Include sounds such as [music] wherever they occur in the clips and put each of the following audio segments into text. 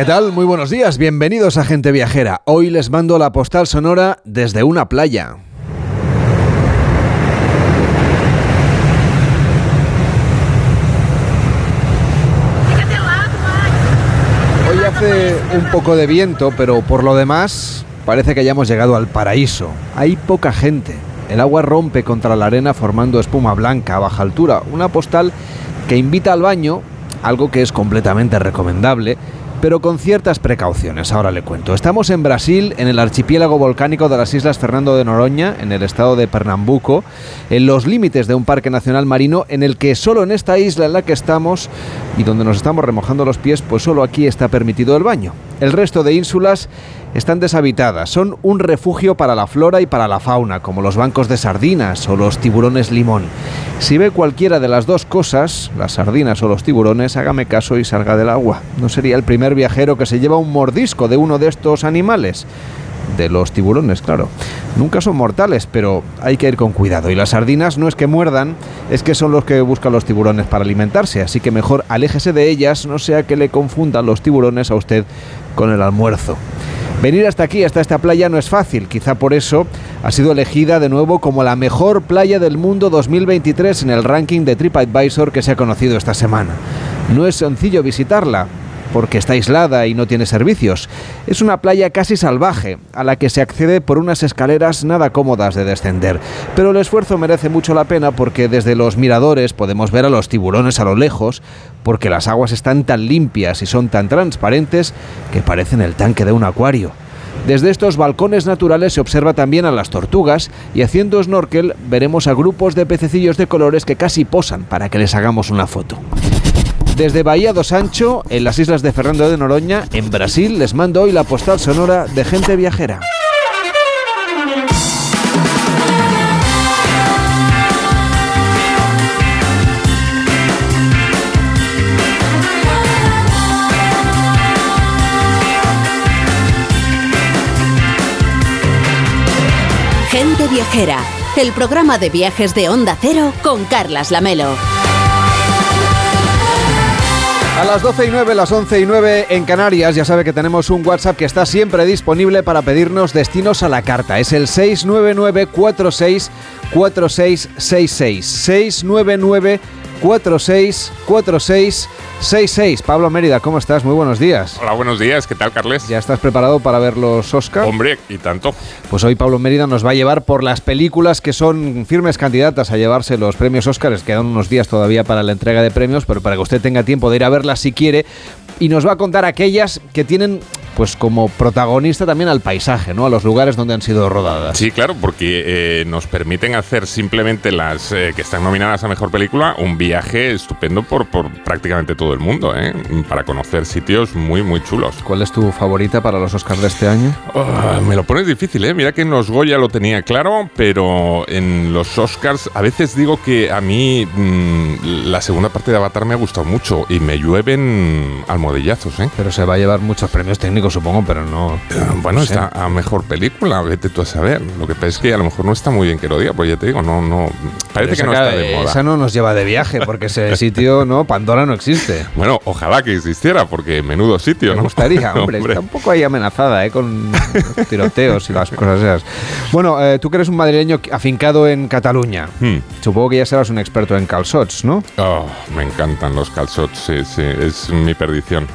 ¿Qué tal? Muy buenos días, bienvenidos a Gente Viajera. Hoy les mando la postal sonora desde una playa. Hoy hace un poco de viento, pero por lo demás parece que hayamos llegado al paraíso. Hay poca gente. El agua rompe contra la arena formando espuma blanca a baja altura. Una postal que invita al baño, algo que es completamente recomendable, pero con ciertas precauciones. Ahora le cuento. Estamos en Brasil, en el archipiélago volcánico de las Islas Fernando de Noronha, en el estado de Pernambuco, en los límites de un parque nacional marino en el que solo en esta isla en la que estamos y donde nos estamos remojando los pies, pues solo aquí está permitido el baño. El resto de ínsulas están deshabitadas, son un refugio para la flora y para la fauna, como los bancos de sardinas o los tiburones limón. Si ve cualquiera de las dos cosas, las sardinas o los tiburones, hágame caso y salga del agua. No sería el primer viajero que se lleva un mordisco de uno de estos animales. De los tiburones, claro. Nunca son mortales, pero hay que ir con cuidado. Y las sardinas no es que muerdan, es que son los que buscan los tiburones para alimentarse. Así que mejor aléjese de ellas, no sea que le confundan los tiburones a usted con el almuerzo. Venir hasta aquí, hasta esta playa, no es fácil. Quizá por eso ha sido elegida de nuevo como la mejor playa del mundo 2023 en el ranking de TripAdvisor que se ha conocido esta semana. No es sencillo visitarla, porque está aislada y no tiene servicios. Es una playa casi salvaje, a la que se accede por unas escaleras nada cómodas de descender. Pero el esfuerzo merece mucho la pena porque desde los miradores podemos ver a los tiburones a lo lejos, porque las aguas están tan limpias y son tan transparentes que parecen el tanque de un acuario. Desde estos balcones naturales se observa también a las tortugas y haciendo snorkel veremos a grupos de pececillos de colores que casi posan para que les hagamos una foto. Desde Bahía do Sancho, en las islas de Fernando de Noronha, en Brasil, les mando hoy la postal sonora de gente viajera. Gente Viajera, el programa de viajes de Onda Cero con Carlas Lamelo. A las 12 y 9, las 11 y 9 en Canarias, ya sabe que tenemos un WhatsApp que está siempre disponible para pedirnos destinos a la carta. Es el 699 46 4666 699 46 46 66. Pablo Mérida, ¿cómo estás? Muy buenos días. Hola, buenos días. ¿Qué tal, Carles? ¿Ya estás preparado para ver los Oscars? Hombre, y tanto. Pues hoy Pablo Mérida nos va a llevar por las películas que son firmes candidatas a llevarse los premios Oscars. Quedan unos días todavía para la entrega de premios, pero para que usted tenga tiempo de ir a verlas si quiere. Y nos va a contar aquellas que tienen pues como protagonista también al paisaje, ¿no? A los lugares donde han sido rodadas. Sí, claro, porque eh, nos permiten hacer simplemente las eh, que están nominadas a mejor película un viaje estupendo por, por prácticamente todo el mundo, ¿eh? Para conocer sitios muy, muy chulos. ¿Cuál es tu favorita para los Oscars de este año? Oh, me lo pones difícil, ¿eh? Mira que en los Goya lo tenía claro, pero en los Oscars a veces digo que a mí mmm, la segunda parte de Avatar me ha gustado mucho y me llueven almohadillazos, ¿eh? Pero se va a llevar muchos premios técnicos, supongo, pero no. Eh, bueno, no sé. está a mejor película, vete tú a saber. Lo que pasa es que a lo mejor no está muy bien que lo diga, pues ya te digo, no, no. Parece que no está de moda. Esa no nos lleva de viaje, porque ese [laughs] sitio, ¿no? Pandora no existe. Bueno, ojalá que existiera, porque menudo sitio, Me ¿no? gustaría, [laughs] hombre, Hombre. Está un poco ahí amenazada, ¿eh? Con los tiroteos y las cosas esas. Bueno, eh, tú que eres un madrileño afincado en Cataluña, Hmm. supongo que ya serás un experto en calzots, ¿no? Oh, me encantan los calzots, sí, sí, es mi perdición.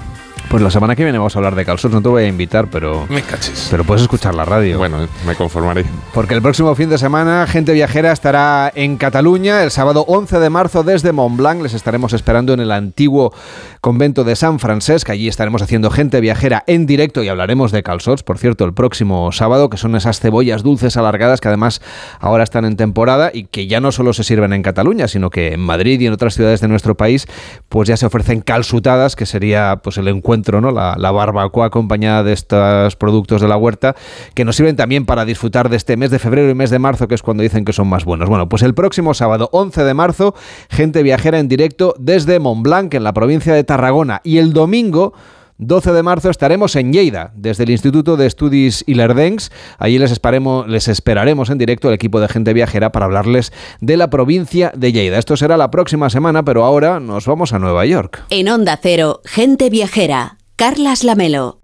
Pues la semana que viene vamos a hablar de calzots, no te voy a invitar, pero... Me caches. Pero puedes escuchar la radio. Bueno, me conformaré. Porque el próximo fin de semana, Gente Viajera estará en Cataluña. El sábado 11 de marzo desde Montblanc les estaremos esperando en el antiguo convento de San Francesc. Allí estaremos haciendo Gente Viajera en directo y hablaremos de calzots, por cierto, el próximo sábado, que son esas cebollas dulces alargadas que además ahora están en temporada y que ya no solo se sirven en Cataluña, sino que en Madrid y en otras ciudades de nuestro país, pues ya se ofrecen calzutadas, que sería pues el encuentro, ¿no? La, la barbacoa acompañada de estos productos de la huerta, que nos sirven también para disfrutar de este mes de febrero y mes de marzo, que es cuando dicen que son más buenos. Bueno, pues el próximo sábado 11 de marzo, gente viajera en directo desde Montblanc, en la provincia de Tarragona, y el domingo 12 de marzo estaremos en Lleida, desde el Instituto de Estudis Ilerdencs. Allí les, les esperaremos en directo el equipo de gente viajera para hablarles de la provincia de Lleida. Esto será la próxima semana, pero ahora nos vamos a Nueva York. En Onda Cero, Gente Viajera, Carlas Lamelo.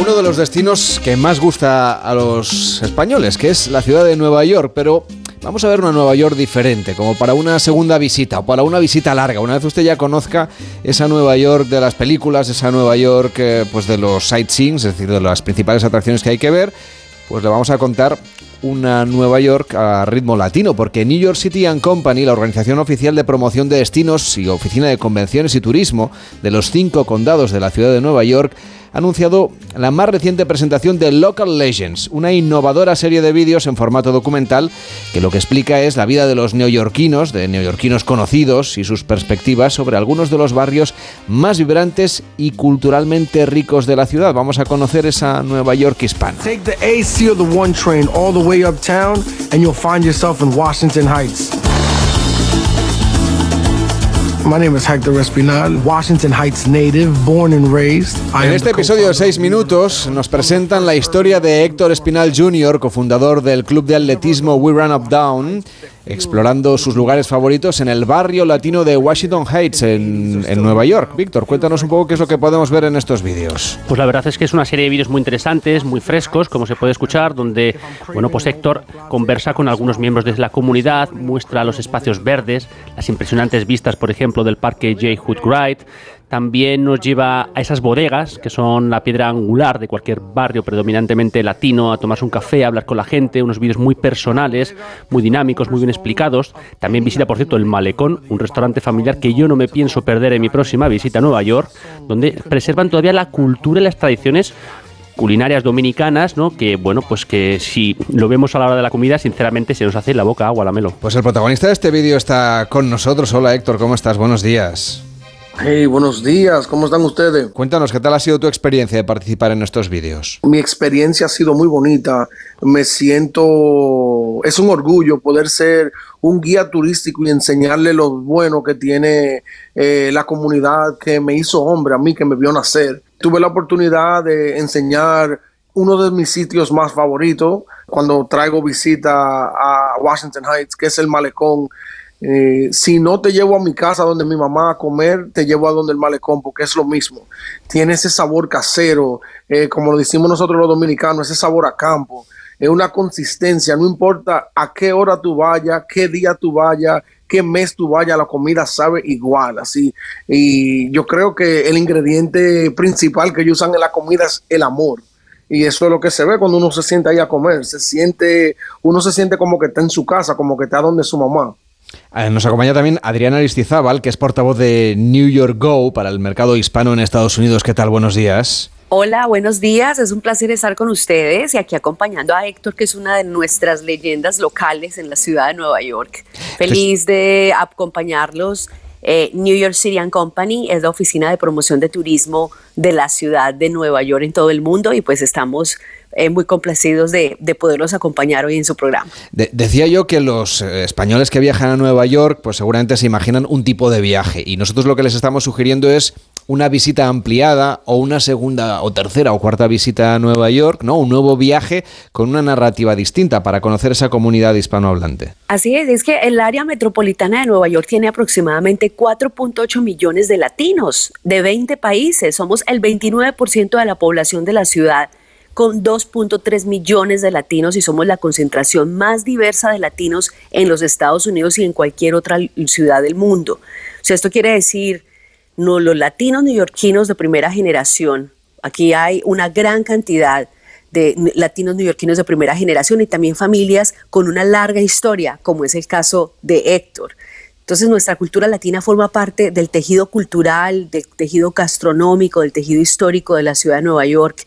Uno de los destinos que más gusta a los españoles, que es la ciudad de Nueva York, pero vamos a ver una Nueva York diferente, como para una segunda visita o para una visita larga. Una vez usted ya conozca esa Nueva York de las películas, esa Nueva York eh, pues de los sightseeing, es decir, de las principales atracciones que hay que ver, pues le vamos a contar una Nueva York a ritmo latino, porque New York City and Company, la organización oficial de promoción de destinos y oficina de convenciones y turismo de los cinco condados de la ciudad de Nueva York, ha anunciado la más reciente presentación de Local Legends, una innovadora serie de vídeos en formato documental que lo que explica es la vida de los neoyorquinos, de neoyorquinos conocidos y sus perspectivas sobre algunos de los barrios más vibrantes y culturalmente ricos de la ciudad. Vamos a conocer esa Nueva York hispana. Take the AC the one train all the way uptown and you'll find yourself in Washington Heights. My name is Hector Espinal, Washington Heights native, born and raised. en este episodio de 6 minutos nos presentan la historia de Héctor Espinal Jr., cofundador del club de atletismo We Run Up Down, explorando sus lugares favoritos en el barrio latino de Washington Heights, en, Nueva York. Víctor, cuéntanos un poco qué es lo que podemos ver en estos vídeos. Pues la verdad es que es una serie de vídeos muy interesantes, muy frescos, como se puede escuchar, donde, bueno, pues Héctor conversa con algunos miembros de la comunidad, muestra los espacios verdes, las impresionantes vistas, por ejemplo, del parque J. Hood Wright, también nos lleva a esas bodegas, que son la piedra angular de cualquier barrio predominantemente latino, a tomarse un café, a hablar con la gente, unos vídeos muy personales, muy dinámicos, muy bien explicados. También visita, por cierto, el Malecón, un restaurante familiar que yo no me pienso perder en mi próxima visita a Nueva York, donde preservan todavía la cultura y las tradiciones culinarias dominicanas, ¿no? Que bueno, pues que si lo vemos a la hora de la comida, sinceramente se nos hace la boca agua, la melo. Pues el protagonista de este vídeo está con nosotros. Hola Héctor, ¿cómo estás? Buenos días. Hey, buenos días, ¿cómo están ustedes? Cuéntanos, ¿qué tal ha sido tu experiencia de participar en estos vídeos? Mi experiencia ha sido muy bonita, me siento, es un orgullo poder ser un guía turístico y enseñarle lo bueno que tiene eh, la comunidad que me hizo hombre, a mí que me vio nacer. Tuve la oportunidad de enseñar uno de mis sitios más favoritos cuando traigo visita a Washington Heights, que es el malecón eh, si no te llevo a mi casa donde mi mamá a comer, te llevo a donde el malecón, porque es lo mismo. Tiene ese sabor casero, eh, como lo decimos nosotros los dominicanos, ese sabor a campo. Es una consistencia, no importa a qué hora tú vayas, qué día tú vayas, qué mes tú vayas, la comida sabe igual, así. Y yo creo que el ingrediente principal que ellos usan en la comida es el amor. Y eso es lo que se ve cuando uno se siente ahí a comer. Se siente, uno se siente como que está en su casa, como que está donde su mamá. Eh, nos acompaña también Adriana Aristizábal, que es portavoz de New York Go para el mercado hispano en Estados Unidos. ¿Qué tal? Buenos días. Hola, buenos días. Es un placer estar con ustedes y aquí acompañando a Héctor, que es una de nuestras leyendas locales en la ciudad de Nueva York. Feliz de acompañarlos. Eh, New York City and Company es la oficina de promoción de turismo de la ciudad de Nueva York en todo el mundo y pues estamos eh, muy complacidos de, poderlos acompañar hoy en su programa. decía yo que los eh, españoles que viajan a Nueva York, pues seguramente se imaginan un tipo de viaje y nosotros lo que les estamos sugiriendo es una visita ampliada o una segunda o tercera o cuarta visita a Nueva York, ¿no? Un nuevo viaje con una narrativa distinta para conocer esa comunidad hispanohablante. Así es, es que el área metropolitana de Nueva York tiene aproximadamente 4.8 millones de latinos de 20 países. Somos el 29% de la población de la ciudad con 2.3 millones de latinos y somos la concentración más diversa de latinos en los Estados Unidos y en cualquier otra ciudad del mundo. O sea, esto quiere decir, no, los latinos neoyorquinos de primera generación, aquí hay una gran cantidad de latinos neoyorquinos de primera generación y también familias con una larga historia, como es el caso de Héctor. Entonces nuestra cultura latina forma parte del tejido cultural, del tejido gastronómico, del tejido histórico de la ciudad de Nueva York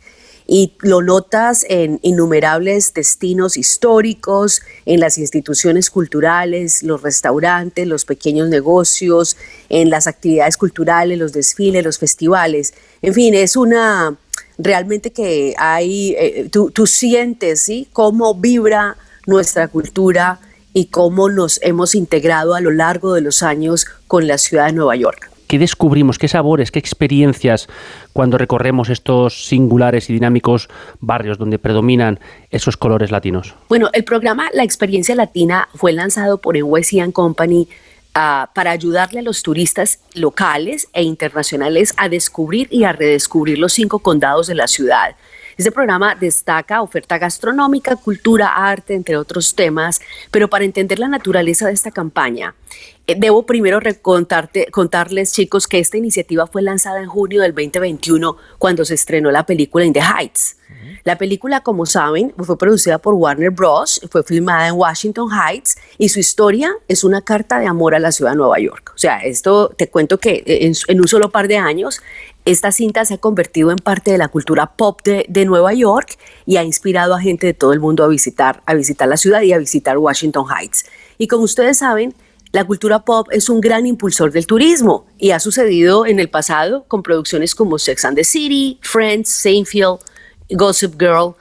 y lo notas en innumerables destinos históricos, en las instituciones culturales, los restaurantes, los pequeños negocios, en las actividades culturales, los desfiles, los festivales. En fin, es una realmente que hay, eh, tú, sientes, ¿sí? Cómo vibra nuestra cultura y cómo nos hemos integrado a lo largo de los años con la ciudad de Nueva York. ¿Qué descubrimos? ¿Qué sabores? ¿Qué experiencias cuando recorremos estos singulares y dinámicos barrios donde predominan esos colores latinos? Bueno, el programa La Experiencia Latina fue lanzado por NYC Company uh, para ayudarle a los turistas locales e internacionales a descubrir y a redescubrir los cinco condados de la ciudad este programa destaca oferta gastronómica, cultura, arte, entre otros temas, pero para entender la naturaleza de esta campaña, eh, debo primero contarles, chicos, que esta iniciativa fue lanzada en junio del 2021 cuando se estrenó la película In the Heights. La película, como saben, fue producida por Warner Bros., fue filmada en Washington Heights y su historia es una carta de amor a la ciudad de Nueva York. O sea, esto te cuento que en un solo par de años esta cinta se ha convertido en parte de la cultura pop de, Nueva York y ha inspirado a gente de todo el mundo a visitar, a visitar la ciudad y a visitar Washington Heights. Y como ustedes saben, la cultura pop es un gran impulsor del turismo y ha sucedido en el pasado con producciones como Sex and the City, Friends, Seinfeld, Gossip Girl,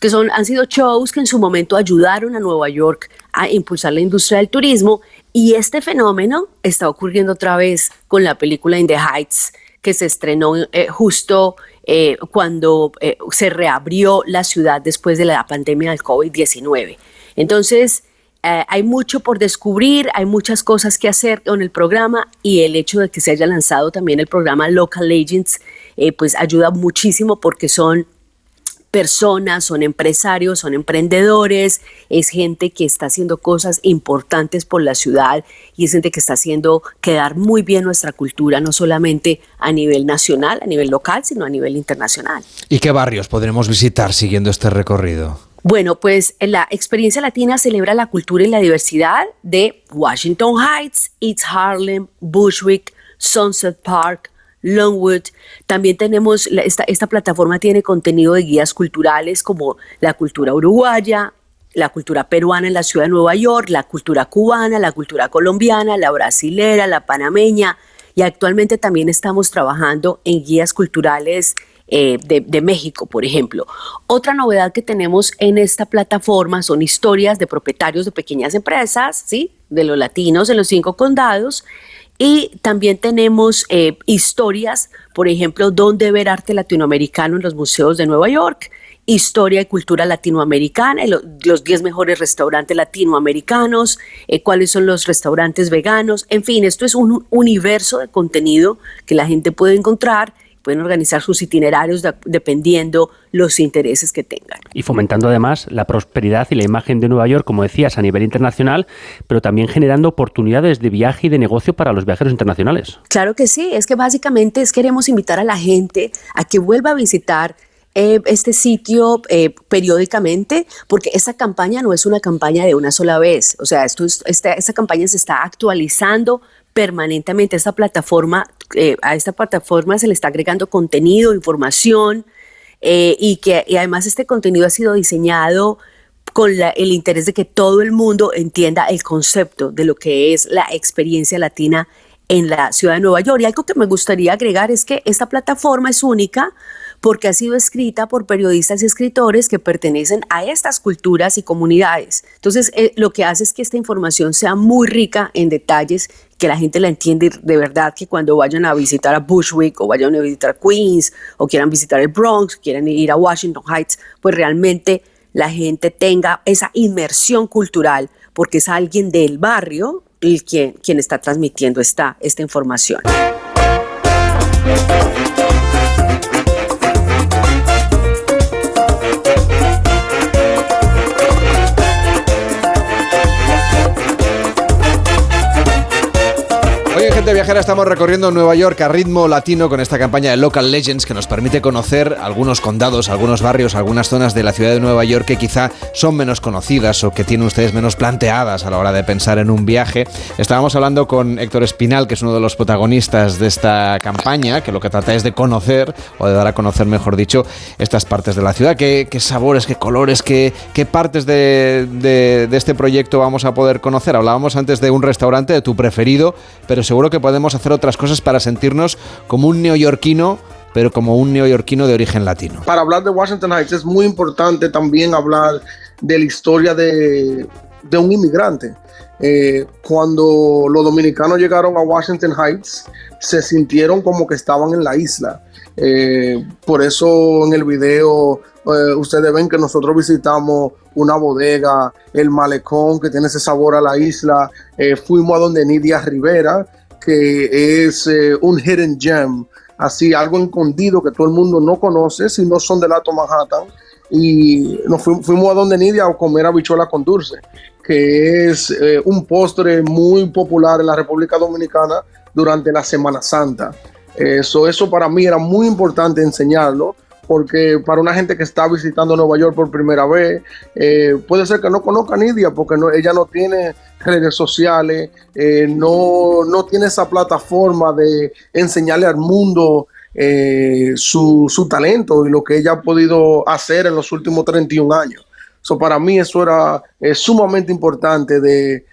que son, han sido shows que en su momento ayudaron a Nueva York a impulsar la industria del turismo y este fenómeno está ocurriendo otra vez con la película In the Heights que se estrenó eh, justo eh, cuando eh, se reabrió la ciudad después de la pandemia del COVID-19. Entonces, hay mucho por descubrir, hay muchas cosas que hacer con el programa y el hecho de que se haya lanzado también el programa Local Agents, pues ayuda muchísimo porque son personas, son empresarios, son emprendedores, es gente que está haciendo cosas importantes por la ciudad y es gente que está haciendo quedar muy bien nuestra cultura, no solamente a nivel nacional, a nivel local, sino a nivel internacional. ¿Y qué barrios podremos visitar siguiendo este recorrido? Bueno, pues la experiencia latina celebra la cultura y la diversidad de Washington Heights, East Harlem, Bushwick, Sunset Park, Longwood. También tenemos, esta, esta plataforma tiene contenido de guías culturales como la cultura uruguaya, la cultura peruana en la ciudad de Nueva York, la cultura cubana, la cultura colombiana, la brasilera, la panameña. Y actualmente también estamos trabajando en guías culturales eh, de, México, por ejemplo. Otra novedad que tenemos en esta plataforma son historias de propietarios de pequeñas empresas, ¿sí? de los latinos en los cinco condados, y también tenemos eh, historias, por ejemplo, dónde ver arte latinoamericano en los museos de Nueva York, historia y cultura latinoamericana, los 10 mejores restaurantes latinoamericanos, eh, cuáles son los restaurantes veganos, en fin, esto es un universo de contenido que la gente puede encontrar pueden organizar sus itinerarios dependiendo los intereses que tengan. Y fomentando además la prosperidad y la imagen de Nueva York, como decías, a nivel internacional, pero también generando oportunidades de viaje y de negocio para los viajeros internacionales. Claro que sí, es que básicamente es queremos invitar a la gente a que vuelva a visitar eh, este sitio eh, periódicamente, porque esta campaña no es una campaña de una sola vez. O sea, esto esta, esta campaña se está actualizando permanentemente. Esta plataforma, eh, a esta plataforma se le está agregando contenido, información, eh, y que además este contenido ha sido diseñado con el interés de que todo el mundo entienda el concepto de lo que es la experiencia latina en la ciudad de Nueva York. Y algo que me gustaría agregar es que esta plataforma es única porque ha sido escrita por periodistas y escritores que pertenecen a estas culturas y comunidades. Entonces, eh, lo que hace es que esta información sea muy rica en detalles, que la gente la entiende de verdad, que cuando vayan a visitar a Bushwick o vayan a visitar Queens o quieran visitar el Bronx, quieran ir a Washington Heights, pues realmente la gente tenga esa inmersión cultural, porque es alguien del barrio el quien, quien está transmitiendo esta, esta información. De viajera estamos recorriendo Nueva York a ritmo latino con esta campaña de Local Legends que nos permite conocer algunos condados, algunos barrios, algunas zonas de la ciudad de Nueva York que quizá son menos conocidas o que tienen ustedes menos planteadas a la hora de pensar en un viaje. Estábamos hablando con Héctor Espinal, que es uno de los protagonistas de esta campaña, que lo que trata es de conocer, o de dar a conocer, mejor dicho, estas partes de la ciudad. ¿Qué, sabores, qué colores, qué, qué partes de, de este proyecto vamos a poder conocer? Hablábamos antes de un restaurante, de tu preferido, pero seguro que podemos hacer otras cosas para sentirnos como un neoyorquino pero como un neoyorquino de origen latino. Para hablar de Washington Heights es muy importante también hablar de la historia de, de un inmigrante. Eh, cuando los dominicanos llegaron a Washington Heights, se sintieron como que estaban en la isla. Eh, por eso en el video eh, ustedes ven que nosotros visitamos una bodega, el malecón que tiene ese sabor a la isla. fuimos a donde Nidia Rivera, que es un hidden gem, así algo escondido que todo el mundo no conoce si no son del Alto Manhattan y nos fuimos, a donde Nidia a comer habichuela con dulce, que es eh, un postre muy popular en la República Dominicana durante la Semana Santa. Eso, eso para mí era muy importante enseñarlo, porque para una gente que está visitando Nueva York por primera vez, eh, puede ser que no conozca Nidia, porque ella no tiene redes sociales, eh, no, no tiene esa plataforma de enseñarle al mundo eh, su, su, talento y lo que ella ha podido hacer en los últimos 31 años. So, para mí eso era sumamente importante de,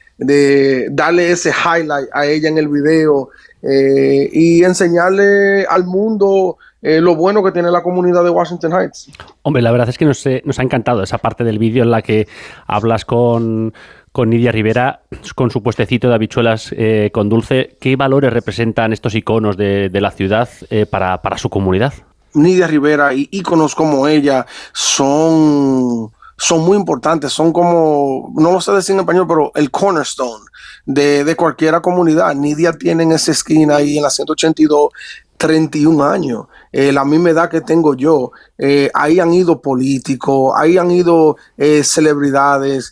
darle ese highlight a ella en el video y enseñarle al mundo lo bueno que tiene la comunidad de Washington Heights. Hombre, la verdad es que nos, nos ha encantado esa parte del vídeo en la que hablas con con Nidia Rivera, con su puestecito de habichuelas eh, con dulce. ¿Qué valores representan estos iconos de, la ciudad eh, para, su comunidad? Nidia Rivera y íconos como ella son, son muy importantes, son como, no lo sé decir en español, pero el cornerstone de, de cualquier comunidad. Nidia tiene en esa esquina ahí en la 182 31 años, eh, la misma edad que tengo yo. ahí han ido políticos, ahí han ido celebridades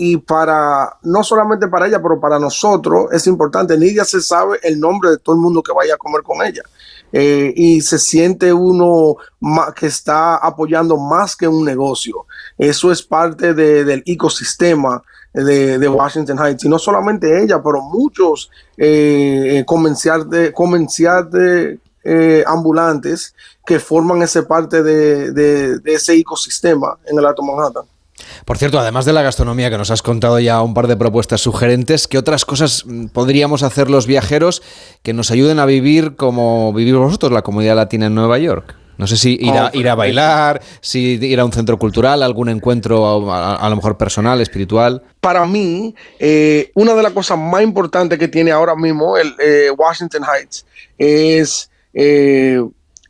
y para, no solamente para ella, pero para nosotros es importante. Nidia se sabe el nombre de todo el mundo que vaya a comer con ella. Eh, y se siente uno que está apoyando más que un negocio. Eso es parte del ecosistema de, Washington Heights. Y no solamente ella, pero muchos eh, comerciantes, eh, ambulantes que forman esa parte de, de ese ecosistema en el Alto Manhattan. Por cierto, además de la gastronomía que nos has contado ya un par de propuestas sugerentes, ¿qué otras cosas mm, podríamos hacer los viajeros que nos ayuden a vivir como vivir vosotros, la comunidad latina en Nueva York? No sé si ir a, ir a bailar, si ir a un centro cultural, algún encuentro a, lo mejor personal, espiritual. Para mí, eh, una de las cosas más importantes que tiene ahora mismo el eh, Washington Heights es eh,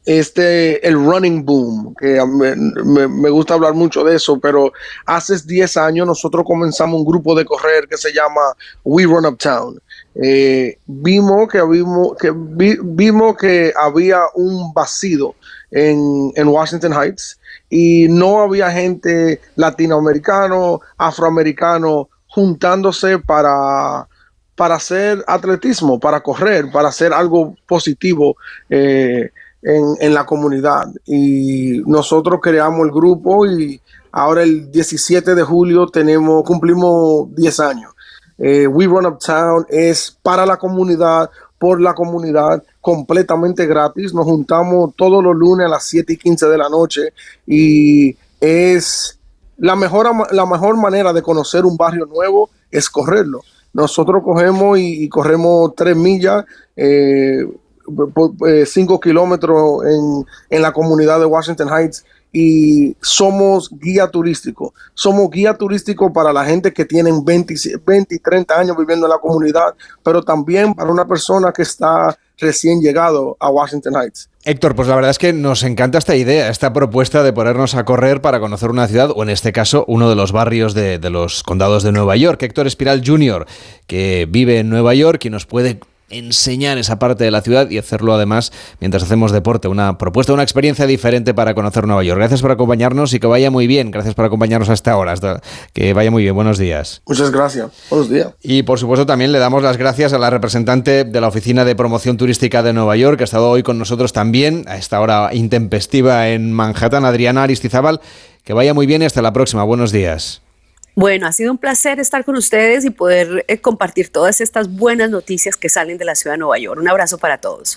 este, el running boom, que me, gusta hablar mucho de eso, pero hace 10 años nosotros comenzamos un grupo de correr que se llama We Run Uptown. Eh, vimos, que, vimos, que, vimos que había un vacío en, en Washington Heights y no había gente latinoamericano, afroamericano juntándose para, para hacer atletismo, para correr, para hacer algo positivo. Eh, en, la comunidad. Y nosotros creamos el grupo y ahora el 17 de julio tenemos, cumplimos 10 años. Eh, We Run Uptown es para la comunidad, por la comunidad, completamente gratis. Nos juntamos todos los lunes a las 7 y 15 de la noche y es la mejor, la mejor manera de conocer un barrio nuevo es correrlo. Nosotros cogemos y, corremos tres millas. Eh, 5 eh, kilómetros en, en la comunidad de Washington Heights y somos guía turístico. Somos guía turístico para la gente que tienen 20, 20 y 30 años viviendo en la comunidad, pero también para una persona que está recién llegado a Washington Heights. Héctor, pues la verdad es que nos encanta esta idea, esta propuesta de ponernos a correr para conocer una ciudad, o en este caso, uno de los barrios de, de los condados de Nueva York. Héctor Espiral Jr., que vive en Nueva York y nos puede enseñar esa parte de la ciudad y hacerlo además mientras hacemos deporte. Una propuesta, una experiencia diferente para conocer Nueva York. Gracias por acompañarnos y que vaya muy bien. Gracias por acompañarnos hasta ahora. que vaya muy bien. Buenos días. Muchas gracias. Buenos días. Y por supuesto también le damos las gracias a la representante de la Oficina de Promoción Turística de Nueva York, que ha estado hoy con nosotros también a esta hora intempestiva en Manhattan, Adriana Aristizábal. Que vaya muy bien y hasta la próxima. Buenos días. Bueno, ha sido un placer estar con ustedes y poder eh, compartir todas estas buenas noticias que salen de la ciudad de Nueva York. Un abrazo para todos.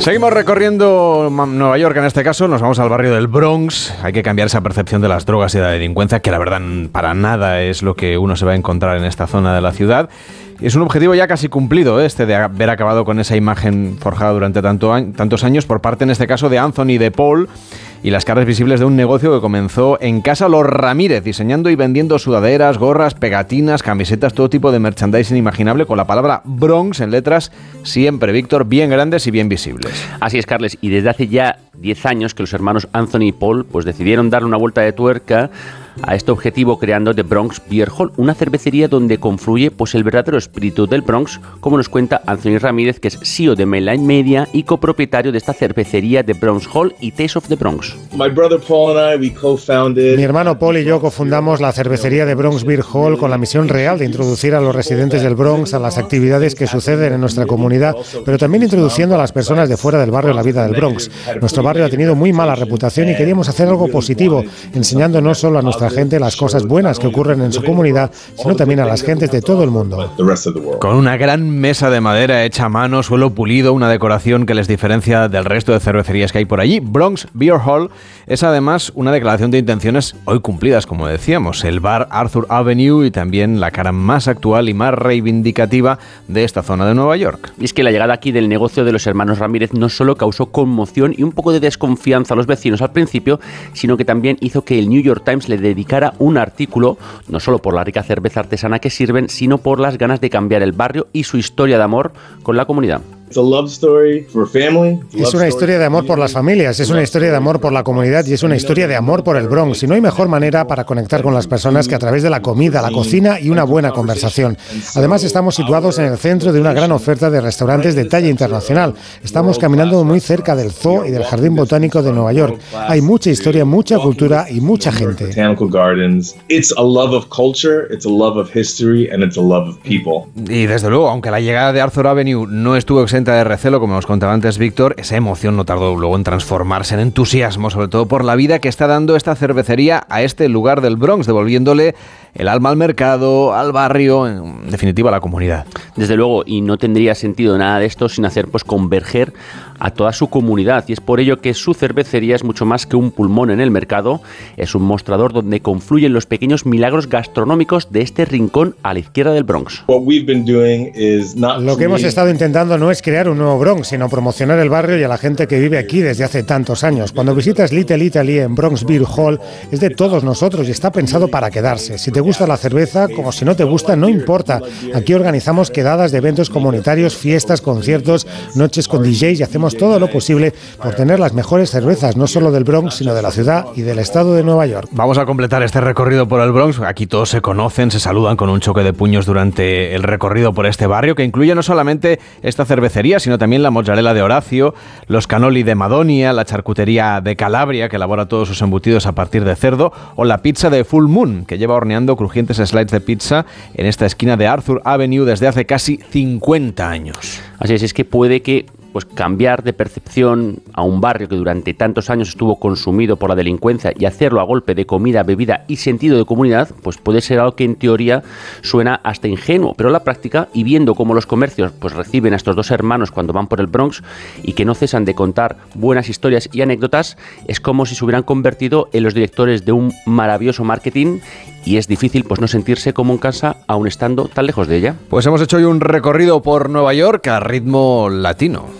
Seguimos recorriendo Nueva York en este caso, nos vamos al barrio del Bronx. Hay que cambiar esa percepción de las drogas y de la delincuencia, que la verdad para nada es lo que uno se va a encontrar en esta zona de la ciudad. Es un objetivo ya casi cumplido, ¿eh? este de haber acabado con esa imagen forjada durante tanto, tantos años por parte, en este caso, de Anthony de Paul y las caras visibles de un negocio que comenzó en Casa Los Ramírez, diseñando y vendiendo sudaderas, gorras, pegatinas, camisetas, todo tipo de merchandising imaginable con la palabra Bronx en letras siempre, Víctor, bien grandes y bien visibles. Así es, Carles, y desde hace ya 10 años que los hermanos Anthony y Paul pues decidieron darle una vuelta de tuerca a este objetivo creando The Bronx Beer Hall, una cervecería donde confluye pues el verdadero espíritu del Bronx, como nos cuenta Anthony Ramírez, que es CEO de Mainline Media y copropietario de esta cervecería The Bronx Hall y Taste of the Bronx. Mi hermano Paul y yo cofundamos la cervecería de Bronx Beer Hall con la misión real de introducir a los residentes del Bronx a las actividades que suceden en nuestra comunidad, pero también introduciendo a las personas de fuera del barrio a la vida del Bronx. Nuestro barrio ha tenido muy mala reputación y queríamos hacer algo positivo, enseñando no solo a nuestra gente las cosas buenas que ocurren en su comunidad, sino también a las gentes de todo el mundo. Con una gran mesa de madera hecha a mano, suelo pulido, una decoración que les diferencia del resto de cervecerías que hay por allí, Bronx Beer Hall es además una declaración de intenciones hoy cumplidas, como decíamos, el bar Arthur Avenue y también la cara más actual y más reivindicativa de esta zona de Nueva York. Y es que la llegada aquí del negocio de los hermanos Ramírez no solo causó conmoción y un poco de desconfianza a los vecinos al principio, sino que también hizo que el New York Times le dedicara un artículo, no solo por la rica cerveza artesana que sirven, sino por las ganas de cambiar el barrio y su historia de amor con la comunidad. Es una historia de amor por las familias, es una historia de amor por la comunidad y es una historia de amor por el Bronx. Y no hay mejor manera para conectar con las personas que a través de la comida, la cocina y una buena conversación. Además, estamos situados en el centro de una gran oferta de restaurantes de talla internacional. Estamos caminando muy cerca del Zoo y del Jardín Botánico de Nueva York. Hay mucha historia, mucha cultura y mucha gente. Y desde luego, aunque la llegada de Arthur Avenue no estuvo exenta de recelo, como nos contaba antes Víctor, esa emoción no tardó luego en transformarse en entusiasmo, sobre todo por la vida que está dando esta cervecería a este lugar del Bronx, devolviéndole el alma al mercado, al barrio, en definitiva a la comunidad. Desde luego, y no tendría sentido nada de esto sin hacer pues converger a toda su comunidad y es por ello que su cervecería es mucho más que un pulmón en el mercado, es un mostrador donde confluyen los pequeños milagros gastronómicos de este rincón a la izquierda del Bronx. Lo que hemos estado intentando no es crear un nuevo Bronx, sino promocionar el barrio y a la gente que vive aquí desde hace tantos años. Cuando visitas Little Italy en Bronx Beer Hall, es de todos nosotros y está pensado para quedarse. Si te gusta la cerveza, como si no te gusta, no importa. Aquí organizamos quedadas de eventos comunitarios, fiestas, conciertos, noches con DJs y hacemos todo lo posible por tener las mejores cervezas, no solo del Bronx, sino de la ciudad y del estado de Nueva York. Vamos a completar este recorrido por el Bronx. Aquí todos se conocen, se saludan con un choque de puños durante el recorrido por este barrio, que incluye no solamente esta sino también la mozzarella de Horacio, los canoli de Madonia, la charcutería de Calabria, que elabora todos sus embutidos a partir de cerdo, o la pizza de Full Moon, que lleva horneando crujientes slides de pizza en esta esquina de Arthur Avenue desde hace casi 50 años. Así es, es que puede que pues cambiar de percepción a un barrio que durante tantos años estuvo consumido por la delincuencia y hacerlo a golpe de comida, bebida y sentido de comunidad, pues puede ser algo que en teoría suena hasta ingenuo, pero la práctica y viendo cómo los comercios pues reciben a estos dos hermanos cuando van por el Bronx y que no cesan de contar buenas historias y anécdotas, es como si se hubieran convertido en los directores de un maravilloso marketing y es difícil pues no sentirse como en casa aún estando tan lejos de ella. Pues hemos hecho hoy un recorrido por Nueva York a ritmo latino.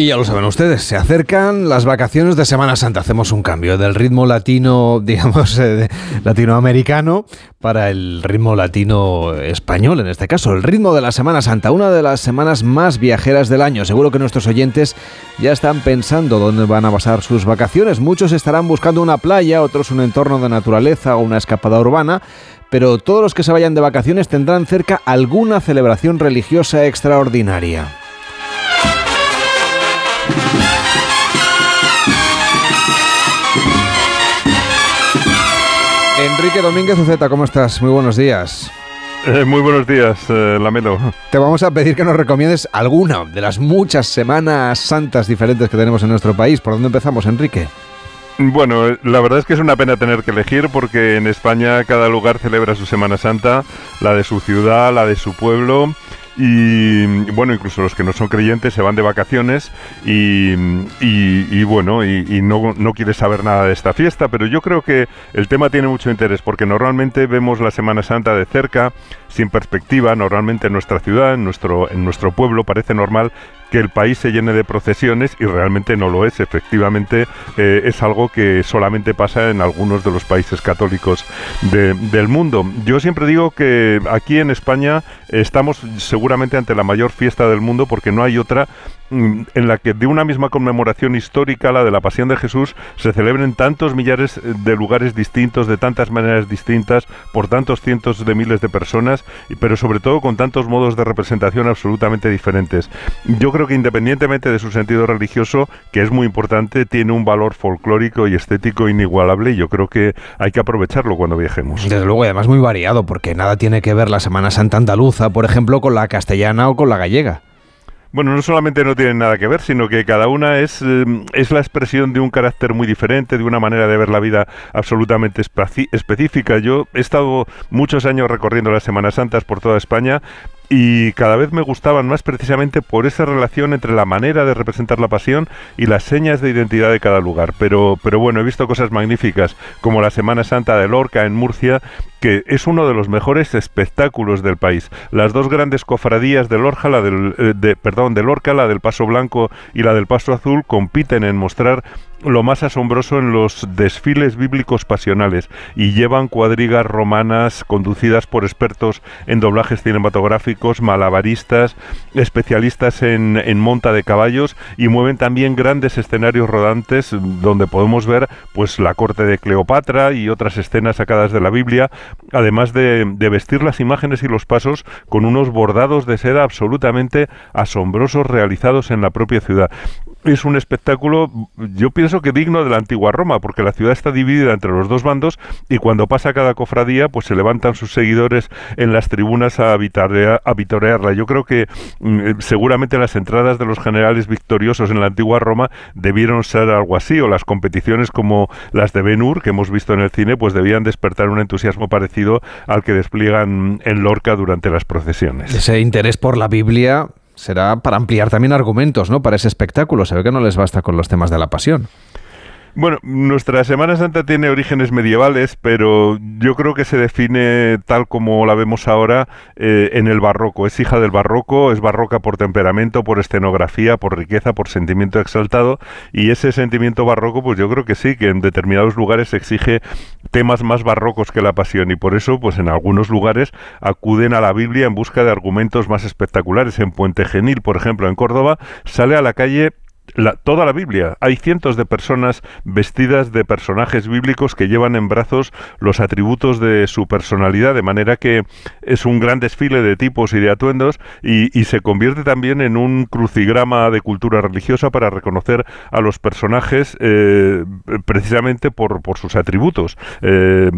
Y ya lo saben ustedes, se acercan las vacaciones de Semana Santa. Hacemos un cambio del ritmo latino, [laughs] digamos, eh, latinoamericano para el ritmo latino español, en este caso, el ritmo de la Semana Santa, una de las semanas más viajeras del año. Seguro que nuestros oyentes ya están pensando dónde van a pasar sus vacaciones. Muchos estarán buscando una playa, otros un entorno de naturaleza o una escapada urbana, pero todos los que se vayan de vacaciones tendrán cerca alguna celebración religiosa extraordinaria. Enrique Domínguez Uceta, ¿cómo estás? Muy buenos días. Eh, muy buenos días, eh, Lamelo. Te vamos a pedir que nos recomiendes alguna de las muchas semanas santas diferentes que tenemos en nuestro país. ¿Por dónde empezamos, Enrique? Bueno, la verdad es que es una pena tener que elegir porque en España cada lugar celebra su Semana Santa, la de su ciudad, la de su pueblo y bueno, incluso los que no son creyentes se van de vacaciones y, y, bueno, y, no, no saber nada de esta fiesta, pero yo creo que el tema tiene mucho interés porque normalmente vemos la Semana Santa de cerca, sin perspectiva, normalmente en nuestra ciudad, en nuestro, en nuestro pueblo, parece normal que el país se llene de procesiones y realmente no lo es. Efectivamente, eh, es algo que solamente pasa en algunos de los países católicos del mundo. Yo siempre digo que aquí en España estamos seguramente ante la mayor fiesta del mundo porque no hay otra en la que de una misma conmemoración histórica, la de la Pasión de Jesús, se celebren tantos millares eh, de lugares distintos, de tantas maneras distintas, por tantos cientos de miles de personas, pero sobre todo con tantos modos de representación absolutamente diferentes. Yo creo que independientemente de su sentido religioso, que es muy importante, tiene un valor folclórico y estético inigualable y yo creo que hay que aprovecharlo cuando viajemos. Desde luego, además muy variado, porque nada tiene que ver la Semana Santa andaluza, por ejemplo, con la castellana o con la gallega. Bueno, no solamente no tienen nada que ver, sino que cada una es, eh, es la expresión de un carácter muy diferente, de una manera de ver la vida absolutamente específica. Yo he estado muchos años recorriendo las Semanas Santas por toda España y cada vez me gustaban más precisamente por esa relación entre la manera de representar la pasión y las señas de identidad de cada lugar. Pero, pero bueno, he visto cosas magníficas como la Semana Santa de Lorca en Murcia, que es uno de los mejores espectáculos del país. Las dos grandes cofradías de Lorca, la del, eh, de, perdón, de Lorca, la del Paso Blanco y la del Paso Azul, compiten en mostrar lo más asombroso en los desfiles bíblicos pasionales y llevan cuadrigas romanas conducidas por expertos en doblajes cinematográficos, malabaristas, especialistas en, en, monta de caballos y mueven también grandes escenarios rodantes donde podemos ver pues la corte de Cleopatra y otras escenas sacadas de la Biblia, además de, de vestir las imágenes y los pasos con unos bordados de seda absolutamente asombrosos realizados en la propia ciudad es un espectáculo, yo pienso que digno de la antigua Roma, porque la ciudad está dividida entre los dos bandos y cuando pasa cada cofradía, pues se levantan sus seguidores en las tribunas a, a vitorearla. Yo creo que mm, eh, seguramente las entradas de los generales victoriosos en la antigua Roma debieron ser algo así, o las competiciones como las de Ben Hur, que hemos visto en el cine, pues debían despertar un entusiasmo parecido al que despliegan en Lorca durante las procesiones. Ese interés por la Biblia será para ampliar también argumentos, ¿no? Para ese espectáculo. Se ve que no les basta con los temas de la pasión. Bueno, nuestra Semana Santa tiene orígenes medievales, pero yo creo que se define tal como la vemos ahora eh, en el barroco. Es hija del barroco, es barroca por temperamento, por escenografía, por riqueza, por sentimiento exaltado, y ese sentimiento barroco, pues yo creo que sí, que en determinados lugares exige temas más barrocos que la pasión, y por eso, pues en algunos lugares acuden a la Biblia en busca de argumentos más espectaculares. En Puente Genil, por ejemplo, en Córdoba, sale a la calle toda la Biblia. Hay cientos de personas vestidas de personajes bíblicos que llevan en brazos los atributos de su personalidad, de manera que es un gran desfile de tipos y de atuendos y, se convierte también en un crucigrama de cultura religiosa para reconocer a los personajes eh, precisamente por, sus atributos. Eh,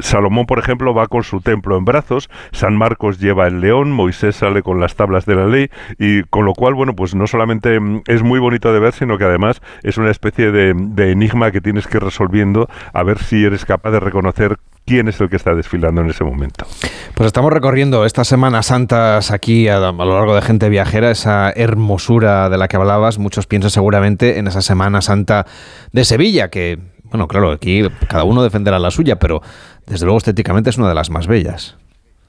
Salomón, por ejemplo, va con su templo en brazos, San Marcos lleva el león, Moisés sale con las tablas de la ley y con lo cual, bueno, pues no solamente es muy bonito de ver, sino que además es una especie de, enigma que tienes que ir resolviendo a ver si eres capaz de reconocer quién es el que está desfilando en ese momento. Pues estamos recorriendo estas Semanas Santas aquí a, lo largo de Gente Viajera, esa hermosura de la que hablabas. Muchos piensan seguramente en esa Semana Santa de Sevilla, que, bueno, claro, aquí cada uno defenderá la suya, pero desde luego estéticamente es una de las más bellas.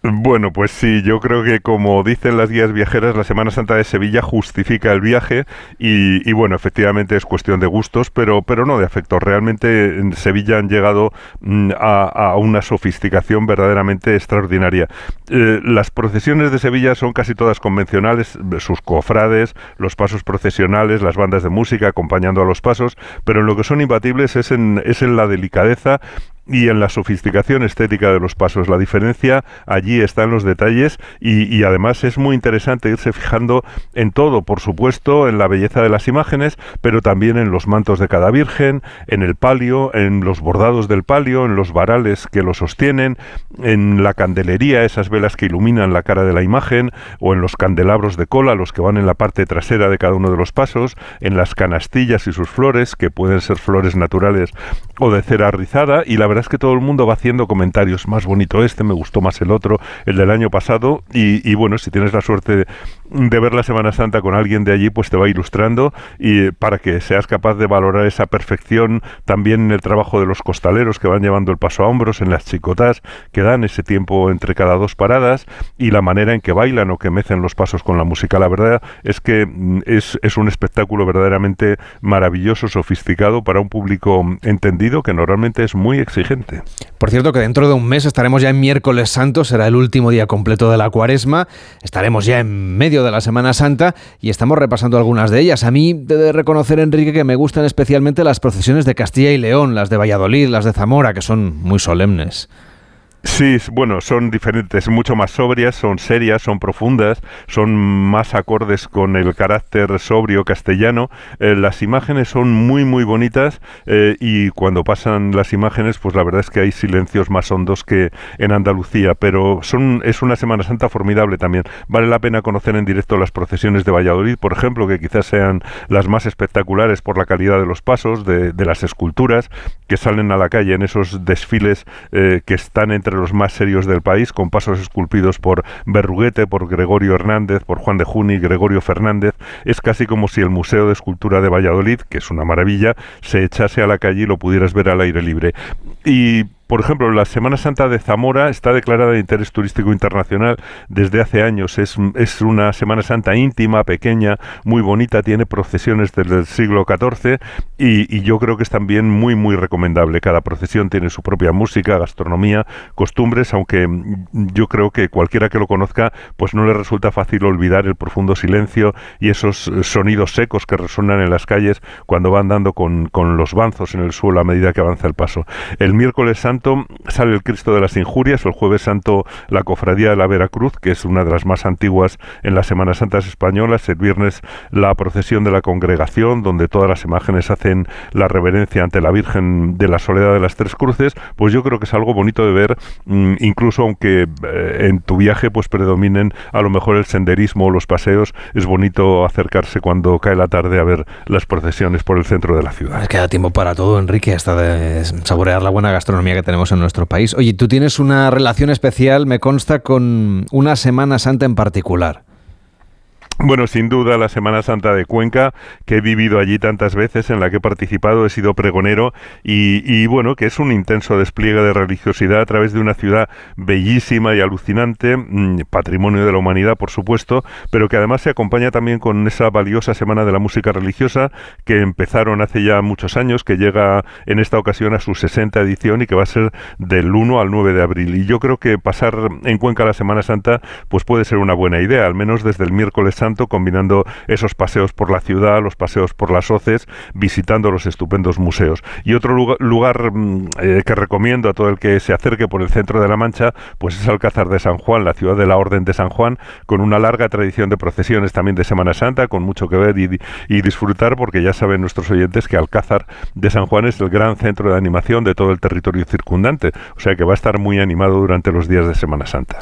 Bueno, pues sí, yo creo que como dicen las guías viajeras, la Semana Santa de Sevilla justifica el viaje y, bueno, efectivamente es cuestión de gustos, pero, pero no de afecto. Realmente en Sevilla han llegado mm, a, una sofisticación verdaderamente extraordinaria. Eh, las procesiones de Sevilla son casi todas convencionales, sus cofrades, los pasos procesionales, las bandas de música acompañando a los pasos, pero en lo que son imbatibles es en, es en la delicadeza y en la sofisticación estética de los pasos. La diferencia allí está en los detalles y, además es muy interesante irse fijando en todo, por supuesto, en la belleza de las imágenes, pero también en los mantos de cada virgen, en el palio, en los bordados del palio, en los varales que lo sostienen, en la candelería, esas velas que iluminan la cara de la imagen, o en los candelabros de cola, los que van en la parte trasera de cada uno de los pasos, en las canastillas y sus flores, que pueden ser flores naturales o de cera rizada, y la es que todo el mundo va haciendo comentarios, más bonito este, me gustó más el otro, el del año pasado, y, bueno, si tienes la suerte de, ver la Semana Santa con alguien de allí, pues te va ilustrando y para que seas capaz de valorar esa perfección también en el trabajo de los costaleros que van llevando el paso a hombros, en las chicotas que dan ese tiempo entre cada dos paradas y la manera en que bailan o que mecen los pasos con la música. La verdad es que mm, es, es un espectáculo verdaderamente maravilloso, sofisticado para un público entendido que normalmente es muy exigente. Por cierto, que dentro de un mes estaremos ya en miércoles santo, será el último día completo de la cuaresma, estaremos ya en medio de la Semana Santa y estamos repasando algunas de ellas. A mí, de reconocer, Enrique, que me gustan especialmente las procesiones de Castilla y León, las de Valladolid, las de Zamora, que son muy solemnes. Sí, bueno, son diferentes, mucho más sobrias, son serias, son profundas, son más acordes con el carácter sobrio castellano. Eh, las imágenes son muy, muy bonitas eh, y cuando pasan las imágenes, pues la verdad es que hay silencios más hondos que en Andalucía, pero son, es una Semana Santa formidable también. Vale la pena conocer en directo las procesiones de Valladolid, por ejemplo, que quizás sean las más espectaculares por la calidad de los pasos, de, las esculturas que salen a la calle en esos desfiles eh, que están entre los más serios del país, con pasos esculpidos por Berruguete, por Gregorio Hernández, por Juan de Juni, Gregorio Fernández. Es casi como si el Museo de Escultura de Valladolid, que es una maravilla, se echase a la calle y lo pudieras ver al aire libre. Y por ejemplo, la Semana Santa de Zamora está declarada de interés turístico internacional desde hace años. Es, es una Semana Santa íntima, pequeña, muy bonita, tiene procesiones desde el siglo XIV y, yo creo que es también muy, muy recomendable. Cada procesión tiene su propia música, gastronomía, costumbres, aunque yo creo que cualquiera que lo conozca, pues no le resulta fácil olvidar el profundo silencio y esos sonidos secos que resuenan en las calles cuando van dando con, con los banzos en el suelo a medida que avanza el paso. El miércoles santo sale el Cristo de las Injurias, el jueves santo la Cofradía de la Veracruz, que es una de las más antiguas en las Semanas Santas españolas, el viernes la procesión de la congregación, donde todas las imágenes hacen la reverencia ante la Virgen de la Soledad de las Tres Cruces, pues yo creo que es algo bonito de ver, mm, incluso aunque eh, en tu viaje pues predominen a lo mejor el senderismo o los paseos, es bonito acercarse cuando cae la tarde a ver las procesiones por el centro de la ciudad. Queda tiempo para todo, Enrique, hasta de saborear la buena gastronomía que tenemos en nuestro país. Oye, tú tienes una relación especial, me consta, con una Semana Santa en particular. Bueno, sin duda la Semana Santa de Cuenca, que he vivido allí tantas veces, en la que he participado, he sido pregonero y, bueno, que es un intenso despliegue de religiosidad a través de una ciudad bellísima y alucinante, mm, patrimonio de la humanidad, por supuesto, pero que además se acompaña también con esa valiosa Semana de la Música Religiosa que empezaron hace ya muchos años, que llega en esta ocasión a su 60 edición y que va a ser del 1 al 9 de abril. Y yo creo que pasar en Cuenca la Semana Santa pues puede ser una buena idea, al menos desde el miércoles combinando esos paseos por la ciudad, los paseos por las hoces, visitando los estupendos museos. Y otro lugar, mm, eh, que recomiendo a todo el que se acerque por el centro de la Mancha, pues es Alcázar de San Juan, la ciudad de la Orden de San Juan, con una larga tradición de procesiones también de Semana Santa, con mucho que ver y, y disfrutar, porque ya saben nuestros oyentes que Alcázar de San Juan es el gran centro de animación de todo el territorio circundante, o sea que va a estar muy animado durante los días de Semana Santa.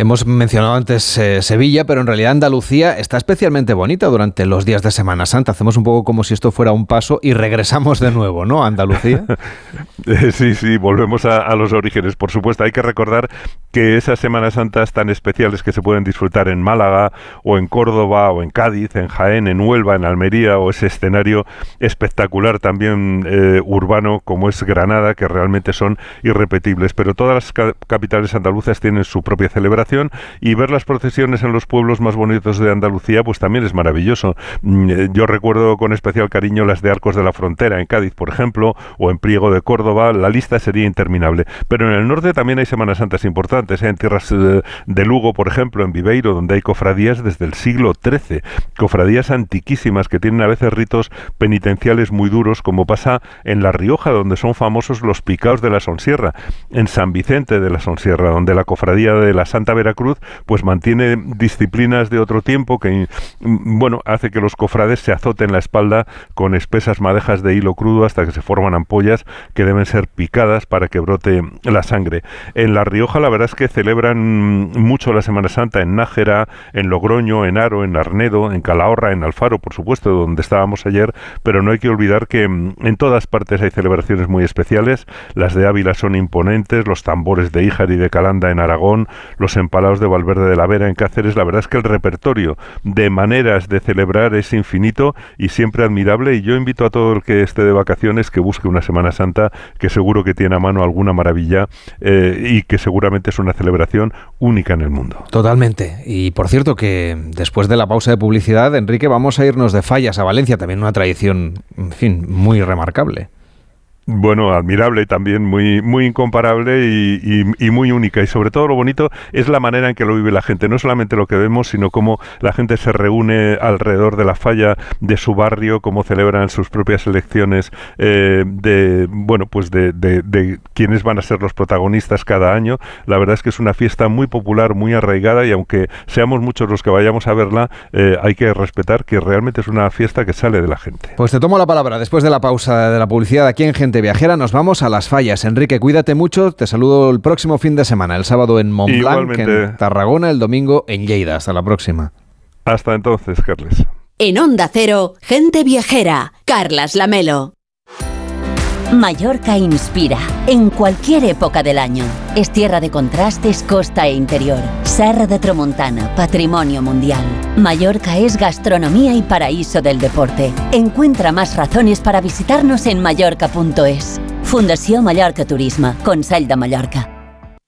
Hemos mencionado antes eh, Sevilla, pero en realidad Andalucía está especialmente bonita durante los días de Semana Santa. Hacemos un poco como si esto fuera un paso y regresamos de nuevo, ¿no? A Andalucía. [laughs] sí, sí, volvemos a, los orígenes. Por supuesto, hay que recordar que esas Semanas Santas tan especiales que se pueden disfrutar en Málaga o en Córdoba o en Cádiz, en Jaén, en Huelva, en Almería o ese escenario espectacular también eh, urbano como es Granada, que realmente son irrepetibles. Pero todas las capitales andaluzas tienen su propia celebración y ver las procesiones en los pueblos más bonitos de Andalucía pues también es maravilloso. Mm, eh, yo recuerdo con especial cariño las de Arcos de la Frontera, en Cádiz, por ejemplo, o en Priego de Córdoba, la lista sería interminable. Pero en el norte también hay Semanas Santas importantes, ¿eh? en tierras eh, de Lugo, por ejemplo, en Viveiro, donde hay cofradías desde el siglo XIII, cofradías antiquísimas que tienen a veces ritos penitenciales muy duros, como pasa en La Rioja, donde son famosos los picaos de la Sonsierra, en San Vicente de la Sonsierra, donde la cofradía de la Santa Veracruz pues mantiene disciplinas de otro tiempo que bueno, hace que los cofrades se azoten la espalda con espesas madejas de hilo crudo hasta que se forman ampollas que deben ser picadas para que brote la sangre. En La Rioja la verdad es que celebran mucho la Semana Santa en Nájera, en Logroño, en Aro, en Arnedo, en Calahorra, en Alfaro, por supuesto, donde estábamos ayer, pero no hay que olvidar que mm, en todas partes hay celebraciones muy especiales. Las de Ávila son imponentes, los tambores de Híjar y de Calanda en Aragón, los empalados de Valverde de la Vera en Cáceres. La verdad es que el repertorio de maneras de celebrar es infinito y siempre admirable. Y yo invito a todo el que esté de vacaciones que busque una Semana Santa que seguro que tiene a mano alguna maravilla eh, y que seguramente es una celebración única en el mundo. Totalmente. Y por cierto que después de la pausa de publicidad, Enrique, vamos a irnos de fallas a Valencia, también una tradición, en fin, muy remarcable. Bueno, admirable también, muy, muy incomparable y, muy única. Y sobre todo lo bonito es la manera en que lo vive la gente. No solamente lo que vemos, sino cómo la gente se reúne alrededor de la falla de su barrio, cómo celebran sus propias elecciones eh, de, bueno, pues de, de, quiénes van a ser los protagonistas cada año. La verdad es que es una fiesta muy popular, muy arraigada y aunque seamos muchos los que vayamos a verla, eh, hay que respetar que realmente es una fiesta que sale de la gente. Pues te tomo la palabra después de la pausa de la publicidad aquí en Gente Viajera nos vamos a las fallas. Enrique, cuídate mucho. Te saludo el próximo fin de semana, el sábado en Montblanc, en Tarragona, el domingo en Lleida. Hasta la próxima. Hasta entonces, Carles. En Onda Cero, Gente Viajera, Carlas Lamelo. Mallorca inspira en cualquier época del año. Es tierra de contrastes, costa e interior. Serra de Tramontana, patrimonio mundial. Mallorca es gastronomía y paraíso del deporte. Encuentra más razones para visitarnos en mallorca.es. Fundación Mallorca Turismo, Consell de Mallorca.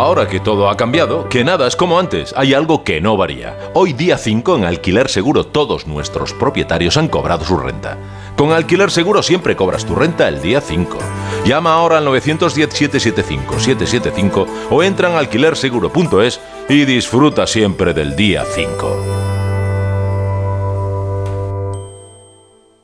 Ahora que todo ha cambiado, que nada es como antes, hay algo que no varía. Hoy día 5 en Alquiler Seguro todos nuestros propietarios han cobrado su renta. Con Alquiler Seguro siempre cobras tu renta el día 5. Llama ahora al 910-775-775 o entra en alquilerseguro.es y disfruta siempre del día 5.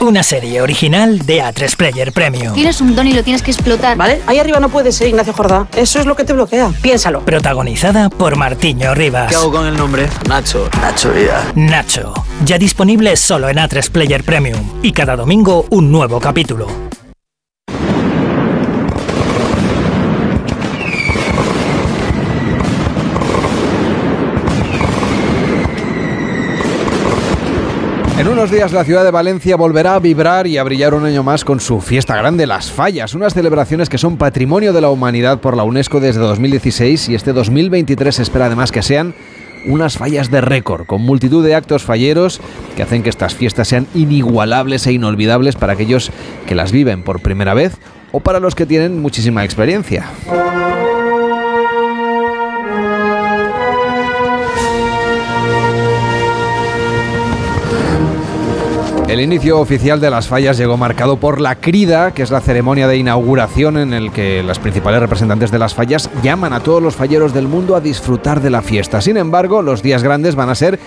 Una serie original de A3 Player Premium. Tienes un don y lo tienes que explotar. ¿Vale? Ahí arriba no puedes ser Ignacio Jordá. Eso es lo que te bloquea. Piénsalo. Protagonizada por Martiño Rivas. ¿Qué hago con el nombre? Nacho. Nacho Vida. Nacho. Ya disponible solo en A3 Player Premium. Y cada domingo un nuevo capítulo. En unos días la ciudad de Valencia volverá a vibrar y a brillar un año más con su fiesta grande, Las Fallas, unas celebraciones que son patrimonio de la humanidad por la UNESCO desde 2016 y este 2023 se espera además que sean unas fallas de récord, con multitud de actos falleros que hacen que estas fiestas sean inigualables e inolvidables para aquellos que las viven por primera vez o para los que tienen muchísima experiencia. El inicio oficial de las fallas llegó marcado por la crida, que es la ceremonia de inauguración en el que las principales representantes de las fallas llaman a todos los falleros del mundo a disfrutar de la fiesta. Sin embargo, los días grandes van a ser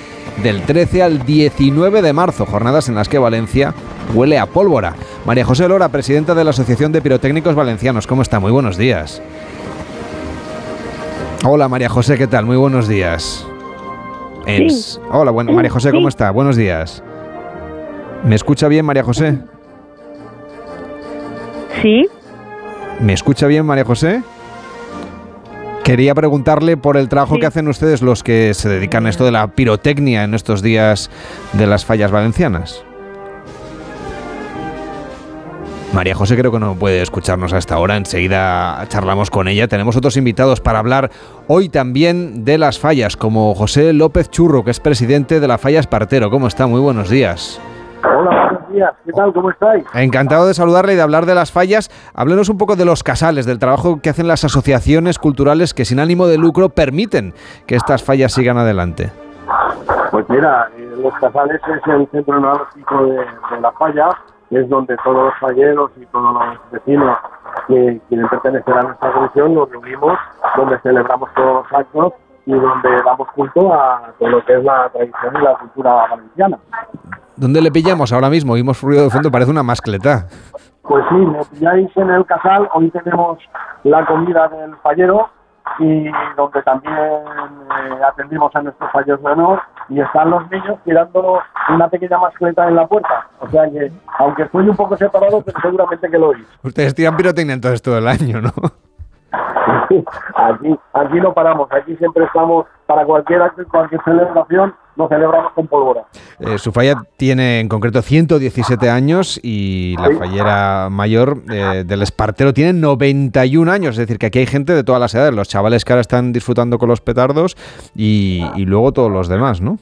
del 13 al 19 de marzo, jornadas en las que Valencia huele a pólvora. María José Lora, presidenta de la Asociación de Pirotécnicos Valencianos, ¿cómo está? Muy buenos días. Hola María José, ¿qué tal? Muy buenos días. Hola, bueno, María José, ¿cómo está? Buenos días. ¿Me escucha bien, María José? Sí. ¿Me escucha bien, María José? Quería preguntarle por el trabajo que hacen ustedes los que se dedican a esto de la pirotecnia en estos días de las fallas valencianas. María José creo que no puede escucharnos hasta ahora, enseguida charlamos con ella. Tenemos otros invitados para hablar hoy también de las fallas, como José López Churro, que es presidente de la Falla Espartero. ¿Cómo está? Muy buenos días. Hola, buenos días. ¿Qué tal? ¿Cómo estáis? Encantado de saludarle y de hablar de las fallas. Háblenos un poco de los casales, del trabajo que hacen las asociaciones culturales que sin ánimo de lucro permiten que estas fallas sigan adelante. Pues mira, eh, los casales es el centro neurálgico de, de la falla, es donde todos los falleros y todos los vecinos que quieren pertenecer a nuestra comisión nos reunimos, donde celebramos todos los actos y donde damos culto a todo lo que es la tradición y la cultura valenciana. ¿Dónde le pillamos ahora mismo? Oímos ruido de fondo, parece una mascleta. Pues sí, me pilláis en el casal. Hoy tenemos la comida del fallero y donde también eh, atendimos a nuestros fallos de honor y están los niños tirando una pequeña mascleta en la puerta. O sea que, aunque estoy un poco separado, pero seguramente que lo oís. Ustedes tiran pirotecnia entonces todo el año, ¿no? [laughs] [laughs] aquí, aquí no paramos, aquí siempre estamos para cualquier acto, cualquier celebración, lo celebramos con pólvora. Eh, su falla tiene en concreto 117 años y la fallera mayor eh, del Espartero tiene 91 años, es decir, que aquí hay gente de todas las edades, los chavales que ahora están disfrutando con los petardos y, luego todos los demás, ¿no?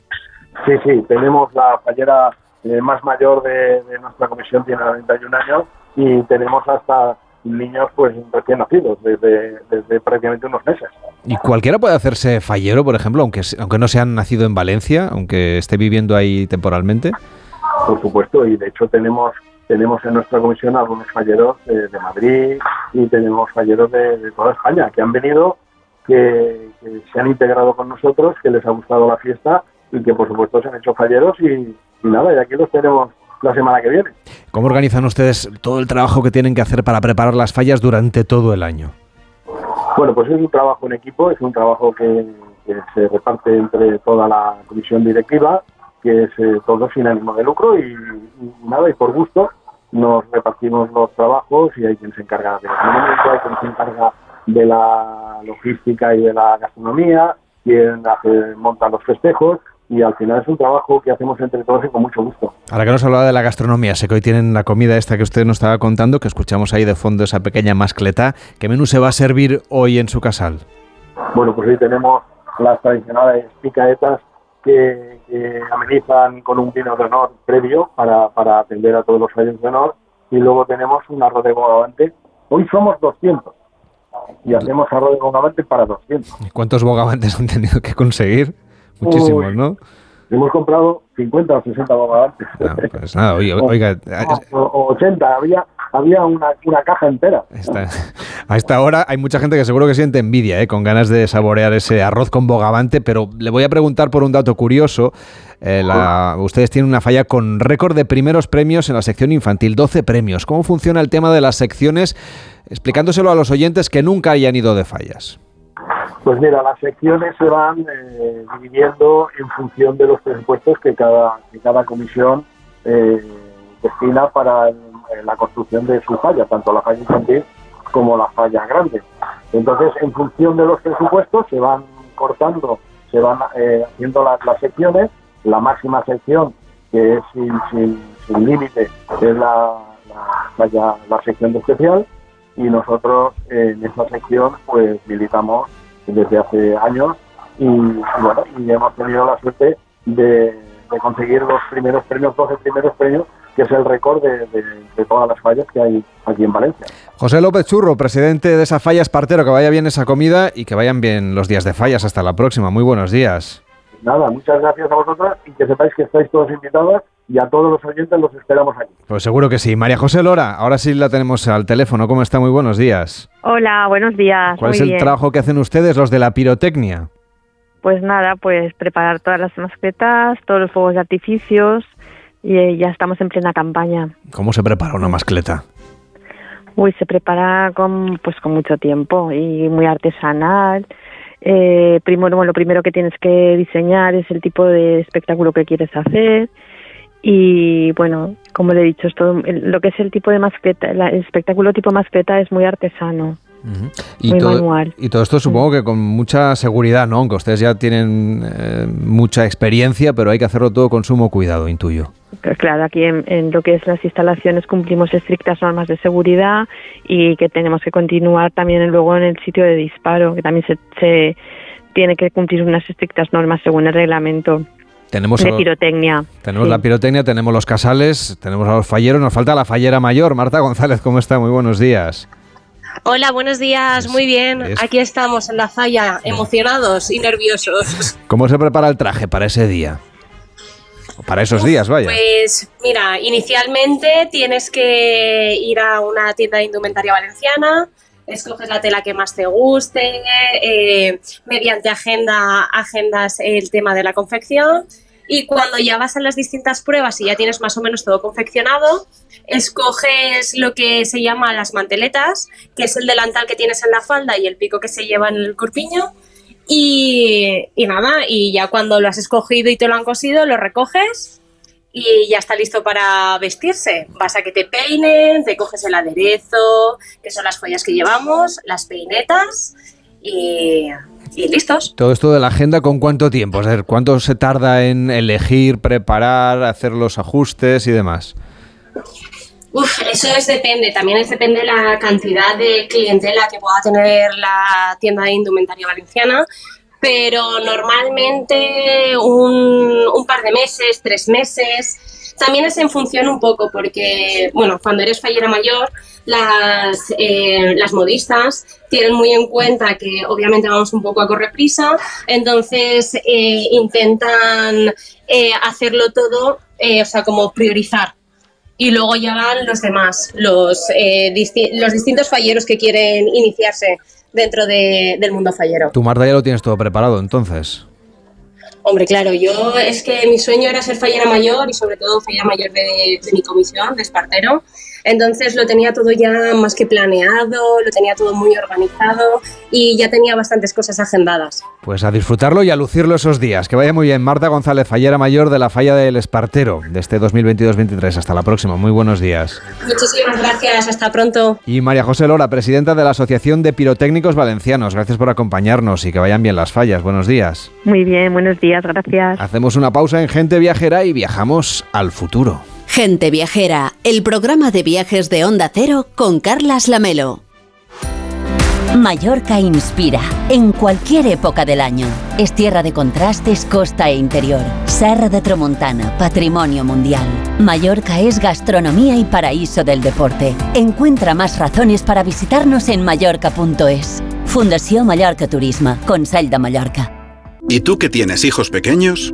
Sí, sí, tenemos la fallera eh, más mayor de, de nuestra comisión, tiene 91 años y tenemos hasta niños pues recién nacidos, desde, desde prácticamente unos meses. ¿Y cualquiera puede hacerse fallero, por ejemplo, aunque, aunque no se han nacido en Valencia, aunque esté viviendo ahí temporalmente? Por supuesto, y de hecho tenemos tenemos en nuestra comisión algunos falleros de, Madrid y tenemos falleros de, toda España que han venido, que, se han integrado con nosotros, que les ha gustado la fiesta y que por supuesto se han hecho falleros y, y nada, y aquí los tenemos la semana que viene. ¿Cómo organizan ustedes todo el trabajo que tienen que hacer para preparar las fallas durante todo el año? Bueno, pues es un trabajo en equipo, es un trabajo que, se reparte entre toda la comisión directiva, que es eh, todo sin ánimo de lucro y, nada, y por gusto nos repartimos los trabajos y hay quien se encarga de hay quien se encarga de la logística y de la gastronomía, quien hace, monta los festejos y al final es un trabajo que hacemos entre todos y con mucho gusto. Ahora que nos hablaba de la gastronomía, sé que hoy tienen la comida esta que usted nos estaba contando, que escuchamos ahí de fondo esa pequeña mascleta. ¿Qué menú se va a servir hoy en su casal? Bueno, pues hoy tenemos las tradicionales picaetas que, amenizan con un vino de honor previo para, para atender a todos los fallos de honor y luego tenemos un arroz de bogavante. Hoy somos 200 y hacemos arroz de bogavante para 200. ¿Cuántos bogavantes han tenido que conseguir? Muchísimos, ¿no? Hemos comprado 50 o 60 bogavantes. No, pues nada, [laughs] oiga, o, 80, había, había una, una caja entera. a esta hora hay mucha gente que seguro que siente envidia, ¿eh? con ganas de saborear ese arroz con bogavante, pero le voy a preguntar por un dato curioso. Eh, ustedes tienen una falla con récord de primeros premios en la sección infantil, 12 premios. ¿Cómo funciona el tema de las secciones? Explicándoselo a los oyentes que nunca hayan ido de fallas. Pues mira, las secciones se van eh, dividiendo en función de los presupuestos que cada, que cada comisión eh, destina para la construcción de su falla, tanto la falla infantil como la falla grande. Entonces, en función de los presupuestos se van cortando, se van eh, haciendo las, secciones. La máxima sección, que es sin, sin, límite, es la, la, la sección de especial y nosotros en esa sección pues militamos desde hace años y, bueno, y hemos tenido la suerte de, conseguir los primeros premios, 12 primeros premios, que es el récord de, todas las fallas que hay aquí en Valencia. José López Churro, presidente de esa falla Espartero, que vaya bien esa comida y que vayan bien los días de fallas. Hasta la próxima. Muy buenos días. nada, muchas gracias a vosotros y que sepáis que estáis todos invitados y a todos los oyentes los esperamos aquí. Pues seguro que sí. María José Lora, ahora sí la tenemos al teléfono. ¿Cómo está? Muy buenos días. Hola, buenos días. ¿Cuál es el trabajo que hacen ustedes, los de la pirotecnia? Pues nada, pues preparar todas las mascletas, todos los fuegos de artificios y eh, ya estamos en plena campaña. ¿Cómo se prepara una mascleta? Uy, se prepara con, pues con mucho tiempo y muy artesanal. Eh, primero, lo primero que tienes que diseñar es el tipo de espectáculo que quieres hacer y bueno, como le he dicho, lo que es el tipo de mascleta, el espectáculo tipo mascleta es muy artesano. y muy todo, manual. Y todo esto supongo que con mucha seguridad, ¿no? Aunque ustedes ya tienen eh, mucha experiencia, pero hay que hacerlo todo con sumo cuidado, intuyo. Claro, aquí en, lo que es las instalaciones cumplimos estrictas normas de seguridad y que tenemos que continuar también luego en el sitio de disparo, que también se, se tiene que cumplir unas estrictas normas según el reglamento. Tenemos de pirotecnia. Tenemos la pirotecnia, tenemos los casales, tenemos a los falleros, nos falta la fallera mayor. Marta González, ¿cómo está? Muy buenos días. Hola, buenos días, muy bien. Aquí estamos en la falla, emocionados y nerviosos. [laughs] ¿Cómo se prepara el traje para ese día? Para esos días, vaya. Pues mira, inicialmente tienes que ir a una tienda de indumentaria valenciana, escoges la tela que más te guste, eh, mediante agenda agendas el tema de la confección y cuando ya vas a las distintas pruebas y ya tienes más o menos todo confeccionado, escoges lo que se llama las manteletas, que es el delantal que tienes en la falda y el pico que se lleva en el corpiño. Y, y nada, y ya cuando lo has escogido y te lo han cosido, lo recoges y ya está listo para vestirse. Vas a que te peinen, te coges el aderezo, que son las joyas que llevamos, las peinetas y, listos. Todo esto de la agenda, ¿con cuánto tiempo? Es ¿cuánto se tarda en elegir, preparar, hacer los ajustes y demás? Uf, eso es depende, también es depende de la cantidad de clientela que pueda tener la tienda de indumentaria valenciana, pero normalmente un, par de meses, tres meses. También es en función un poco, porque, bueno, cuando eres fallera mayor, las, eh, las modistas tienen muy en cuenta que obviamente vamos un poco a correr prisa, entonces eh, intentan eh, hacerlo todo, o sea, como priorizar y luego ya van los demás, los, los distintos falleros que quieren iniciarse dentro del mundo fallero. Tu Marta ya lo tienes todo preparado entonces. Hombre, claro, yo es que mi sueño era ser fallera mayor y sobre todo fallera mayor de, de mi comisión, de Espartero. Entonces lo tenía todo ya más que planeado, lo tenía todo muy organizado y ya tenía bastantes cosas agendadas. Pues a disfrutarlo y a lucirlo esos días. Que vaya muy bien. Marta González, fallera mayor de la falla del Espartero de este 2022-23. Hasta la próxima. Muy buenos días. Muchísimas gracias. Hasta pronto. Y María José Lora, presidenta de la Asociación de Pirotécnicos Valencianos. Gracias por acompañarnos y que vayan bien las fallas. Buenos días. Muy bien, buenos días. Gracias. Hacemos una pausa en Gente Viajera y viajamos al futuro. Gente Viajera, el programa de viajes de Onda Cero con Carlas Lamelo. Mallorca inspira en cualquier época del año. Es tierra de contrastes, costa e interior. Serra de Tramontana, patrimonio mundial. Mallorca es gastronomía y paraíso del deporte. Encuentra más razones para visitarnos en mallorca.es. Fundación Mallorca Turismo, Consell de Mallorca. ¿Y tú que tienes hijos pequeños?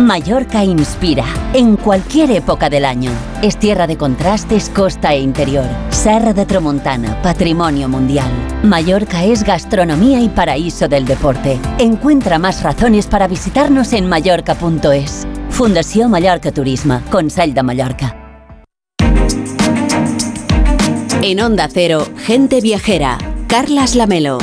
Mallorca inspira en cualquier época del año. Es tierra de contrastes, costa e interior. Serra de Tramontana, patrimonio mundial. Mallorca es gastronomía y paraíso del deporte. Encuentra más razones para visitarnos en mallorca.es. Fundación Mallorca Turismo, Consell de Mallorca. En Onda Cero, gente viajera. Carlas Lamelo.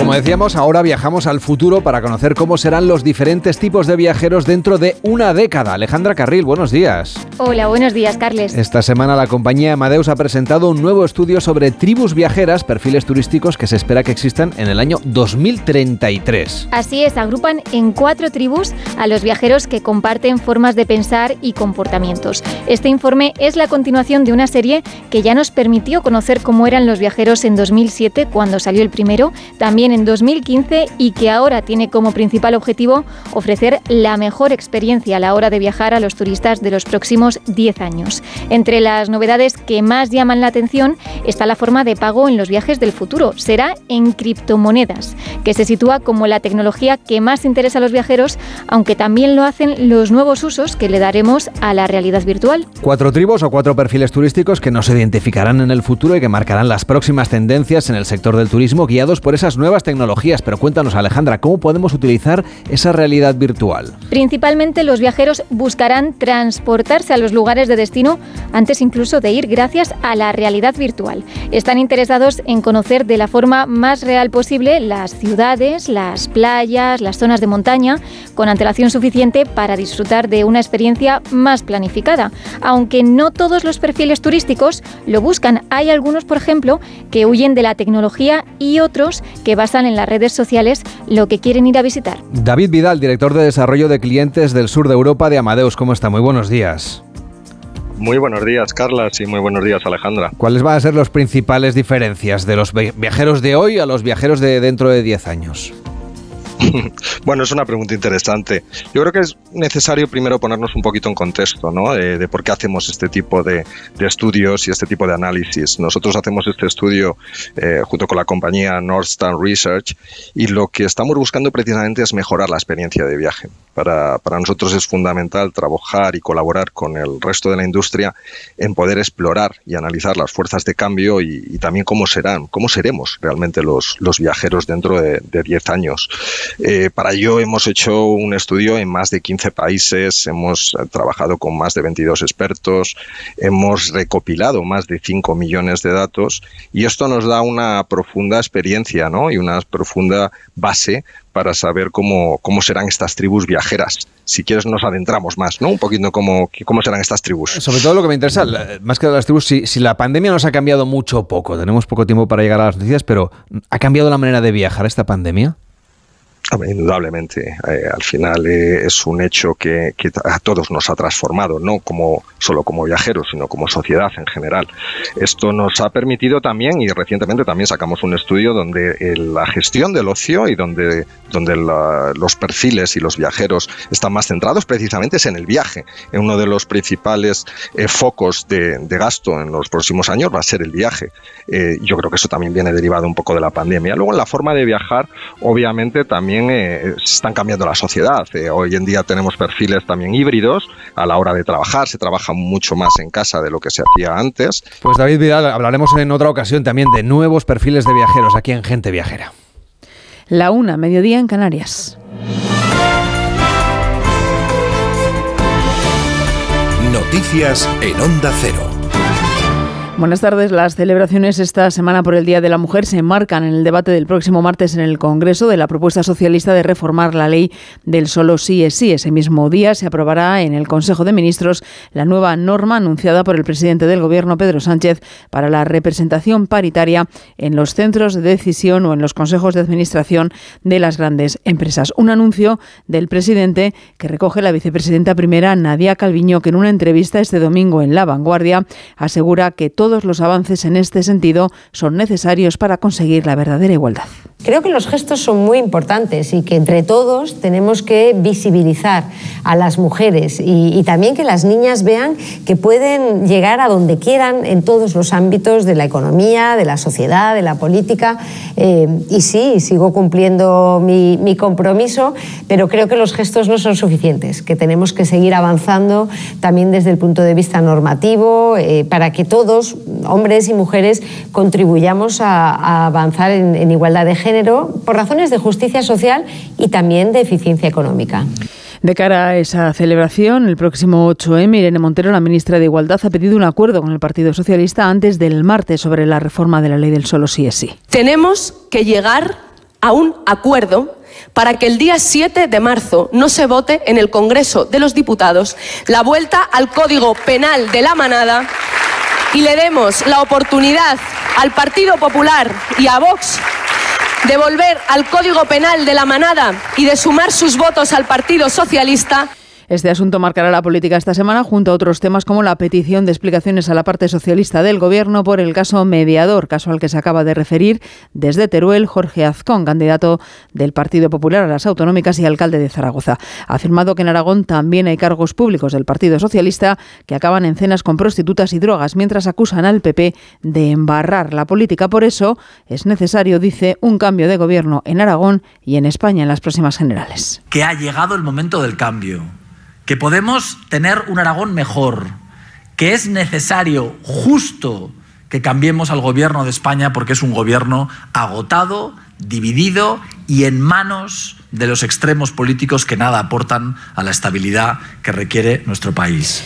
Como decíamos, ahora viajamos al futuro para conocer cómo serán los diferentes tipos de viajeros dentro de una década. Alejandra Carril, buenos días. Hola, buenos días, Carles. Esta semana la compañía Amadeus ha presentado un nuevo estudio sobre tribus viajeras, perfiles turísticos que se espera que existan en el año 2033. Así es, agrupan en cuatro tribus a los viajeros que comparten formas de pensar y comportamientos. Este informe es la continuación de una serie que ya nos permitió conocer cómo eran los viajeros en 2007 cuando salió el primero. También en 2015 y que ahora tiene como principal objetivo ofrecer la mejor experiencia a la hora de viajar a los turistas de los próximos 10 años. Entre las novedades que más llaman la atención está la forma de pago en los viajes del futuro. Será en criptomonedas, que se sitúa como la tecnología que más interesa a los viajeros, aunque también lo hacen los nuevos usos que le daremos a la realidad virtual. Cuatro tribus o cuatro perfiles turísticos que nos identificarán en el futuro y que marcarán las próximas tendencias en el sector del turismo guiados por esas nuevas tecnologías, pero cuéntanos Alejandra, ¿cómo podemos utilizar esa realidad virtual? Principalmente los viajeros buscarán transportarse a los lugares de destino antes incluso de ir gracias a la realidad virtual. Están interesados en conocer de la forma más real posible las ciudades, las playas, las zonas de montaña, con antelación suficiente para disfrutar de una experiencia más planificada. Aunque no todos los perfiles turísticos lo buscan, hay algunos, por ejemplo, que huyen de la tecnología y otros que en las redes sociales lo que quieren ir a visitar. David Vidal, director de desarrollo de clientes del sur de Europa de Amadeus, ¿cómo está? Muy buenos días. Muy buenos días, Carlas, y muy buenos días, Alejandra. ¿Cuáles van a ser las principales diferencias de los viajeros de hoy a los viajeros de dentro de 10 años? [laughs] bueno, es una pregunta interesante. Yo creo que es necesario primero ponernos un poquito en contexto, ¿no? Eh, de por qué hacemos este tipo de, estudios y este tipo de análisis. Nosotros hacemos este estudio eh, junto con la compañía Northstar Research y lo que estamos buscando precisamente es mejorar la experiencia de viaje. Para, nosotros es fundamental trabajar y colaborar con el resto de la industria en poder explorar y analizar las fuerzas de cambio y, también cómo serán, cómo seremos realmente los, los viajeros dentro de 10 años. Eh, para ello hemos hecho un estudio en más de 15 países, hemos eh, trabajado con más de 22 expertos, hemos recopilado más de 5 millones de datos y esto nos da una profunda experiencia ¿no? y una profunda base para saber cómo, cómo serán estas tribus viajeras. Si quieres nos adentramos más, ¿no? Un poquito cómo, cómo serán estas tribus. Sobre todo lo que me interesa, más que las tribus, si, si la pandemia nos ha cambiado mucho o poco, tenemos poco tiempo para llegar a las noticias, pero ¿ha cambiado la manera de viajar esta pandemia? Indudablemente, eh, al final eh, es un hecho que, a todos nos ha transformado, no como solo como viajeros, sino como sociedad en general. Esto nos ha permitido también, y recientemente también sacamos un estudio donde eh, la gestión del ocio y donde, donde los perfiles y los viajeros están más centrados precisamente es en el viaje. Uno de los principales focos de, de, gasto en los próximos años va a ser el viaje. yo creo que eso también viene derivado un poco de la pandemia. Luego en la forma de viajar, obviamente también eh, están cambiando la sociedad. Eh, hoy en día tenemos perfiles también híbridos a la hora de trabajar, se trabaja mucho más en casa de lo que se hacía antes. Pues David Vidal, hablaremos en otra ocasión también de nuevos perfiles de viajeros aquí en Gente Viajera. La una, mediodía en Canarias. Noticias en Onda Cero. Buenas tardes. Las celebraciones esta semana por el Día de la Mujer se enmarcan en el debate del próximo martes en el Congreso de la propuesta socialista de reformar la ley del solo sí es sí. Ese mismo día se aprobará en el Consejo de Ministros la nueva norma anunciada por el presidente del Gobierno, Pedro Sánchez, para la representación paritaria en los centros de decisión o en los consejos de administración de las grandes empresas. Un anuncio del presidente que recoge la vicepresidenta primera, Nadia Calviño, que en una entrevista este domingo en La Vanguardia asegura que todo todos los avances en este sentido son necesarios para conseguir la verdadera igualdad. Creo que los gestos son muy importantes y que entre todos tenemos que visibilizar a las mujeres y, también que las niñas vean que pueden llegar a donde quieran en todos los ámbitos de la economía, de la sociedad, de la política. Eh, y sí, sigo cumpliendo mi, compromiso, pero creo que los gestos no son suficientes, que tenemos que seguir avanzando también desde el punto de vista normativo eh, para que todos, hombres y mujeres, contribuyamos a, avanzar en, en igualdad de género por razones de justicia social y también de eficiencia económica. De cara a esa celebración, el próximo 8M, Irene Montero, la ministra de Igualdad, ha pedido un acuerdo con el Partido Socialista antes del martes sobre la reforma de la ley del solo sí es sí. Tenemos que llegar a un acuerdo para que el día 7 de marzo no se vote en el Congreso de los Diputados la vuelta al Código Penal de la Manada y le demos la oportunidad al Partido Popular y a Vox de volver al Código Penal de la manada y de sumar sus votos al Partido Socialista este asunto marcará la política esta semana junto a otros temas como la petición de explicaciones a la parte socialista del Gobierno por el caso mediador, caso al que se acaba de referir desde Teruel Jorge Azcón, candidato del Partido Popular a las autonómicas y alcalde de Zaragoza. Ha afirmado que en Aragón también hay cargos públicos del Partido Socialista que acaban en cenas con prostitutas y drogas, mientras acusan al PP de embarrar la política. Por eso es necesario, dice, un cambio de gobierno en Aragón y en España en las próximas generales. Que ha llegado el momento del cambio que podemos tener un Aragón mejor, que es necesario, justo, que cambiemos al gobierno de España porque es un gobierno agotado, dividido y en manos de los extremos políticos que nada aportan a la estabilidad que requiere nuestro país.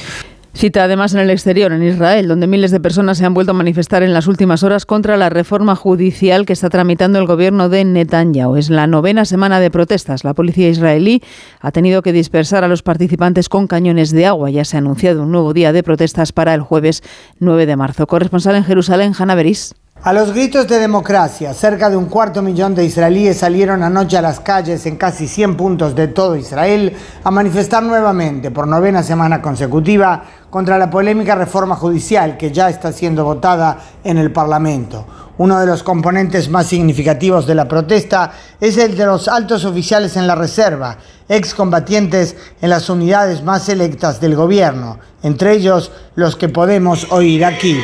Cita además en el exterior, en Israel, donde miles de personas se han vuelto a manifestar en las últimas horas contra la reforma judicial que está tramitando el gobierno de Netanyahu. Es la novena semana de protestas. La policía israelí ha tenido que dispersar a los participantes con cañones de agua. Ya se ha anunciado un nuevo día de protestas para el jueves 9 de marzo. Corresponsal en Jerusalén, Hanna Beris. A los gritos de democracia, cerca de un cuarto millón de israelíes salieron anoche a las calles en casi 100 puntos de todo Israel a manifestar nuevamente por novena semana consecutiva contra la polémica reforma judicial que ya está siendo votada en el Parlamento. Uno de los componentes más significativos de la protesta es el de los altos oficiales en la reserva, excombatientes en las unidades más selectas del gobierno, entre ellos los que podemos oír aquí.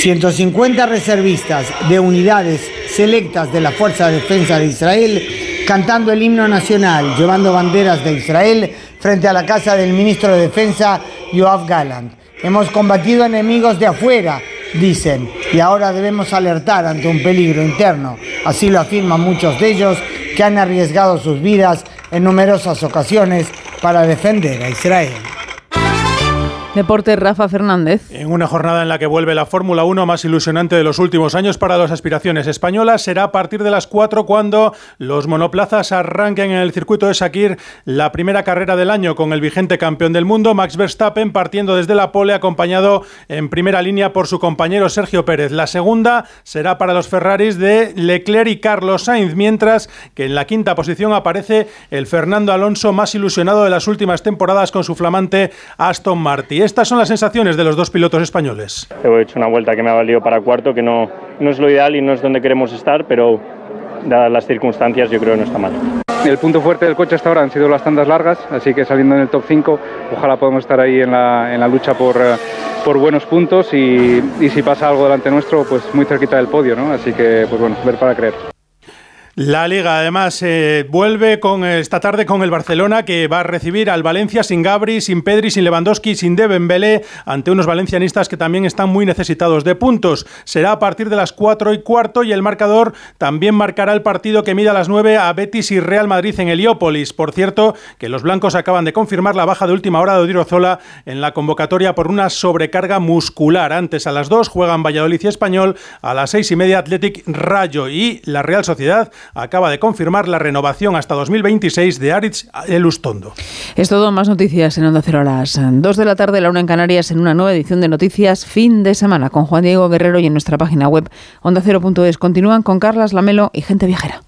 150 reservistas de unidades selectas de la Fuerza de Defensa de Israel cantando el himno nacional, llevando banderas de Israel frente a la casa del ministro de Defensa, Yoav Gallant. Hemos combatido enemigos de afuera, dicen, y ahora debemos alertar ante un peligro interno. Así lo afirman muchos de ellos que han arriesgado sus vidas en numerosas ocasiones para defender a Israel. Deporte Rafa Fernández. En una jornada en la que vuelve la Fórmula 1 más ilusionante de los últimos años para las aspiraciones españolas, será a partir de las 4 cuando los monoplazas arranquen en el circuito de Sakir la primera carrera del año con el vigente campeón del mundo, Max Verstappen, partiendo desde la pole acompañado en primera línea por su compañero Sergio Pérez. La segunda será para los Ferraris de Leclerc y Carlos Sainz, mientras que en la quinta posición aparece el Fernando Alonso más ilusionado de las últimas temporadas con su flamante Aston Martin. Estas son las sensaciones de los dos pilotos españoles. He hecho una vuelta que me ha valido para cuarto, que no, no es lo ideal y no es donde queremos estar, pero dadas las circunstancias yo creo que no está mal. El punto fuerte del coche hasta ahora han sido las tandas largas, así que saliendo en el top 5, ojalá podamos estar ahí en la, en la lucha por, eh, por buenos puntos y, y, si pasa algo delante nuestro, pues muy cerquita del podio, ¿no? Así que, pues bueno, ver para creer. La Liga además eh, vuelve con esta tarde con el Barcelona que va a recibir al Valencia sin Gabri, sin Pedri, sin Lewandowski, sin Dembélé ante unos valencianistas que también están muy necesitados de puntos. Será a partir de las 4 y cuarto y el marcador también marcará el partido que mida a las 9 a Betis y Real Madrid en Heliópolis. Por cierto, que los blancos acaban de confirmar la baja de última hora de Odiro en la convocatoria por una sobrecarga muscular. Antes a las 2 juegan Valladolid y Español, a las 6 y media Athletic Rayo y la Real Sociedad acaba de confirmar la renovación hasta 2026 de Aritz Elustondo. Es todo, más noticias en Onda Cero a las 2 de la tarde, la una en Canarias, en una nueva edición de Noticias Fin de Semana con Juan Diego Guerrero y en nuestra página web ondacero.es. Continúan con Carlas Lamelo y Gente Viajera.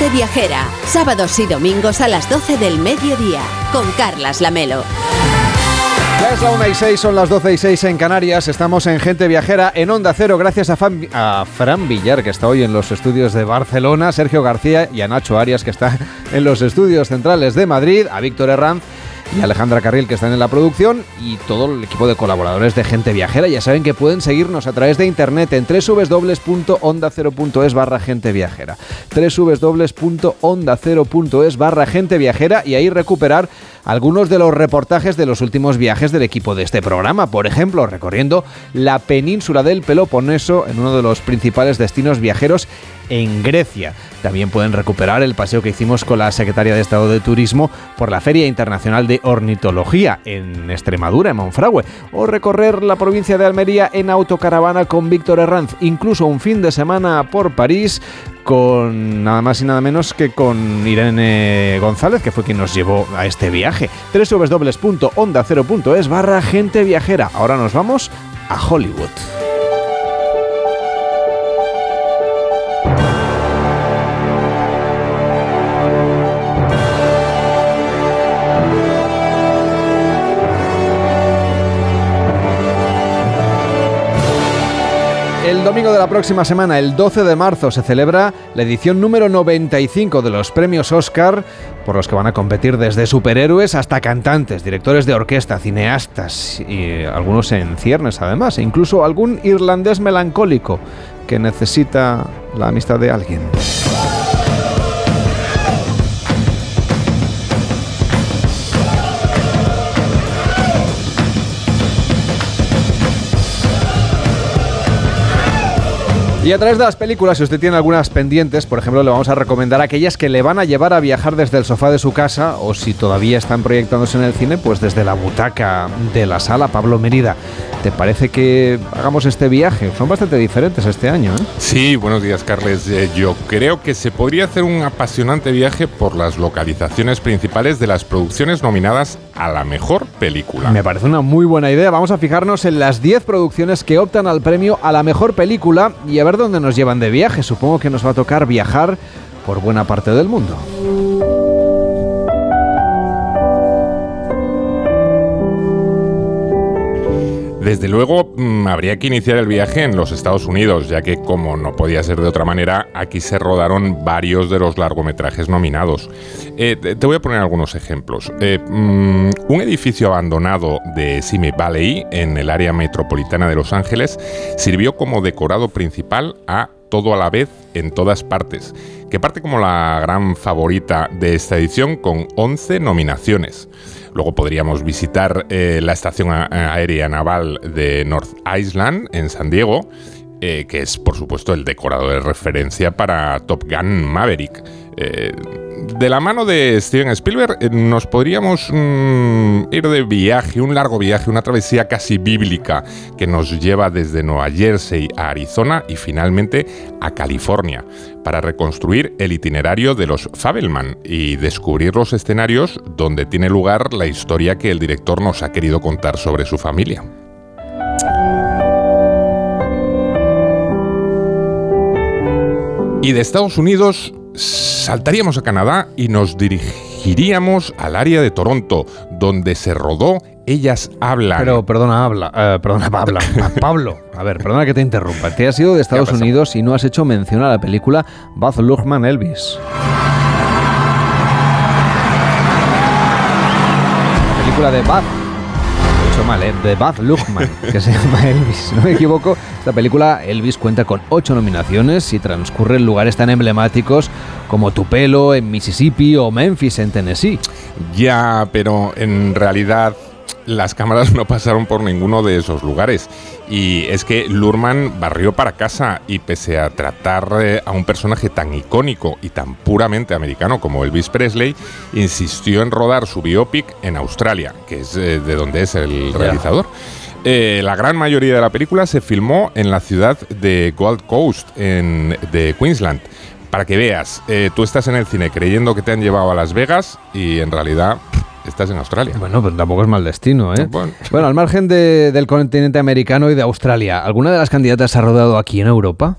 Gente Viajera, sábados y domingos a las 12 del mediodía, con Carlas Lamelo. Ya es la 1 y 6, son las 12 y 6 en Canarias. Estamos en Gente Viajera en Onda Cero, gracias a, a, Fran Villar, que está hoy en los estudios de Barcelona, Sergio García y a Nacho Arias, que está en los estudios centrales de Madrid, a Víctor Herranz y Alejandra Carril que están en la producción y todo el equipo de colaboradores de Gente Viajera. Ya saben que pueden seguirnos a través de internet en www.ondacero.es barra gente viajera. www.ondacero.es barra gente viajera y ahí recuperar algunos de los reportajes de los últimos viajes del equipo de este programa. Por ejemplo, recorriendo la península del Peloponeso en uno de los principales destinos viajeros en Grecia. También pueden recuperar el paseo que hicimos con la secretaria de Estado de Turismo por la Feria Internacional de Ornitología en Extremadura, en Monfragüe, o recorrer la provincia de Almería en autocaravana con Víctor Herranz, incluso un fin de semana por París con nada más y nada menos que con Irene González, que fue quien nos llevó a este viaje. www.onda0.es barra gente viajera. Ahora nos vamos a Hollywood. Domingo de la próxima semana, el 12 de marzo, se celebra la edición número 95 de los premios Oscar, por los que van a competir desde superhéroes hasta cantantes, directores de orquesta, cineastas y algunos en ciernes además, e incluso algún irlandés melancólico que necesita la amistad de alguien. Y a través de las películas, si usted tiene algunas pendientes, por ejemplo, le vamos a recomendar aquellas que le van a llevar a viajar desde el sofá de su casa o si todavía están proyectándose en el cine, pues desde la butaca de la sala. Pablo Merida, ¿te parece que hagamos este viaje? Son bastante diferentes este año, ¿eh? Sí, buenos días, Carles. Eh, yo creo que se podría hacer un apasionante viaje por las localizaciones principales de las producciones nominadas a la mejor película. Me parece una muy buena idea. Vamos a fijarnos en las 10 producciones que optan al premio a la mejor película y a ver dónde nos llevan de viaje. Supongo que nos va a tocar viajar por buena parte del mundo. Desde luego, mm, habría que iniciar el viaje en los Estados Unidos, ya que, como no podía ser de otra manera, aquí se rodaron varios de los largometrajes nominados. Eh, te voy a poner algunos ejemplos. Eh, mm, un edificio abandonado de Simi Valley, en el área metropolitana de Los Ángeles, sirvió como decorado principal a todo a la vez en todas partes, que parte como la gran favorita de esta edición con 11 nominaciones. Luego podríamos visitar eh, la estación aérea naval de North Island en San Diego, eh, que es por supuesto el decorado de referencia para Top Gun Maverick. Eh, de la mano de Steven Spielberg nos podríamos mm, ir de viaje, un largo viaje, una travesía casi bíblica que nos lleva desde Nueva Jersey a Arizona y finalmente a California para reconstruir el itinerario de los Fabelman y descubrir los escenarios donde tiene lugar la historia que el director nos ha querido contar sobre su familia. Y de Estados Unidos saltaríamos a Canadá y nos dirigiríamos al área de Toronto, donde se rodó Ellas Hablan. Pero perdona, habla, eh, perdona, [laughs] habla. Pablo, a ver, perdona que te interrumpa. Te has ido de Estados Unidos y no has hecho mención a la película Baz Luhrmann Elvis. La película de Baz dicho ¿eh? Luhrmann, que se llama Elvis. No me equivoco, esta película Elvis cuenta con ocho nominaciones y transcurre en lugares tan emblemáticos como Tupelo en Mississippi o Memphis en Tennessee. Ya, pero en realidad las cámaras [laughs] no pasaron por ninguno de esos lugares. Y es que Lurman barrió para casa y pese a tratar eh, a un personaje tan icónico y tan puramente americano como Elvis Presley, insistió en rodar su biopic en Australia, que es eh, de donde es el realizador. Eh, la gran mayoría de la película se filmó en la ciudad de Gold Coast, en, de Queensland. Para que veas, tú estás en el cine creyendo que te han llevado a Las Vegas y en realidad estás en Australia. Bueno, pues tampoco es mal destino, ¿eh? Bueno, al margen de- del continente americano y de Australia, ¿alguna de las candidatas ha rodado aquí en Europa?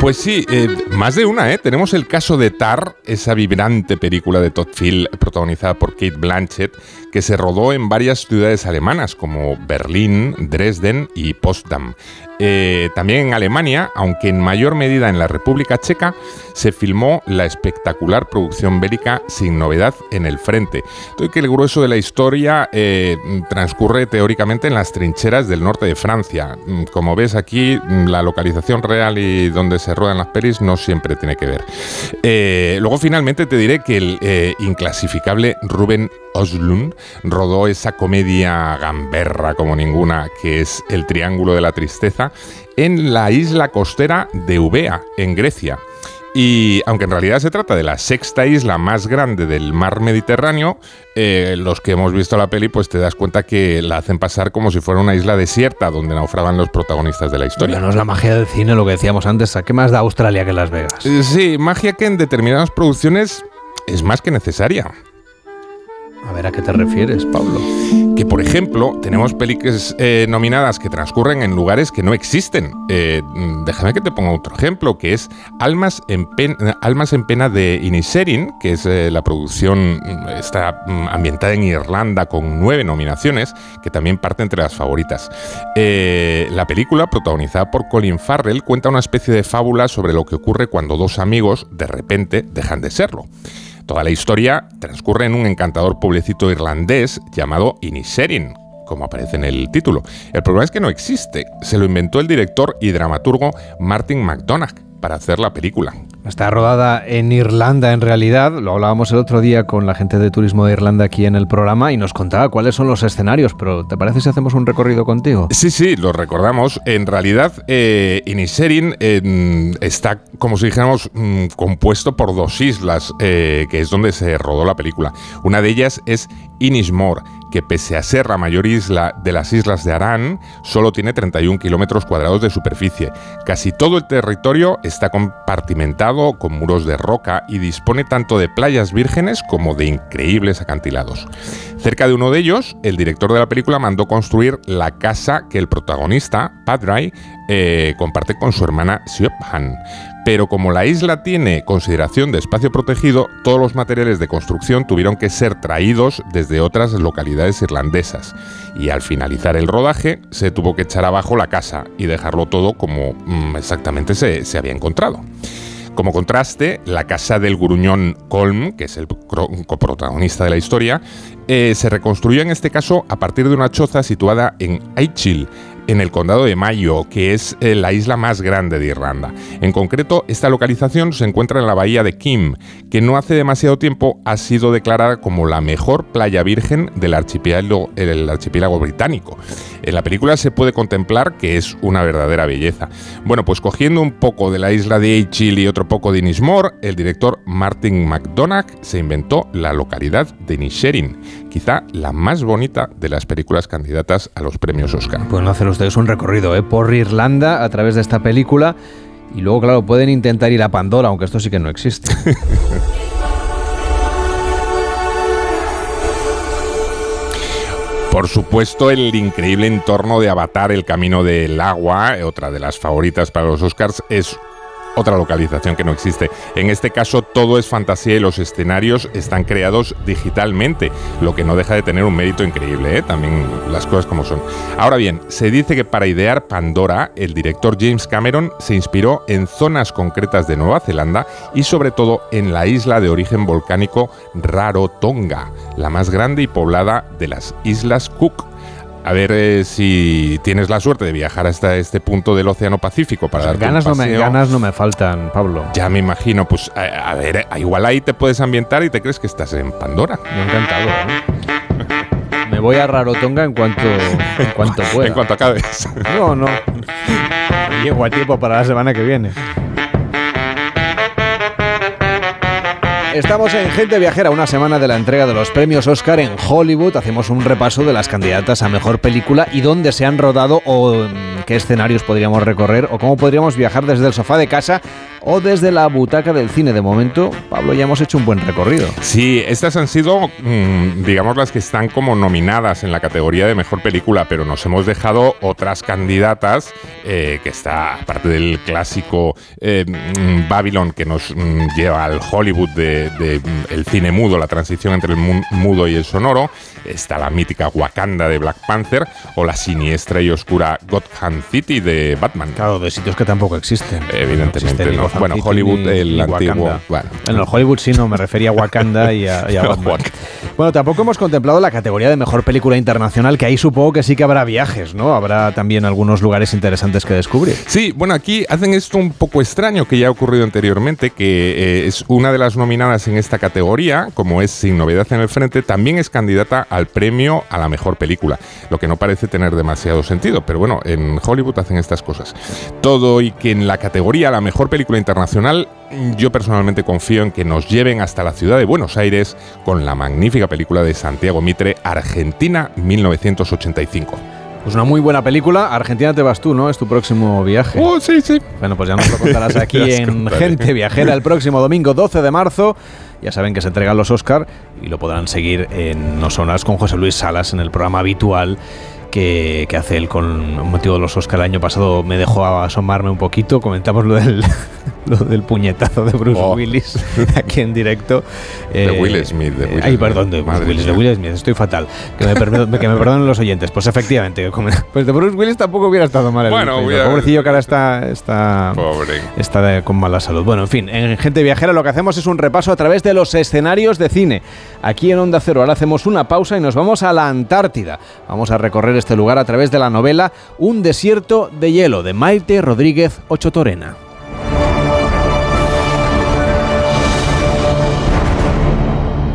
Pues sí, eh, más de una, ¿eh? Tenemos el caso de Tar, esa vibrante película de Todd Field protagonizada por Kate Blanchett, que se rodó en varias ciudades alemanas como Berlín, Dresden y Potsdam. Eh, también en Alemania, aunque en mayor medida en la República Checa, se filmó la espectacular producción bélica Sin Novedad en el Frente. Todo que el grueso de la historia eh, transcurre teóricamente en las trincheras del norte de Francia. Mm, Como ves aquí, mm, la localización real y donde se ruedan las pelis no siempre tiene que ver. Eh, luego finalmente te diré que el inclasificable Ruben Oslund rodó esa comedia gamberra como ninguna que es El Triángulo de la Tristeza en la isla costera de Eubea, en Grecia. Y aunque en realidad se trata de la sexta isla más grande del mar Mediterráneo, eh, los que hemos visto la peli, pues te das cuenta que la hacen pasar como si fuera una isla desierta donde naufragan los protagonistas de la historia. No es la magia del cine lo que decíamos antes. ¿A qué más da Australia que Las Vegas? Eh, Sí, magia que en determinadas producciones es más que necesaria. A ver, ¿a qué te refieres, Pablo? Que, por ejemplo, tenemos películas eh, nominadas que transcurren en lugares que no existen. Eh, déjame que te ponga otro ejemplo, que es Almas en, Pena de Inisherin, que es eh, la producción, mm, está mm, ambientada en Irlanda con nueve nominaciones, que también parte entre las favoritas. La película, protagonizada por Colin Farrell, cuenta una especie de fábula sobre lo que ocurre cuando dos amigos, de repente, dejan de serlo. Toda la historia transcurre en un encantador pueblecito irlandés llamado Inisherin, como aparece en el título. El problema es que no existe. Se lo inventó el director y dramaturgo Martin McDonagh para hacer la película. Está rodada en Irlanda en realidad, lo hablábamos el otro día con la gente de turismo de Irlanda aquí en el programa y nos contaba cuáles son los escenarios, pero ¿te parece si hacemos un recorrido contigo? Sí, sí, lo recordamos. En realidad, eh, está, como si dijéramos, mm, compuesto por dos islas, eh, que es donde se rodó la película. Una de ellas es Inismore, que pese a ser la mayor isla de las islas de Arán, solo tiene 31 kilómetros cuadrados de superficie. Casi todo el territorio está compartimentado con muros de roca y dispone tanto de playas vírgenes como de increíbles acantilados. Cerca de uno de ellos, el director de la película mandó construir la casa que el protagonista, Padray, eh, comparte con su hermana Siobhan. Pero como la isla tiene consideración de espacio protegido, todos los materiales de construcción tuvieron que ser traídos desde otras localidades irlandesas. Y al finalizar el rodaje, se tuvo que echar abajo la casa y dejarlo todo como mm, exactamente se, se había encontrado. Como contraste, la casa del gruñón Colm, que es el coprotagonista de la historia, eh, se reconstruyó en este caso a partir de una choza situada en Aichil, en el condado de Mayo, que es eh, la isla más grande de Irlanda. En concreto, esta localización se encuentra en la bahía de Kim, que no hace demasiado tiempo ha sido declarada como la mejor playa virgen del archipiélago, británico. En la película se puede contemplar que es una verdadera belleza. Bueno, pues cogiendo un poco de la isla de Aichil y otro poco de Inismore, el director Martin McDonagh se inventó la localidad de Inisherin, quizá la más bonita de las películas candidatas a los premios Oscar. Pueden hacer ustedes un recorrido ¿eh? por Irlanda a través de esta película y luego, claro, pueden intentar ir a Pandora, aunque esto sí que no existe. [laughs] Por supuesto, el increíble entorno de Avatar, el camino del agua, otra de las favoritas para los Oscars, es otra localización que no existe. En este caso todo es fantasía y los escenarios están creados digitalmente, lo que no deja de tener un mérito increíble, ¿eh? también las cosas como son. Ahora bien, se dice que para idear Pandora, el director James Cameron se inspiró en zonas concretas de Nueva Zelanda y sobre todo en la isla de origen volcánico Rarotonga, la más grande y poblada de las Islas Cook a ver eh, si tienes la suerte de viajar hasta este punto del Océano Pacífico para dar ganas, no me, ganas no me faltan, Pablo. Ya me imagino, pues a, ver, igual ahí te puedes ambientar y te crees que estás en Pandora. Me encantado. ¿eh? [laughs] Me voy a Rarotonga en cuanto, en cuanto [laughs] pueda. en cuanto acabes. No, no. [laughs] Llego a tiempo para la semana que viene. Estamos en Gente Viajera, una semana de la entrega de los premios Oscar en Hollywood. Hacemos un repaso de las candidatas a mejor película y dónde se han rodado o mm, qué escenarios podríamos recorrer o cómo podríamos viajar desde el sofá de casa o desde la butaca del cine. De momento, Pablo, ya hemos hecho un buen recorrido. Sí, estas han sido, mm, digamos, las que están como nominadas en la categoría de mejor película, pero nos hemos dejado otras candidatas eh, que está, aparte del clásico eh, mm, Babylon que nos lleva al Hollywood de de, el cine mudo, la transición entre el mudo y el sonoro. Está la mítica Wakanda de Black Panther o la siniestra y oscura Gotham City de Batman. Claro, de sitios que tampoco existen. Evidentemente no. Bueno, Hollywood, el antiguo. Bueno. el Hollywood sí, no, me refería a Wakanda y a, [laughs] Batman. bueno, tampoco hemos contemplado la categoría de mejor película internacional, que ahí supongo que sí que habrá viajes, ¿no? Habrá también algunos lugares interesantes que descubrir. Sí, bueno, aquí hacen esto un poco extraño que ya ha ocurrido anteriormente, que eh, es una de las nominadas en esta categoría, como es Sin Novedad en el Frente, también es candidata al premio a la mejor película, lo que no parece tener demasiado sentido, pero bueno, en Hollywood hacen estas cosas. Todo y que en la categoría a la mejor película internacional, yo personalmente confío en que nos lleven hasta la ciudad de Buenos Aires con la magnífica película de Santiago Mitre, Argentina 1985. Pues una muy buena película. Argentina te vas tú, ¿no? Es tu próximo viaje. Oh, sí, sí. Bueno, pues ya nos lo contarás aquí [laughs] en Gente Viajera el próximo domingo 12 de marzo. Ya saben que se entregan los Oscar y lo podrán seguir en No Sonas con José Luis Salas en el programa habitual que, hace él con motivo de los Oscar el año pasado me dejó asomarme un poquito. Comentamos lo del, [laughs] lo del puñetazo de Bruce oh. Willis [laughs] aquí en directo. de eh, Will Smith. De ay, perdón, de Bruce Willis, de Will Smith, estoy fatal. Que me, que me perdonen los oyentes. Pues efectivamente, [laughs] pues de Bruce Willis tampoco hubiera estado mal. El bueno, pobrecillo que ahora está, está, está con mala salud. Bueno, en fin, en Gente Viajera lo que hacemos es un repaso a través de los escenarios de cine. Aquí en Onda Cero ahora hacemos una pausa y nos vamos a la Antártida. Vamos a recorrer este lugar a través de la novela Un desierto de hielo de Maite Rodríguez Ochotorena.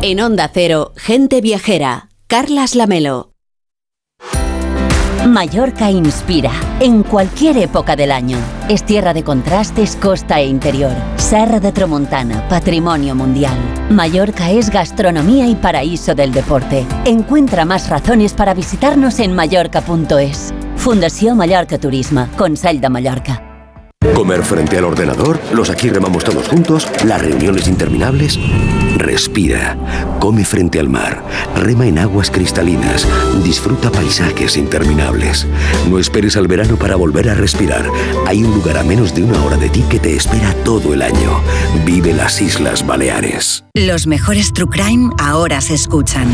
En Onda Cero, gente viajera, Carlas Lamelo. Mallorca inspira en cualquier época del año. Es tierra de contrastes, costa e interior. Serra de Tramontana, patrimonio mundial. Mallorca es gastronomía y paraíso del deporte. Encuentra más razones para visitarnos en mallorca.es. Fundación Mallorca Turismo, Consell de Mallorca. Comer frente al ordenador, los aquí remamos todos juntos, las reuniones interminables. Respira, come frente al mar, rema en aguas cristalinas, disfruta paisajes interminables. No esperes al verano para volver a respirar. Hay un lugar a menos de una hora de ti que te espera todo el año. Vive las Islas Baleares. Los mejores True Crime ahora se escuchan.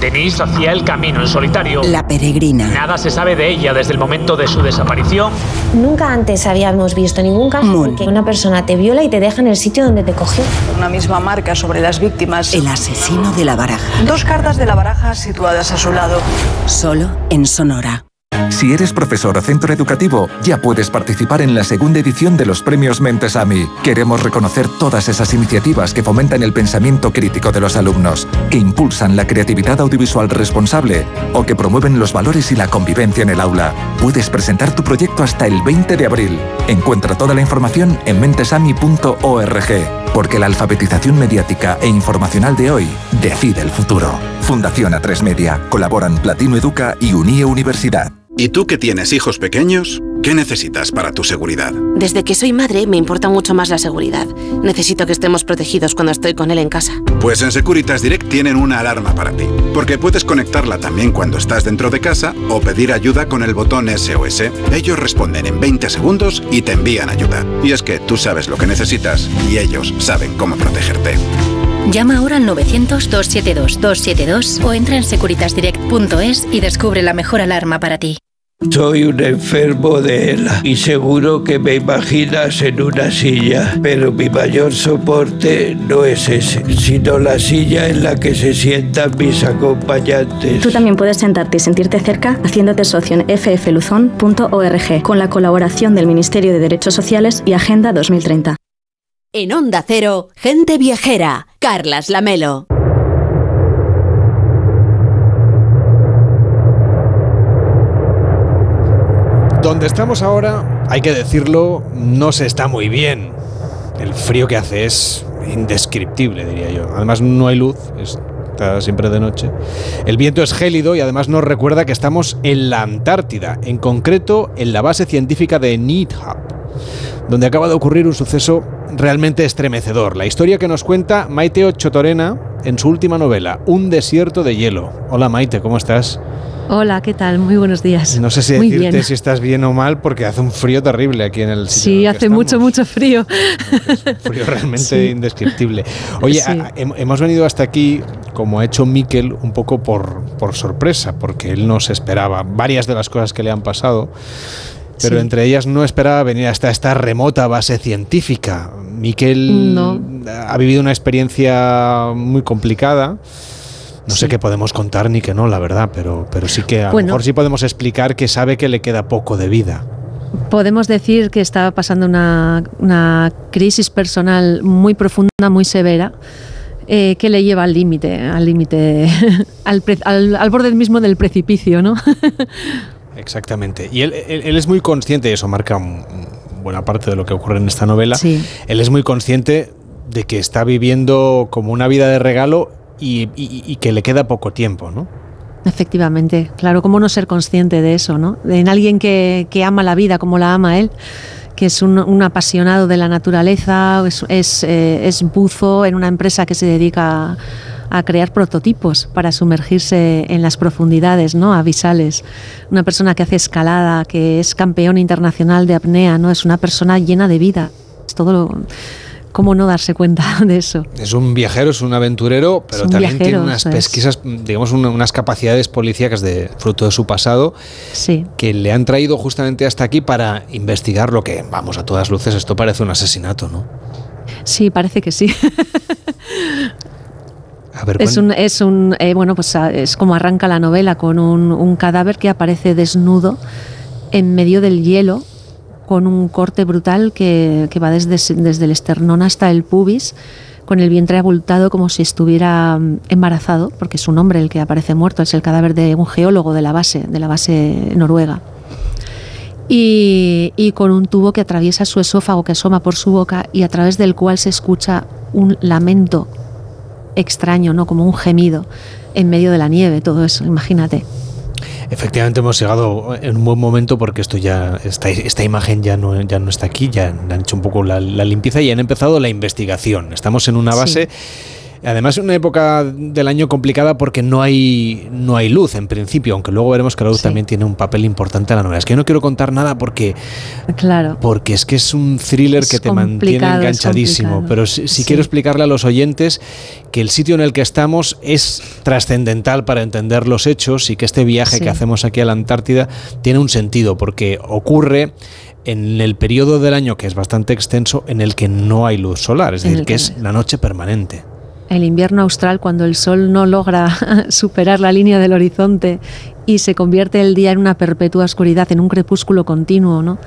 Denise hacía el camino en solitario. La peregrina. Nada se sabe de ella desde el momento de su desaparición. Nunca antes habíamos visto ningún caso en que una persona te viola y te deja en el sitio donde te cogió. Una misma marca sobre las víctimas. El asesino de la baraja. Dos cartas de la baraja situadas a su lado. Solo en Sonora. Si eres profesor o centro educativo, ya puedes participar en la segunda edición de los premios Mentesami. Queremos reconocer todas esas iniciativas que fomentan el pensamiento crítico de los alumnos, que impulsan la creatividad audiovisual responsable o que promueven los valores y la convivencia en el aula. Puedes presentar tu proyecto hasta el 20 de abril. Encuentra toda la información en mentesami.org, porque la alfabetización mediática e informacional de hoy decide el futuro. Fundación A3 Media. Colaboran Platino Educa y Unie Universidad. ¿Y tú que tienes hijos pequeños? ¿Qué necesitas para tu seguridad? Desde que soy madre me importa mucho más la seguridad. Necesito que estemos protegidos cuando estoy con él en casa. Pues en Securitas Direct tienen una alarma para ti, porque puedes conectarla también cuando estás dentro de casa o pedir ayuda con el botón SOS. Ellos responden en 20 segundos y te envían ayuda. Y es que tú sabes lo que necesitas y ellos saben cómo protegerte. Llama ahora al 900-272-272 o entra en securitasdirect.es y descubre la mejor alarma para ti. Soy un enfermo de ELA y seguro que me imaginas en una silla, pero mi mayor soporte no es ese, sino la silla en la que se sientan mis acompañantes. Tú también puedes sentarte y sentirte cerca haciéndote socio en ffluzon.org con la colaboración del Ministerio de Derechos Sociales y Agenda 2030. En Onda Cero, gente viajera, Carlas Lamelo. Donde estamos ahora, hay que decirlo, no se está muy bien. El frío que hace es indescriptible, diría yo. Además no hay luz, está siempre de noche. El viento es gélido y además nos recuerda que estamos en la Antártida, en concreto en la base científica de Needham, donde acaba de ocurrir un suceso realmente estremecedor. La historia que nos cuenta Maite Ochotorena en su última novela, Un desierto de hielo. Hola Maite, ¿cómo estás? Hola, ¿qué tal? Muy buenos días. No sé si decirte si estás bien o mal porque hace un frío terrible aquí en el sitio. Sí, hace mucho, mucho frío. Un frío realmente [laughs] indescriptible. Oye, hemos venido hasta aquí, como ha hecho Miquel, un poco por, por sorpresa, porque él no se esperaba varias de las cosas que le han pasado. Pero entre ellas no esperaba venir hasta esta remota base científica. Miquel ha vivido una experiencia muy complicada. No sé qué podemos contar ni que no, la verdad, pero, pero sí que a lo mejor sí podemos explicar que sabe que le queda poco de vida. Podemos decir que está pasando una, crisis personal muy profunda, muy severa. Eh, que le lleva al límite, al límite, [laughs] al, al, borde mismo del precipicio, ¿no? [laughs] Exactamente. Y él, es muy consciente, y eso marca buena parte de lo que ocurre en esta novela, él es muy consciente de que está viviendo como una vida de regalo y, que le queda poco tiempo, ¿no? Efectivamente, claro, ¿cómo no ser consciente de eso, ¿no? En alguien que, ama la vida como la ama él, que es un, apasionado de la naturaleza, es, eh, es, buzo en una empresa que se dedica a, crear prototipos para sumergirse en las profundidades ¿no? avisales. Una persona que hace escalada, que es campeón internacional de apnea, ¿no? es una persona llena de vida. Es todo lo ¿Cómo no darse cuenta [laughs] de eso? Es un viajero, es un aventurero, pero también tiene unas pesquisas, digamos, unas capacidades policíacas de fruto de su pasado sí. que le han traído justamente hasta aquí para investigar lo que, vamos, a todas luces, esto parece un asesinato, ¿no? Sí, parece que sí. [laughs] es un, es un eh, bueno, pues ah, es como arranca la novela con un, un cadáver que aparece desnudo en medio del hielo con un corte brutal que, va desde, desde el esternón hasta el pubis, con el vientre abultado como si estuviera mm, embarazado, porque es un hombre el que aparece muerto, es el cadáver de un geólogo de la base, de la base noruega. Y, y, con un tubo que atraviesa su esófago, que asoma por su boca y a través del cual se escucha un lamento extraño, ¿no? como un gemido en medio de la nieve, todo eso, imagínate. Efectivamente hemos llegado en un buen momento porque esto ya esta, esta imagen ya no, ya no está aquí, ya han hecho un poco la, limpieza y han empezado la investigación. Estamos en una base Además es una época del año complicada porque no hay, no hay luz en principio, aunque luego veremos que la luz también tiene un papel importante en la novela. Es que yo no quiero contar nada porque, claro. porque es que es un thriller que te mantiene enganchadísimo. Pero sí, quiero explicarle a los oyentes que el sitio en el que estamos es trascendental para entender los hechos y que este viaje que hacemos aquí a la Antártida tiene un sentido porque ocurre en el periodo del año que es bastante extenso en el que no hay luz solar, es decir, que es la noche permanente el invierno austral, cuando el sol no logra [laughs] superar la línea del horizonte y se convierte el día en una perpetua oscuridad, en un crepúsculo continuo, ¿no?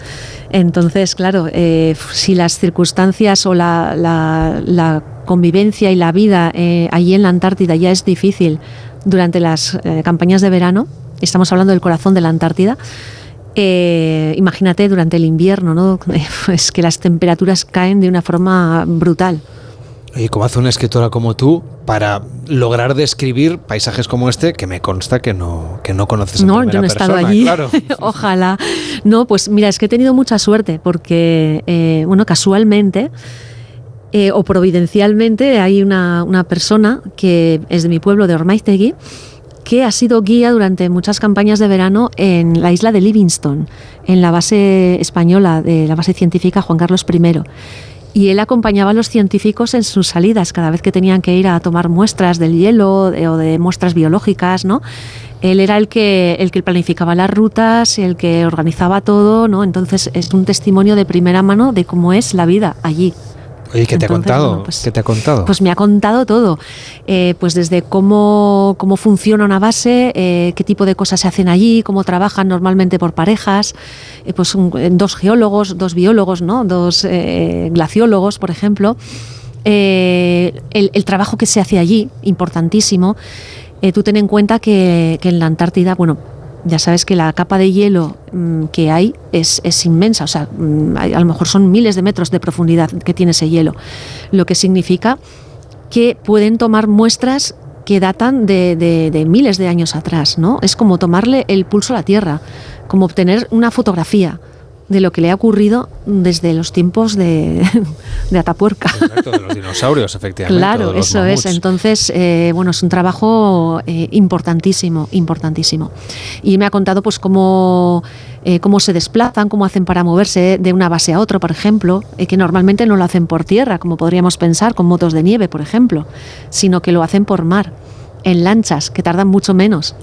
Entonces, claro, eh, si las circunstancias o la, convivencia y la vida eh, allí en la Antártida ya es difícil durante las eh, campañas de verano, estamos hablando del corazón de la Antártida, imagínate durante el invierno, ¿no? [laughs] Es que las temperaturas caen de una forma brutal. Y cómo hace una escritora como tú para lograr describir paisajes como este que me consta que no, que no conoces en No, yo no he estado persona, allí. claro. [laughs] Ojalá. No, pues mira, es que he tenido mucha suerte porque, eh, bueno, casualmente eh, o providencialmente hay una, una persona que es de mi pueblo, de Ormaiztegui, que ha sido guía durante muchas campañas de verano en la isla de Livingston, en la base española de la base científica Juan Carlos I. Y él acompañaba a los científicos en sus salidas cada vez que tenían que ir a tomar muestras del hielo o de muestras biológicas, ¿no? Él era el que, el que planificaba las rutas, el que organizaba todo, ¿no? Entonces es un testimonio de primera mano de cómo es la vida allí. Oye, ¿qué te ha contado? bueno, pues- ¿Qué te ha contado? Pues me ha contado todo, Eh, pues desde cómo, cómo funciona una base, eh, qué tipo de cosas se hacen allí, cómo trabajan normalmente por parejas, eh, pues un- dos geólogos, dos biólogos, ¿no? dos glaciólogos, por ejemplo, el, el trabajo que se hace allí, importantísimo. Eh, tú ten en cuenta que, que en la Antártida, bueno, ya sabes que la capa de hielo mm, que hay es, es inmensa, o sea, mm, a lo mejor son miles de metros de profundidad que tiene ese hielo, lo que significa que pueden tomar muestras que datan de- de miles de años atrás, ¿no? Es como tomarle el pulso a la Tierra, como obtener una fotografía de lo que le ha ocurrido desde los tiempos de, [laughs] de Atapuerca. Exacto, de los dinosaurios, efectivamente. Claro, eso es. Entonces, eh, bueno, es un trabajo eh, importantísimo, importantísimo. Y me ha contado, pues, cómo, eh, cómo se desplazan, cómo hacen para moverse de una base a otra, por ejemplo, eh, que normalmente no lo hacen por tierra, como podríamos pensar, con motos de nieve, por ejemplo, sino que lo hacen por mar, en lanchas, que tardan mucho menos.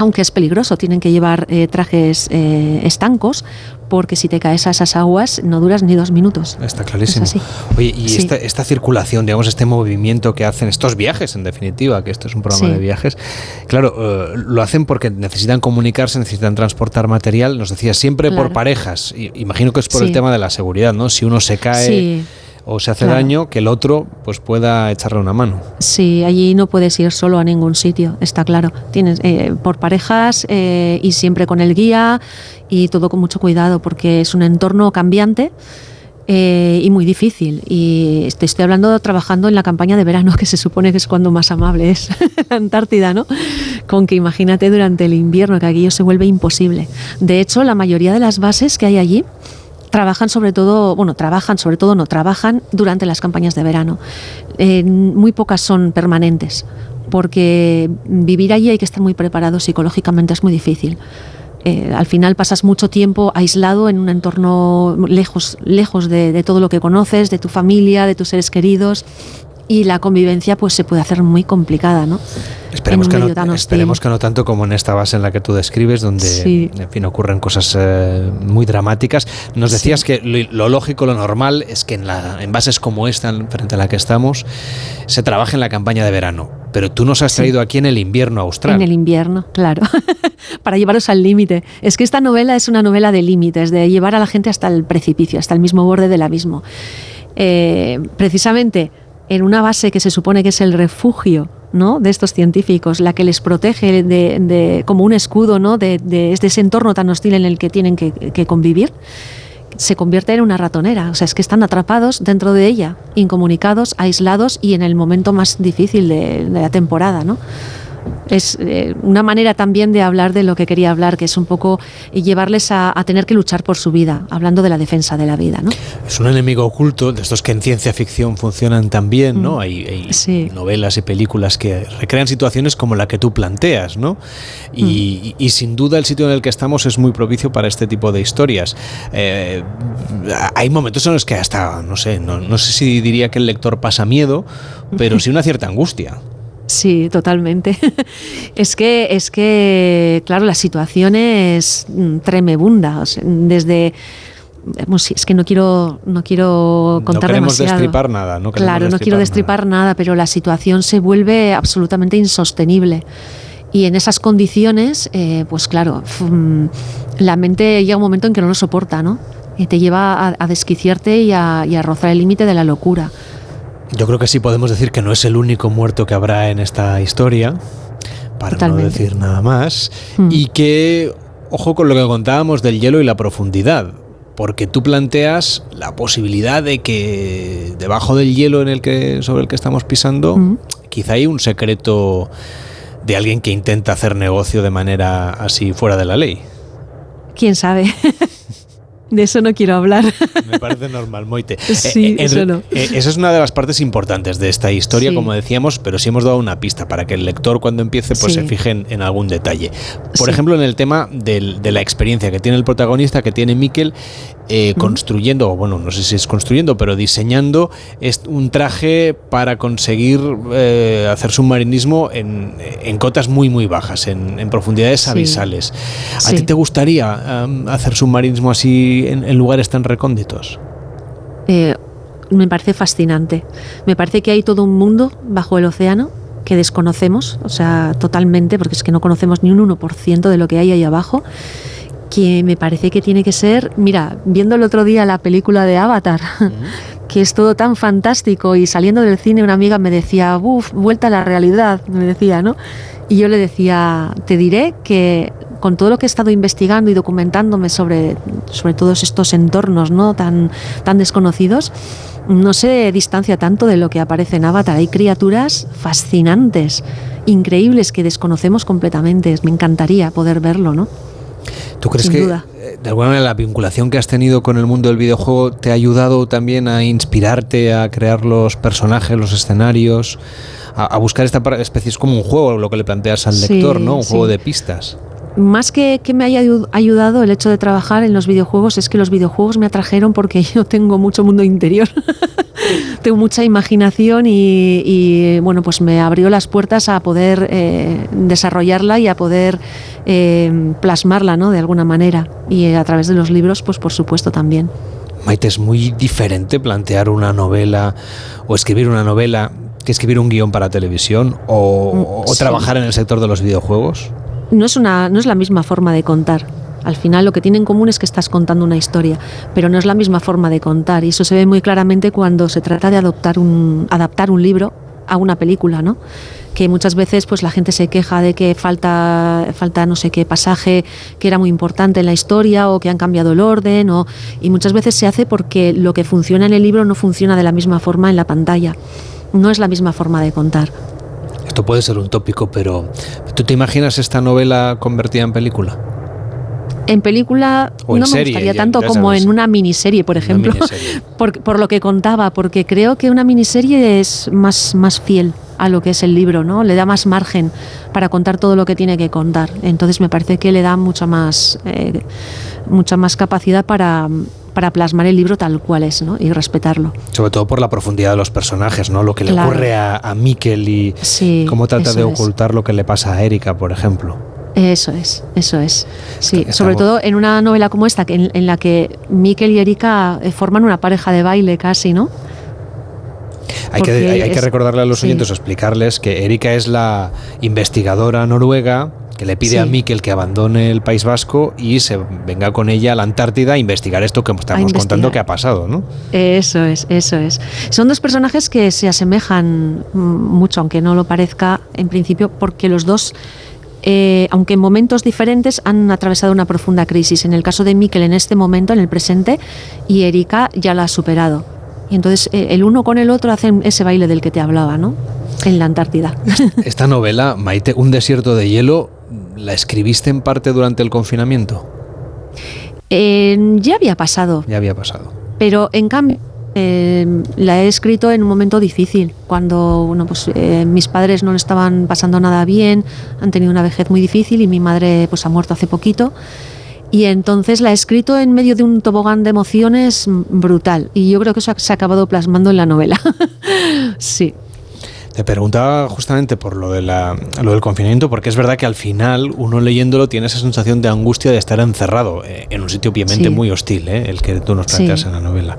Aunque es peligroso, tienen que llevar eh, trajes eh, estancos, porque si te caes a esas aguas no duras ni dos minutos. Está clarísimo. Es. Oye, y Sí. esta, esta circulación, digamos, este movimiento que hacen, estos viajes, en definitiva, que esto es un programa Sí. de viajes, claro, eh, lo hacen porque necesitan comunicarse, necesitan transportar material, nos decía, siempre por parejas. Y, imagino que es por el tema de la seguridad, ¿no? Si uno se cae. O se hace Claro. daño, que el otro pues pueda echarle una mano. Sí, allí no puedes ir solo a ningún sitio, está claro. Tienes eh, por parejas eh, y siempre con el guía y todo con mucho cuidado porque es un entorno cambiante. eh, y muy difícil. Y te estoy hablando trabajando en la campaña de verano, [laughs] que se supone que es cuando más amable es [laughs] la Antártida, ¿no? Con que imagínate durante el invierno, que aquello se vuelve imposible. De hecho, la mayoría de las bases que hay allí trabajan sobre todo, bueno, trabajan sobre todo, no, trabajan durante las campañas de verano. Eh, muy pocas son permanentes, porque vivir allí hay que estar muy preparado psicológicamente, es muy difícil. Eh, al final pasas mucho tiempo aislado en un entorno lejos, lejos de, de todo lo que conoces, de tu familia, de tus seres queridos, y la convivencia pues se puede hacer muy complicada, ¿no? Esperemos, que no, esperemos que tanto como en esta base en la que tú describes, donde Sí. en fin, ocurren cosas eh, muy dramáticas. Nos decías que lo, lo lógico, lo normal es que en, la, en bases como esta, en- frente a la que estamos, se trabaje en la campaña de verano. Pero tú nos has traído aquí en el invierno austral. En el invierno, claro. [laughs] Para llevaros al límite. Es que esta novela es una novela de límites, de llevar a la gente hasta el precipicio, hasta el mismo borde del abismo. Eh, precisamente en una base que se supone que es el refugio ¿no? de estos científicos, la que les protege de, de- como un escudo ¿no? de, de- ese entorno tan hostil en el que tienen que, que convivir, se convierte en una ratonera. O sea, es que están atrapados dentro de ella, incomunicados, aislados y en el momento más difícil de la temporada, ¿no? Es eh, una manera también de hablar de lo que quería hablar, que es un poco llevarles a, a tener que luchar por su vida, hablando de la defensa de la vida, ¿no? Es un enemigo oculto, de estos que en ciencia ficción funcionan también, ¿no? Mm. Hay, hay Sí. novelas y películas que recrean situaciones como la que tú planteas, ¿no? Y, Mm. y- y sin duda el sitio en el que estamos es muy propicio para este tipo de historias. Eh, hay momentos en los que hasta, no sé, no, no sé si diría que el lector pasa miedo, pero [laughs] sí una cierta angustia. Sí, totalmente. [laughs] es que, es que, claro, la situación es mm, tremebunda. o sea, desde es que no quiero, no quiero contar no queremos demasiado. destripar nada, no claro, no quiero destripar nada. pero la situación se vuelve absolutamente insostenible. Y en esas condiciones, eh, pues claro, mm, la mente llega un momento en que no lo soporta, ¿no? Y te lleva a, a desquiciarte y a, y a rozar el límite de la locura. Yo creo que sí podemos decir que no es el único muerto que habrá en esta historia, para Totalmente. no decir nada más, Mm. y que, ojo con lo que contábamos del hielo y la profundidad, porque tú planteas la posibilidad de que debajo del hielo en el que, sobre el que estamos pisando, quizá hay un secreto de alguien que intenta hacer negocio de manera así fuera de la ley. ¿Quién sabe? [laughs] De eso no quiero hablar. Me parece normal, Moite. [laughs] Sí, Eh, eso no. eh, esa es una de las partes importantes de esta historia, Sí. como decíamos, pero sí hemos dado una pista para que el lector cuando empiece pues Sí. se fije en, en algún detalle. Por Sí. ejemplo, en el tema del- de la experiencia que tiene el protagonista, que tiene Miquel, eh, construyendo, o bueno, no sé si es construyendo, pero diseñando un traje para conseguir eh, hacer submarinismo en, en cotas muy, muy bajas, en, en profundidades Sí. abisales. ¿A Sí. ti te gustaría am, hacer submarinismo así en, en lugares tan recónditos? Eh, me parece fascinante. Me parece que hay todo un mundo bajo el océano que desconocemos, o sea, totalmente, porque es que no conocemos ni un 1% de lo que hay ahí abajo, que me parece que tiene que ser, mira, viendo el otro día la película de Avatar, que es todo tan fantástico y saliendo del cine una amiga me decía, uff, vuelta a la realidad, me decía, ¿no? Y yo le decía, te diré que con todo lo que he estado investigando y documentándome sobre, sobre todos estos entornos ¿no? tan, tan desconocidos, no se distancia tanto de lo que aparece en Avatar. Hay criaturas fascinantes, increíbles, que desconocemos completamente. Me encantaría poder verlo, ¿no? ¿Tú crees Sin que duda. eh, de alguna manera la vinculación que has tenido con el mundo del videojuego te ha ayudado también a inspirarte a crear los personajes, los escenarios, a, a buscar esta especie es como un juego lo que le planteas al Sí, lector, ¿no? Un sí. juego de pistas. Más que que me haya ayu- ayudado el hecho de trabajar en los videojuegos, es que los videojuegos me atrajeron porque [laughs] yo tengo mucho mundo interior. [laughs] tengo mucha imaginación y, y, bueno, pues me abrió las puertas a poder eh, desarrollarla y a poder eh, plasmarla, ¿no? De alguna manera. Y eh, a través de los libros, pues por supuesto también. Maite, es muy diferente plantear una novela o escribir una novela que escribir un guion para televisión o, o Mm, sí. trabajar en el sector de los videojuegos. No es, una, no es la misma forma de contar. Al final lo que tiene en común es que estás contando una historia, pero no es la misma forma de contar. Y eso se ve muy claramente cuando se trata de adoptar un, adaptar un libro a una película, ¿no? Que muchas veces pues la gente se queja de que falta, falta no sé qué pasaje que era muy importante en la historia o que han cambiado el orden o, y muchas veces se hace porque lo que funciona en el libro no funciona de la misma forma en la pantalla. No es la misma forma de contar. Esto puede ser un tópico, pero ¿tú te imaginas esta novela convertida en película? En película O en no me gustaría tanto ya como en una miniserie, por ejemplo, miniserie. [laughs] por, por lo que contaba, porque creo que una miniserie es más, más fiel a lo que es el libro, ¿no? Le da más margen para contar todo lo que tiene que contar. Entonces me parece que le da mucha más, eh, mucha más capacidad para, para plasmar el libro tal cual es, ¿no? Y respetarlo. Sobre todo por la profundidad de los personajes, ¿no? Lo que le ocurre a, a Mikel y Sí, cómo trata de es. ocultar lo que le pasa a Erika, por ejemplo. Eso es, eso es. Sí, Estamos- sobre todo en una novela como esta, en, en la que Mikel y Erika eh, forman una pareja de baile casi, ¿no? Hay que, hay, hay que recordarle a los sí. oyentes o explicarles que Erika es la investigadora noruega que le pide Sí. a Mikel que abandone el País Vasco y se venga con ella a la Antártida a investigar esto que estamos contando que ha pasado, ¿no? Eso es, eso es. Son dos personajes que se asemejan mm, mucho, aunque no lo parezca en principio, porque los dos, eh, aunque en momentos diferentes, han atravesado una profunda crisis. En el caso de Mikel en este momento, en el presente, y Erika ya la ha superado. Y entonces eh, el uno con el otro hacen ese baile del que te hablaba, ¿no? En la Antártida. [laughs] Esta novela, Maite, Un desierto de hielo, ¿la escribiste en parte durante el confinamiento? Eh, ya había pasado, Ya había pasado. pero en cambio eh, la he escrito en un momento difícil, cuando bueno, pues, eh, mis padres no le estaban pasando nada bien, han tenido una vejez muy difícil y mi madre pues, ha muerto hace poquito. Y entonces la he escrito en medio de un tobogán de emociones brutal. Y yo creo que eso se ha acabado plasmando en la novela. [laughs] sí. Te preguntaba justamente por lo, de la, lo del confinamiento, porque es verdad que al final uno leyéndolo tiene esa sensación de angustia de estar encerrado eh, en un sitio obviamente Sí. muy hostil, eh, el que tú nos Sí. planteas en la novela.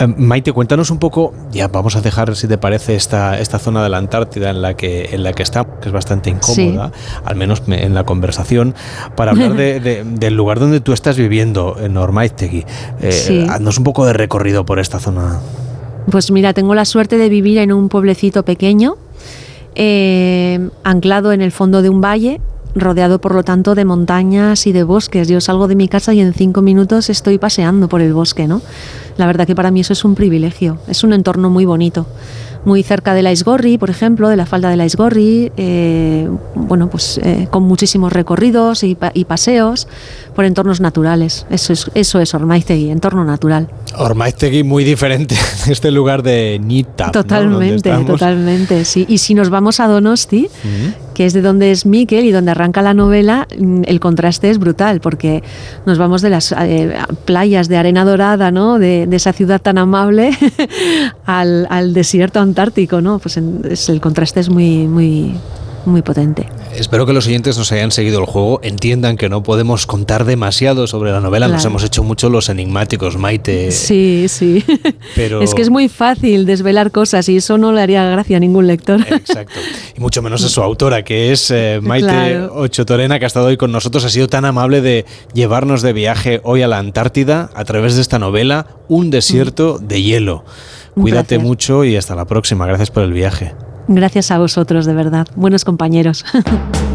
Eh, Maite, cuéntanos un poco, ya vamos a dejar, si te parece, esta, esta zona de la Antártida en la que, en la que está, que es bastante incómoda, al menos me- en la conversación, para hablar de- de- [laughs] del lugar donde tú estás viviendo, en Ormaiztegui. Eh, Sí. Haznos un poco de recorrido por esta zona. Pues mira, tengo la suerte de vivir en un pueblecito pequeño, eh, anclado en el fondo de un valle rodeado por lo tanto de montañas y de bosques. Yo salgo de mi casa y en cinco minutos estoy paseando por el bosque, ¿no? La verdad que para mí eso es un privilegio, es un entorno muy bonito muy cerca de la Isgorri, por ejemplo, de la falda de la Isgorri, eh, bueno, pues eh, con muchísimos recorridos y, paseos por entornos naturales. Eso es, eso es Ormaiztegui, entorno natural. Ormaiztegui muy diferente [laughs] de este lugar de Nita. Totalmente, totalmente, sí. Y si nos vamos a Donosti, que es de donde es Miquel y donde arranca la novela, mm, el contraste es brutal, porque nos vamos de las eh, playas de arena dorada, ¿no? De, esa ciudad tan amable, [laughs] al, desierto antártico, ¿no? Pues es, el contraste es muy, muy, muy potente. Espero que los oyentes nos hayan seguido el juego, entiendan que no podemos contar demasiado sobre la novela, nos hemos hecho mucho los enigmáticos, Maite. Sí, sí. [laughs] Pero... Es que es muy fácil desvelar cosas y eso no le haría gracia a ningún lector. Exacto. Y mucho menos a su autora, que es eh, Maite Ocho Torena, que ha estado hoy con nosotros, ha sido tan amable de llevarnos de viaje hoy a la Antártida a través de esta novela, Un desierto de hielo. Cuídate mucho y hasta la próxima. Gracias por el viaje. Gracias a vosotros, de verdad. Buenos compañeros. [laughs]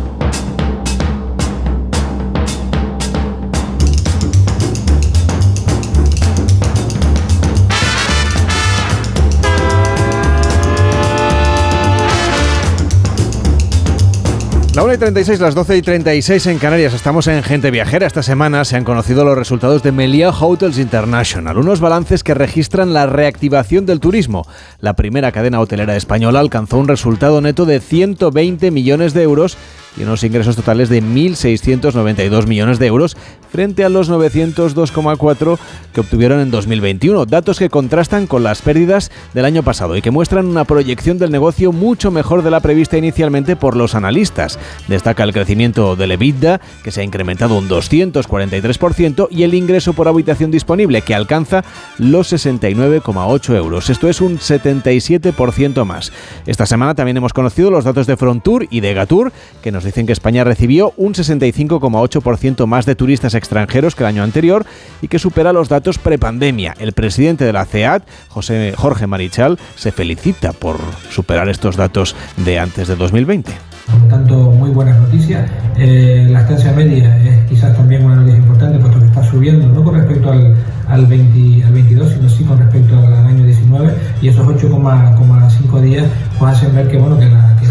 La 1 y 36, las 12 y 36 en Canarias. Estamos en Gente Viajera. Esta semana se han conocido los resultados de Melia Hotels International, unos balances que registran la reactivación del turismo. La primera cadena hotelera española alcanzó un resultado neto de 120 millones de euros y unos ingresos totales de 1.692 millones de euros frente a los 902,4 que obtuvieron en 2021, datos que contrastan con las pérdidas del año pasado y que muestran una proyección del negocio mucho mejor de la prevista inicialmente por los analistas. Destaca el crecimiento del EBITDA, que se ha incrementado un 243%, y el ingreso por habitación disponible, que alcanza los 69,8 euros. Esto es un 77% más. Esta semana también hemos conocido los datos de Frontour y de Gatur, que nos dicen que España recibió un 65,8% más de turistas extranjeros que el año anterior y que supera los datos prepandemia. El presidente de la CEAT, José Jorge Marichal, se felicita por superar estos datos de antes de 2020. Por tanto, muy buenas noticias. Eh, la estancia media es quizás también una noticia importante, puesto que está subiendo, no con respecto al, al, 20, al 22, sino sí con respecto al año 19, y esos 8,5 días pues hacen ver que, bueno, que, la, que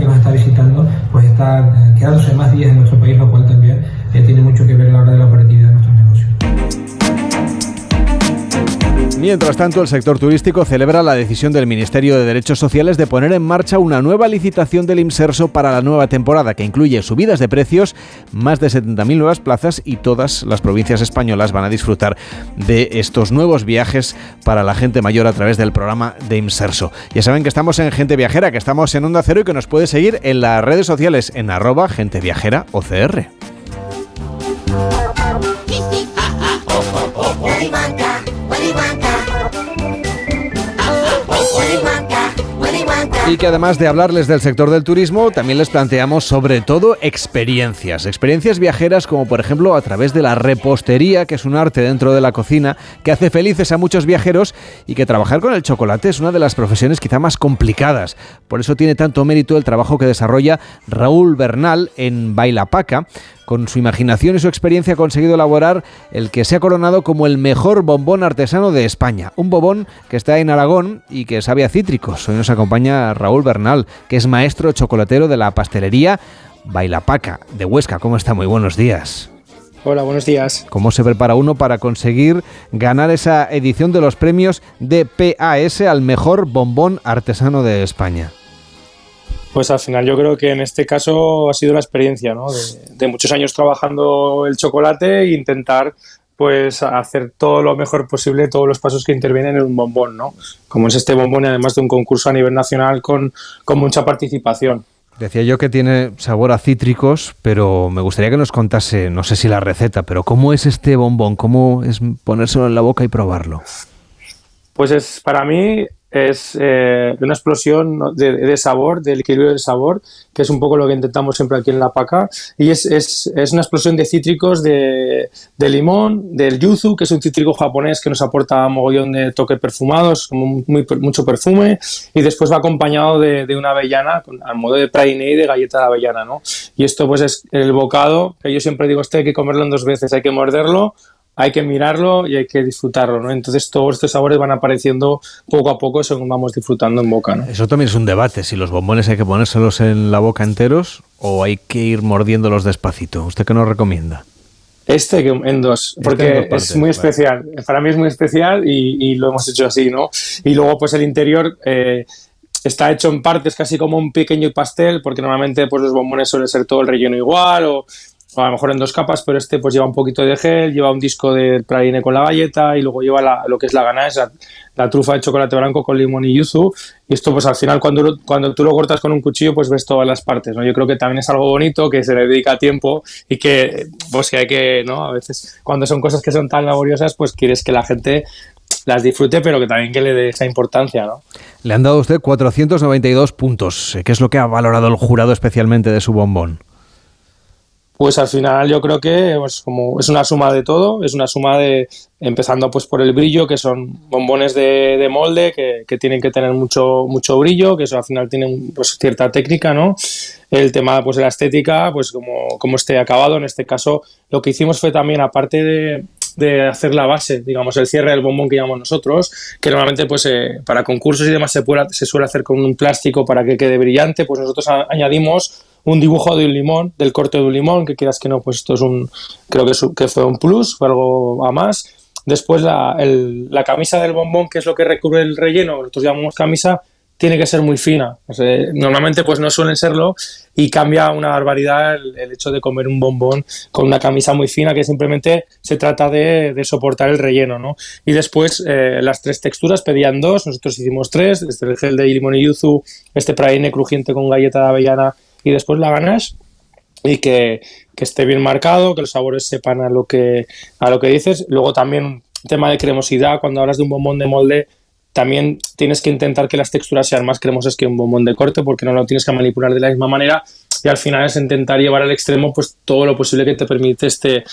que nos está visitando pues está eh, quedándose más días en nuestro país, lo cual también eh, tiene mucho que ver a la hora de la operatividad Mientras tanto, el sector turístico celebra la decisión del Ministerio de Derechos Sociales de poner en marcha una nueva licitación del IMSERSO para la nueva temporada, que incluye subidas de precios, más de 70.000 nuevas plazas y todas las provincias españolas van a disfrutar de estos nuevos viajes para la gente mayor a través del programa de IMSERSO. Ya saben que estamos en Gente Viajera, que estamos en Onda Cero y que nos puede seguir en las redes sociales en arroba Gente Viajera OCR. Y que además de hablarles del sector del turismo, también les planteamos sobre todo experiencias. Experiencias viajeras como por ejemplo a través de la repostería, que es un arte dentro de la cocina que hace felices a muchos viajeros y que trabajar con el chocolate es una de las profesiones quizá más complicadas. Por eso tiene tanto mérito el trabajo que desarrolla Raúl Bernal en Bailapaca, con su imaginación y su experiencia ha conseguido elaborar el que se ha coronado como el mejor bombón artesano de España. Un bombón que está en Aragón y que sabe a cítricos. Hoy nos acompaña Raúl Bernal, que es maestro chocolatero de la pastelería Bailapaca de Huesca. ¿Cómo está? Muy buenos días. Hola, buenos días. ¿Cómo se prepara uno para conseguir ganar esa edición de los premios de PAS al mejor bombón artesano de España? Pues al final yo creo que en este caso ha sido la experiencia, ¿no? De, muchos años trabajando el chocolate e intentar pues hacer todo lo mejor posible todos los pasos que intervienen en un bombón, ¿no? Como es este bombón y además de un concurso a nivel nacional con, con mucha participación. Decía yo que tiene sabor a cítricos, pero me gustaría que nos contase, no sé si la receta, pero ¿cómo es este bombón? ¿Cómo es ponérselo en la boca y probarlo? Pues es para mí es eh, una explosión de, sabor, del equilibrio del sabor, que es un poco lo que intentamos siempre aquí en la paca. Y es, es, es una explosión de cítricos, de, de, limón, del yuzu, que es un cítrico japonés que nos aporta mogollón de toques perfumados, como muy, mucho perfume, y después va acompañado de, de una avellana, al modo de praline y de galleta de avellana, ¿no? Y esto pues es el bocado, que yo siempre digo, este hay que comerlo en dos veces, hay que morderlo, hay que mirarlo y hay que disfrutarlo, ¿no? Entonces todos estos sabores van apareciendo poco a poco según vamos disfrutando en boca, ¿no? Eso también es un debate, si los bombones hay que ponérselos en la boca enteros o hay que ir mordiéndolos despacito. ¿Usted qué nos recomienda? Este en dos, este porque es muy especial. Para mí es muy especial y, lo hemos hecho así, ¿no? Y luego pues el interior... Eh, está hecho en partes casi como un pequeño pastel, porque normalmente pues los bombones suelen ser todo el relleno igual o a lo mejor en dos capas, pero este pues lleva un poquito de gel, lleva un disco de praline con la galleta y luego lleva lo que es la ganache, la, trufa de chocolate blanco con limón y yuzu. Y esto pues al final cuando, cuando tú lo cortas con un cuchillo pues ves todas las partes, ¿no? Yo creo que también es algo bonito, que se le dedica tiempo y que pues que hay que, ¿no? A veces cuando son cosas que son tan laboriosas pues quieres que la gente las disfrute, pero que también que le dé esa importancia, ¿no? Le han dado a usted 492 puntos. ¿Qué es lo que ha valorado el jurado especialmente de su bombón? Pues al final yo creo que pues, como es una suma de todo, es una suma de, empezando pues por el brillo, que son bombones de, molde, que, tienen que tener mucho, mucho brillo, que eso al final tiene pues, cierta técnica, ¿no? El tema pues de la estética, pues como, como esté acabado, en este caso lo que hicimos fue también, aparte de, de hacer la base, digamos, el cierre del bombón que llamamos nosotros, que normalmente pues eh, para concursos y demás se, se suele hacer con un plástico para que quede brillante, pues nosotros añadimos un dibujo de un limón, del corte de un limón, que quieras que no, pues esto es un, creo que, fue un plus, fue algo a más. Después la, la, camisa del bombón, que es lo que recubre el relleno, nosotros llamamos camisa, tiene que ser muy fina. normalmente pues no suelen serlo y cambia una barbaridad el, hecho de comer un bombón con una camisa muy fina que simplemente se trata de, de soportar el relleno. ¿no? Y después eh, las tres texturas pedían dos, nosotros hicimos tres, este el gel de limón y yuzu, este praline crujiente con galleta de avellana y después la ganache y que, que, esté bien marcado, que los sabores sepan a lo que, a lo que dices. Luego también tema de cremosidad, cuando hablas de un bombón de molde, también tienes que intentar que las texturas sean más cremosas que un bombón de corte porque no lo tienes que manipular de la misma manera y al final es intentar llevar al extremo pues todo lo posible que te permite este,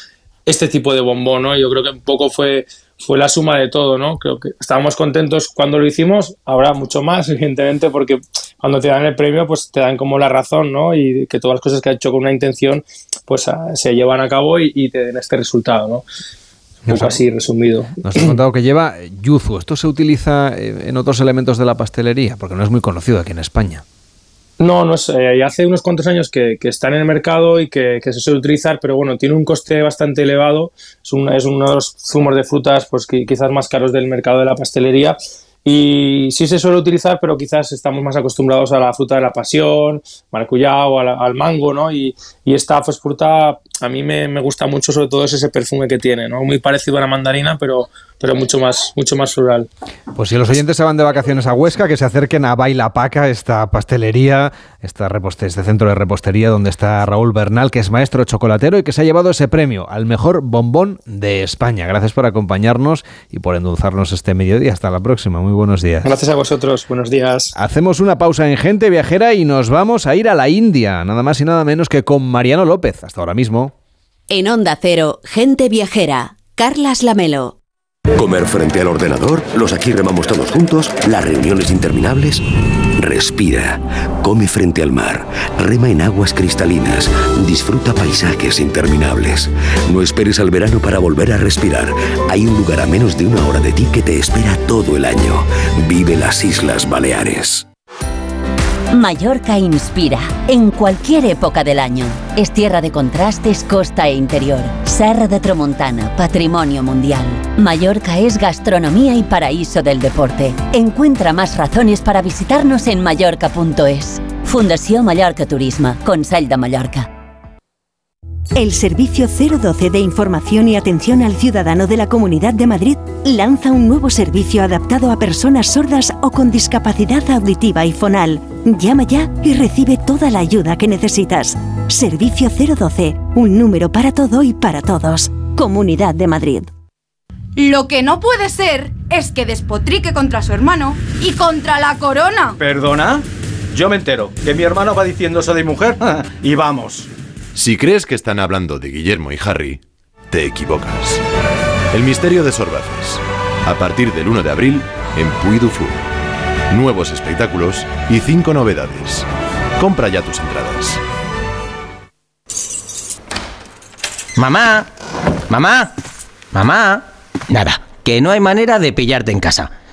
este tipo de bombón, ¿no? Yo creo que un poco fue, fue la suma de todo, ¿no? Creo que estábamos contentos cuando lo hicimos, habrá mucho más, [laughs] evidentemente, porque cuando te dan el premio, pues te dan como la razón, ¿no? Y que todas las cosas que has hecho con una intención, pues ah, se llevan a cabo y, te den este resultado, ¿no? Un poco así resumido. Nos has contado que lleva yuzu. ¿Esto se utiliza en otros elementos de la pastelería? Porque no es muy conocido aquí en España. No, no es, eh, hace unos cuantos años que, que, están en el mercado y que, que, se suele utilizar, pero bueno, tiene un coste bastante elevado. Es, es uno de los zumos de frutas pues quizás más caros del mercado de la pastelería y sí se suele utilizar, pero quizás estamos más acostumbrados a la fruta de la pasión, maracuyá o al, mango, ¿no? Y, esta pues, fruta a mí me, gusta mucho, sobre todo ese perfume que tiene, ¿no? Muy parecido a la mandarina, pero, pero mucho más, mucho más floral. Pues si los oyentes se van de vacaciones a Huesca, que se acerquen a Baila Paca, esta pastelería, esta este centro de repostería donde está Raúl Bernal, que es maestro chocolatero y que se ha llevado ese premio al mejor bombón de España. Gracias por acompañarnos y por endulzarnos este mediodía. Hasta la próxima. Muy buenos días. Gracias a vosotros. Buenos días. Hacemos una pausa en Gente Viajera y nos vamos a ir a la India, nada más y nada menos que con Mariano López. Hasta ahora mismo. En Onda Cero, Gente Viajera, Carlas Lamelo. Comer frente al ordenador, los aquí remamos todos juntos, las reuniones interminables. Respira, come frente al mar, rema en aguas cristalinas, disfruta paisajes interminables. No esperes al verano para volver a respirar. Hay un lugar a menos de una hora de ti que te espera todo el año. Vive las Islas Baleares. Mallorca inspira en cualquier época del año. Es tierra de contrastes, costa e interior. Serra de Tramontana, patrimonio mundial. Mallorca es gastronomía y paraíso del deporte. Encuentra más razones para visitarnos en mallorca.es. Fundación Mallorca Turismo, Consell de Mallorca. El Servicio 012 de Información y Atención al Ciudadano de la Comunidad de Madrid lanza un nuevo servicio adaptado a personas sordas o con discapacidad auditiva y fonal. Llama ya y recibe toda la ayuda que necesitas. Servicio 012, un número para todo y para todos. Comunidad de Madrid. Lo que no puede ser es que despotrique contra su hermano y contra la corona. ¿Perdona? Yo me entero que mi hermano va diciendo eso de mujer [laughs] y vamos. Si crees que están hablando de Guillermo y Harry, te equivocas. El misterio de Sorbaces. A partir del 1 de abril en Puy du Fou. Nuevos espectáculos y cinco novedades. Compra ya tus entradas. Mamá, mamá, mamá. Nada, que no hay manera de pillarte en casa.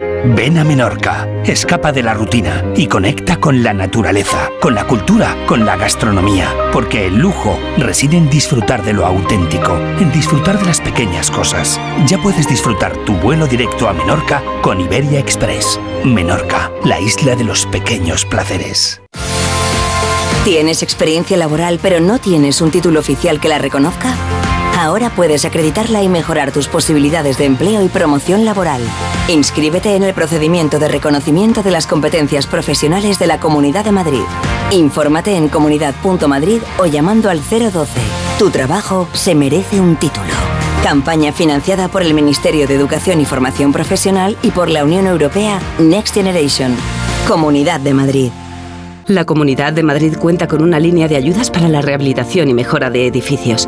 Ven a Menorca, escapa de la rutina y conecta con la naturaleza, con la cultura, con la gastronomía, porque el lujo reside en disfrutar de lo auténtico, en disfrutar de las pequeñas cosas. Ya puedes disfrutar tu vuelo directo a Menorca con Iberia Express. Menorca, la isla de los pequeños placeres. ¿Tienes experiencia laboral pero no tienes un título oficial que la reconozca? Ahora puedes acreditarla y mejorar tus posibilidades de empleo y promoción laboral. Inscríbete en el procedimiento de reconocimiento de las competencias profesionales de la Comunidad de Madrid. Infórmate en comunidad.madrid o llamando al 012. Tu trabajo se merece un título. Campaña financiada por el Ministerio de Educación y Formación Profesional y por la Unión Europea Next Generation. Comunidad de Madrid. La Comunidad de Madrid cuenta con una línea de ayudas para la rehabilitación y mejora de edificios,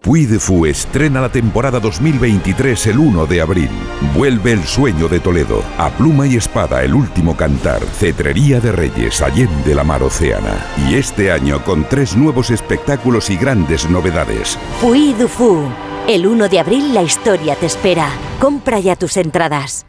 Puy de Fu estrena la temporada 2023 el 1 de abril. Vuelve el sueño de Toledo. A pluma y espada, el último cantar. Cetrería de Reyes, Allende la Mar Océana. Y este año con tres nuevos espectáculos y grandes novedades. Puy du Fu. El 1 de abril la historia te espera. Compra ya tus entradas.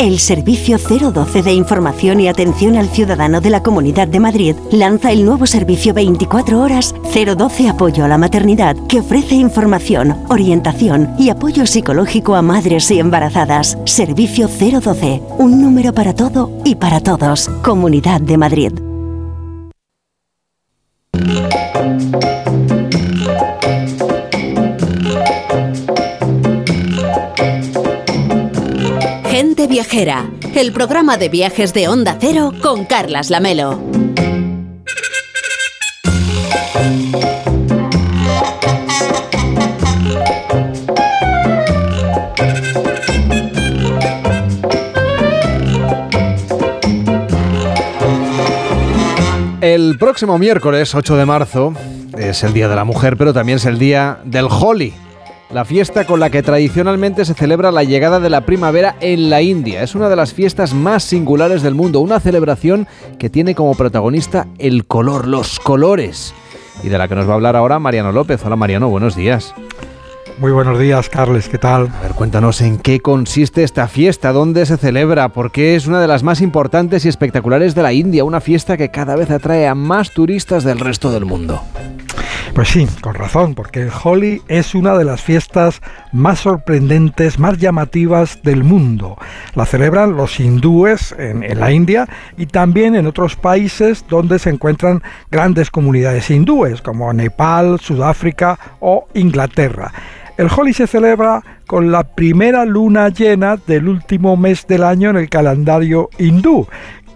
El Servicio 012 de Información y Atención al Ciudadano de la Comunidad de Madrid lanza el nuevo servicio 24 horas 012 Apoyo a la Maternidad, que ofrece información, orientación y apoyo psicológico a madres y embarazadas. Servicio 012, un número para todo y para todos. Comunidad de Madrid. Viajera, el programa de viajes de Onda Cero con Carlas Lamelo. El próximo miércoles 8 de marzo es el Día de la Mujer, pero también es el Día del Holi, la fiesta con la que tradicionalmente se celebra la llegada de la primavera en la India. Es una de las fiestas más singulares del mundo, una celebración que tiene como protagonista el color, los colores. Y de la que nos va a hablar ahora Mariano López. Hola Mariano, buenos días. Muy buenos días, Carles, ¿qué tal? A ver, cuéntanos en qué consiste esta fiesta, dónde se celebra, porque es una de las más importantes y espectaculares de la India, una fiesta que cada vez atrae a más turistas del resto del mundo. Pues sí, con razón, porque el Holi es una de las fiestas más sorprendentes, más llamativas del mundo. La celebran los hindúes en, la India y también en otros países donde se encuentran grandes comunidades hindúes, como Nepal, Sudáfrica o Inglaterra. El Holi se celebra con la primera luna llena del último mes del año en el calendario hindú,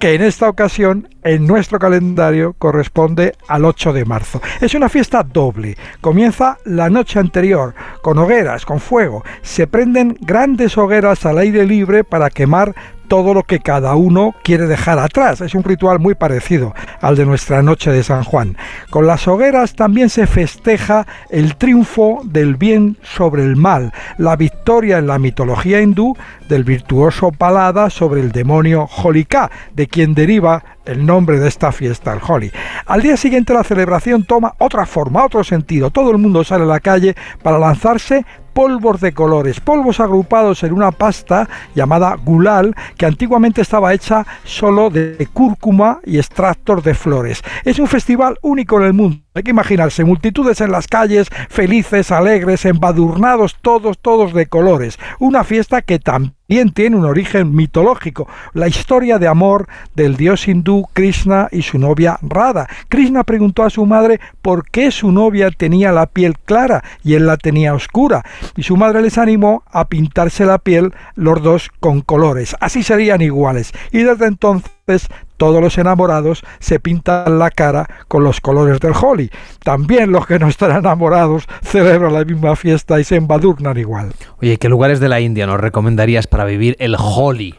que en esta ocasión en nuestro calendario corresponde al 8 de marzo. Es una fiesta doble. Comienza la noche anterior con hogueras, con fuego. Se prenden grandes hogueras al aire libre para quemar todo lo que cada uno quiere dejar atrás. Es un ritual muy parecido al de nuestra noche de San Juan. Con las hogueras también se festeja el triunfo del bien sobre el mal, la victoria en la mitología hindú del virtuoso Palada sobre el demonio Holika, de quien deriva el nombre de esta fiesta, el Holi. Al día siguiente la celebración toma otra forma, otro sentido. Todo el mundo sale a la calle para lanzarse polvos de colores, polvos agrupados en una pasta llamada gulal, que antiguamente estaba hecha solo de cúrcuma y extractos de flores. Es un festival único en el mundo Hay que imaginarse multitudes en las calles, felices, alegres, embadurnados, todos, todos de colores. Una fiesta que también tiene un origen mitológico, la historia de amor del dios hindú Krishna y su novia Radha. Krishna preguntó a su madre por qué su novia tenía la piel clara y él la tenía oscura, y su madre les animó a pintarse la piel los dos con colores. Así serían iguales. Y desde entonces todos los enamorados se pintan la cara con los colores del Holi. También los que no están enamorados celebran la misma fiesta y se embadurnan igual. Oye, ¿qué lugares de la India nos recomendarías para vivir el Holi?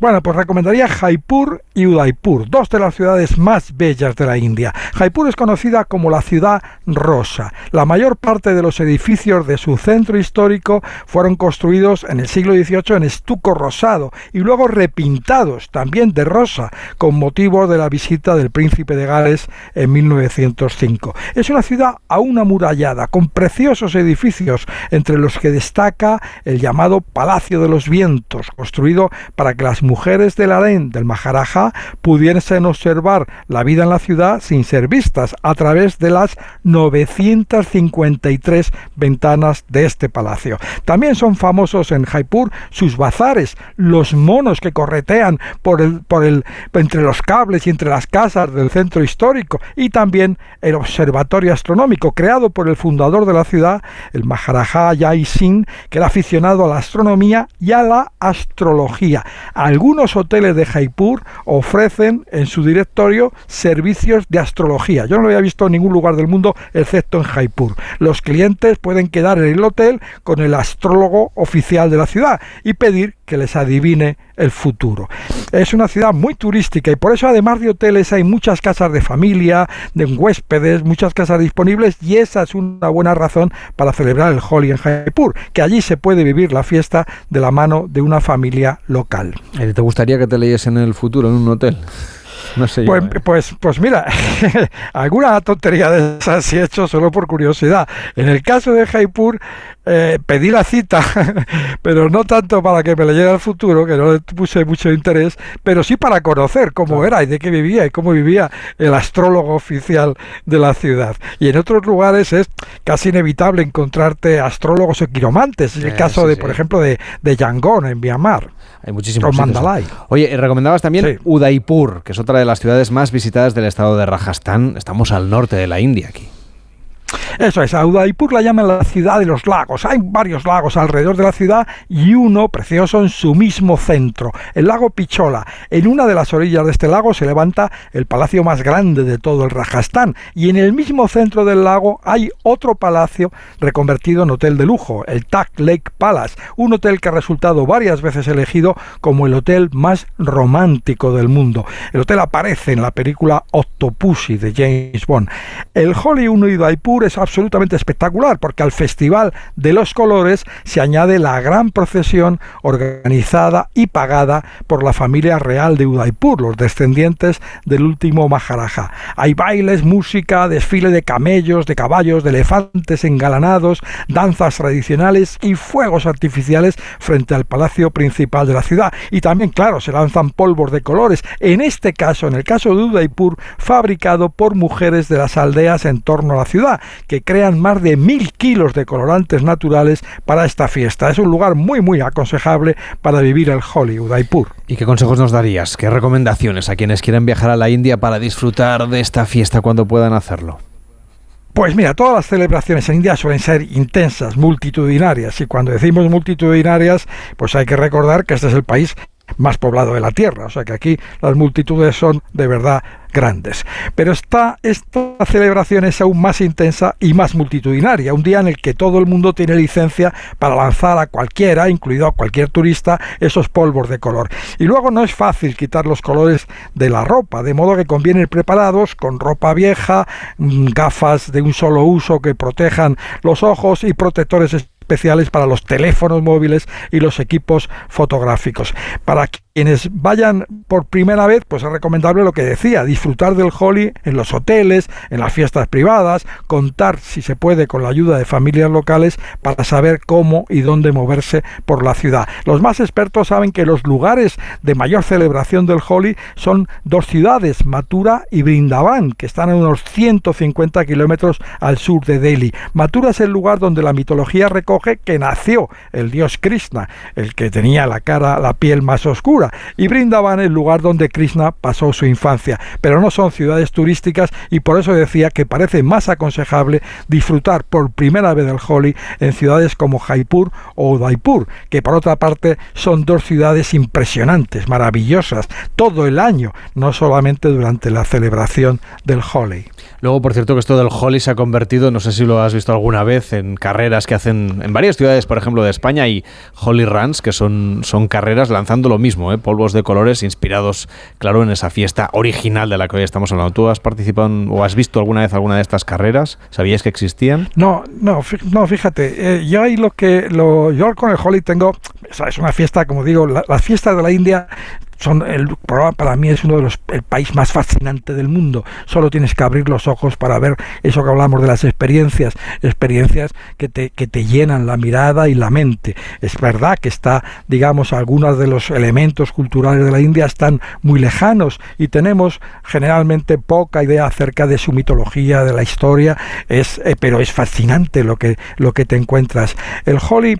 Bueno, pues recomendaría Jaipur y Udaipur, dos de las ciudades más bellas de la India. Jaipur es conocida como la ciudad rosa. La mayor parte de los edificios de su centro histórico fueron construidos en el siglo XVIII en estuco rosado y luego repintados también de rosa con motivo de la visita del príncipe de Gales en 1905. Es una ciudad aún amurallada, con preciosos edificios, entre los que destaca el llamado Palacio de los Vientos, construido para que las mujeres del harén del Maharaja pudiesen observar la vida en la ciudad sin ser vistas a través de las 953 ventanas de este palacio. También son famosos en Jaipur sus bazares, los monos que corretean por el, entre los cables y entre las casas del centro histórico y también el observatorio astronómico creado por el fundador de la ciudad, el Maharaja Jai Singh, que era aficionado a la astronomía y a la astrología. Algunos hoteles de Jaipur ofrecen en su directorio servicios de astrología. Yo no lo había visto en ningún lugar del mundo excepto en Jaipur. Los clientes pueden quedar en el hotel con el astrólogo oficial de la ciudad y pedir que les adivine el futuro. Es una ciudad muy turística y por eso además de hoteles hay muchas casas de familia, de huéspedes, muchas casas disponibles y esa es una buena razón para celebrar el Holi en Jaipur, que allí se puede vivir la fiesta de la mano de una familia local. ¿Te gustaría que te leyesen el futuro en un hotel? No sé pues, yo, ¿eh? pues, pues, mira, [laughs] alguna tontería de esas sí he hecho solo por curiosidad. En el caso de Jaipur, eh, pedí la cita, [laughs] pero no tanto para que me leyera el futuro, que no le puse mucho interés, pero sí para conocer cómo era y de qué vivía y cómo vivía el astrólogo oficial de la ciudad. Y en otros lugares es casi inevitable encontrarte astrólogos o quiromantes. Es el Eh, caso sí, de, sí. por ejemplo, de, de Yangon en Myanmar. Hay muchísimos O. Mandalay. Oye, recomendabas también Udaipur, que es otra de las ciudades más visitadas del estado de Rajasthan. Estamos al norte de la India aquí. Eso es, a Udaipur la llaman la ciudad de los lagos. Hay varios lagos alrededor de la ciudad y uno precioso en su mismo centro, el lago Pichola. En una de las orillas de este lago se levanta el palacio más grande de todo el Rajastán y en el mismo centro del lago hay otro palacio reconvertido en hotel de lujo, el Taj Lake Palace, un hotel que ha resultado varias veces elegido como el hotel más romántico del mundo. El hotel aparece en la película Octopussy de James Bond. El Holi 1 y Udaipur es absolutamente espectacular porque al Festival de los Colores se añade la gran procesión organizada y pagada por la familia real de Udaipur, los descendientes del último Maharaja. Hay bailes, música, desfile de camellos, de caballos, de elefantes engalanados, danzas tradicionales y fuegos artificiales frente al palacio principal de la ciudad. Y también, claro, se lanzan polvos de colores, en este caso, en el caso de Udaipur, fabricado por mujeres de las aldeas en torno a la ciudad, que crean más de mil kilos de colorantes naturales para esta fiesta. Es un lugar muy, muy aconsejable para vivir el Holi, Udaipur. ¿Y qué consejos nos darías? ¿Qué recomendaciones a quienes quieran viajar a la India para disfrutar de esta fiesta cuando puedan hacerlo? Pues mira, todas las celebraciones en India suelen ser intensas, multitudinarias, y cuando decimos multitudinarias, pues hay que recordar que este es el país más poblado de la Tierra, o sea que aquí las multitudes son de verdad grandes. Pero esta, esta celebración es aún más intensa y más multitudinaria, un día en el que todo el mundo tiene licencia para lanzar a cualquiera, incluido a cualquier turista, esos polvos de color. Y luego no es fácil quitar los colores de la ropa, de modo que conviene preparados con ropa vieja, mm, gafas de un solo uso que protejan los ojos y protectores especiales para los teléfonos móviles y los equipos fotográficos. Para quienes vayan por primera vez, pues es recomendable lo que decía, disfrutar del Holi en los hoteles, en las fiestas privadas, contar si se puede con la ayuda de familias locales para saber cómo y dónde moverse por la ciudad. Los más expertos saben que los lugares de mayor celebración del Holi son dos ciudades, Mathura y Brindavan, que están a unos 150 kilómetros al sur de Delhi. Mathura es el lugar donde la mitología recoge que nació el dios Krishna, el que tenía la cara, la piel más oscura y Brindavan el lugar donde Krishna pasó su infancia, pero no son ciudades turísticas y por eso decía que parece más aconsejable disfrutar por primera vez del Holi en ciudades como Jaipur o Udaipur, que por otra parte son dos ciudades impresionantes, maravillosas, todo el año, no solamente durante la celebración del Holi. Luego, por cierto, que esto del Holi se ha convertido, no sé si lo has visto alguna vez, en carreras que hacen en varias ciudades, por ejemplo, de España, y Holy Runs, que son, son carreras lanzando lo mismo, ¿eh? polvos de colores inspirados, claro, en esa fiesta original de la que hoy estamos hablando. ¿Tú has participado o has visto alguna vez alguna de estas carreras? ¿Sabías que existían? No, no, no fíjate, eh, yo ahí lo que, lo, yo con el Holi tengo, es una fiesta, como digo, la fiesta de la India son el para mí es uno de los el país más fascinante del mundo. Solo tienes que abrir los ojos para ver eso que hablamos de las experiencias, experiencias que te, que te llenan la mirada y la mente. Es verdad que está, digamos, algunos de los elementos culturales de la India están muy lejanos y tenemos generalmente poca idea acerca de su mitología, de la historia, es, eh, pero es fascinante lo que, lo que te encuentras. El Holi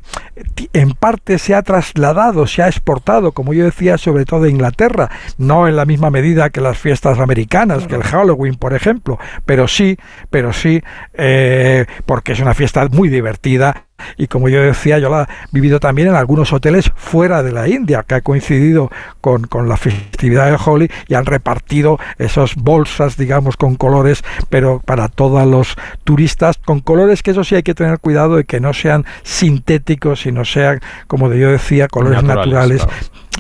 en parte se ha trasladado, se ha exportado, como yo decía, sobre todo Inglaterra, no en la misma medida que las fiestas americanas, que el Halloween, por ejemplo, pero sí, pero sí, eh, porque es una fiesta muy divertida y como yo decía, yo la he vivido también en algunos hoteles fuera de la India, que ha coincidido con, con la festividad de Holi y han repartido esas bolsas, digamos, con colores, pero para todos los turistas, con colores que eso sí hay que tener cuidado de que no sean sintéticos, sino sean, como yo decía, colores naturales.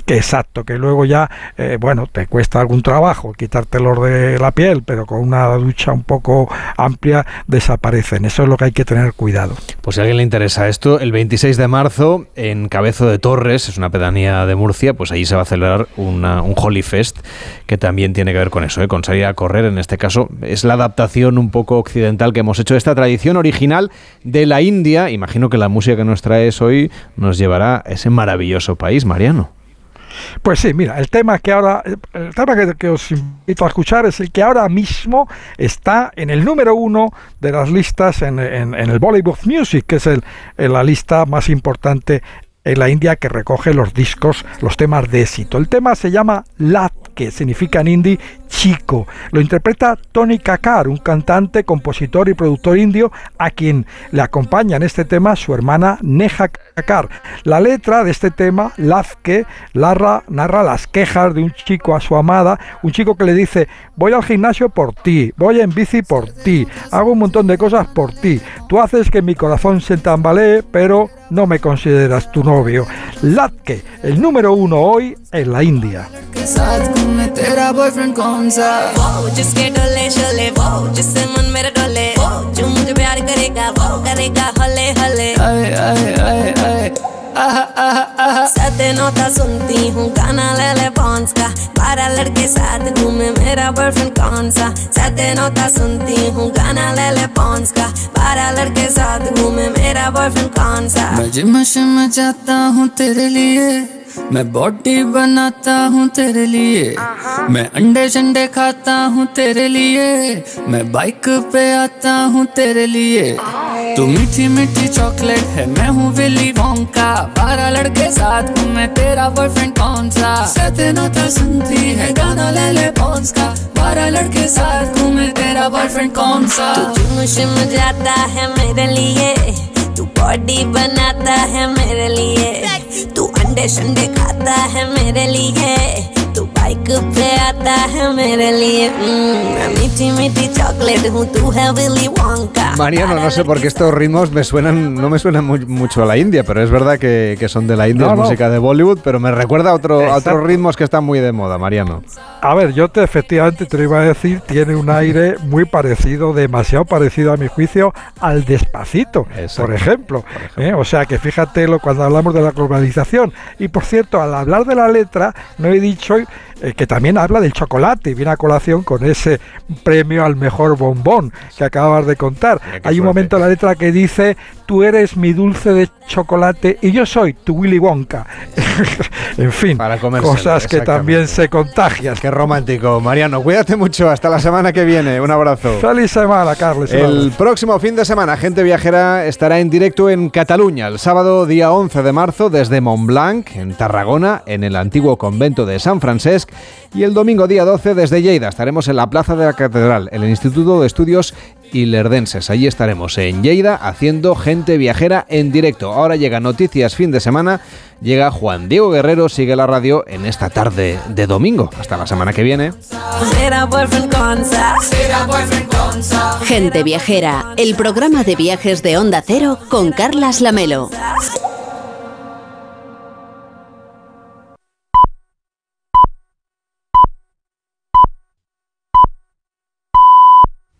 que exacto, que luego ya, eh, bueno, te cuesta algún trabajo quitártelos de la piel, pero con una ducha un poco amplia desaparecen. Eso es lo que hay que tener cuidado. Pues si a alguien le interesa a esto, el 26 de marzo en Cabezo de Torres, es una pedanía de Murcia, pues allí se va a celebrar un Holy Fest que también tiene que ver con eso, ¿eh? con salir a correr. En este caso es la adaptación un poco occidental que hemos hecho de esta tradición original de la India. Imagino que la música que nos traes hoy nos llevará a ese maravilloso país, Mariano. Pues sí, mira, el tema que ahora, el tema que, os invito a escuchar es el que ahora mismo está en el número uno de las listas en, el Bollywood Music, que es el, la lista más importante en la India que recoge los discos, los temas de éxito. El tema se llama Lat, que significa en hindi chico. Lo interpreta Tony Kakar, un cantante, compositor y productor indio, a quien le acompaña en este tema su hermana Neha Kakar. La letra de este tema, Lazke, narra, narra las quejas de un chico a su amada, un chico que le dice, voy al gimnasio por ti, voy en bici por ti, hago un montón de cosas por ti, tú haces que mi corazón se tambalee, pero no me consideras tu novio. Latke, el número uno hoy en la India. Thums Up वो जिसके डोले शोले वो जिससे मन मेरा डोले वो जो मुझे प्यार करेगा वो करेगा हले हले। आए आए आए आए सदनों का सुनती हूँ गाना ले ले बॉन्स का। बारह लड़के साथ घूमे मेरा बॉयफ्रेंड कौन सा? सदनों का सुनती हूँ गाना ले ले बॉन्स का। बारह लड़के साथ घूमे मेरा बॉयफ्रेंड कौन सा? मज़े मशे में जाता हूँ तेरे लिए। मैं बॉडी बनाता हूँ तेरे लिए। मैं अंडे शंडे खाता हूँ तेरे लिए। मैं बाइक पे आता हूँ तेरे लिए। तू मीठी मीठी चॉकलेट है मैं हूँ विली वोंका बारह लड़के साथ हूँ मैं तेरा बॉयफ्रेंड कौन सा? सतना तो सुनती है गाना ले ले पॉन्स का। बारह लड़के साथ हूँ मैं तेरा बॉयफ्रेंड कौन सा? तू जिम शिम जाता है मेरे लिए। तू बॉडी बनाता है मेरे लिए। तू अंडे शंडे खाता है मेरे लिए। तू भाई को पे आता है मेरे लिए mm, मीठी मीठी चॉकलेट हूँ तू है Willy Wonka Mariano, no sé por qué estos ritmos me suenan, no me suenan mu- mucho a la India, pero es verdad que, que son de la India, No, es no. música de Bollywood, pero me recuerda a, otro, a Exacto. otros ritmos que están muy de moda, Mariano. A ver, yo te efectivamente te lo iba a decir, tiene un aire muy parecido, demasiado parecido a mi juicio, al despacito, por ejemplo. ¿eh? O sea que fíjate lo, cuando hablamos de la globalización. Y por cierto, al hablar de la letra, no he dicho eh, que también habla del chocolate y viene a colación con ese premio al mejor bombón que acabas de contar. Hay un momento en la letra que dice, tú eres mi dulce de chocolate y yo soy tu Willy Wonka. [laughs] en fin, comérselo, cosas que también se contagian. Qué romántico, Mariano. Cuídate mucho, hasta la semana que viene. Un abrazo. Feliz semana, Carlos. El próximo fin de semana, Gente Viajera estará en directo en Cataluña, el sábado día 11 de marzo desde Montblanc, en Tarragona, en el antiguo convento de San Francesc, y el domingo día 12 desde Lleida. Estaremos en la Plaza de la Catedral, en el Instituto de Estudios y lerdenses. Allí estaremos en Lleida haciendo gente viajera en directo. Ahora llega Noticias Fin de Semana, llega Juan Diego Guerrero, sigue la radio en esta tarde de domingo. Hasta la semana que viene. Gente viajera, el programa de viajes de Onda Cero con Carlas Lamelo.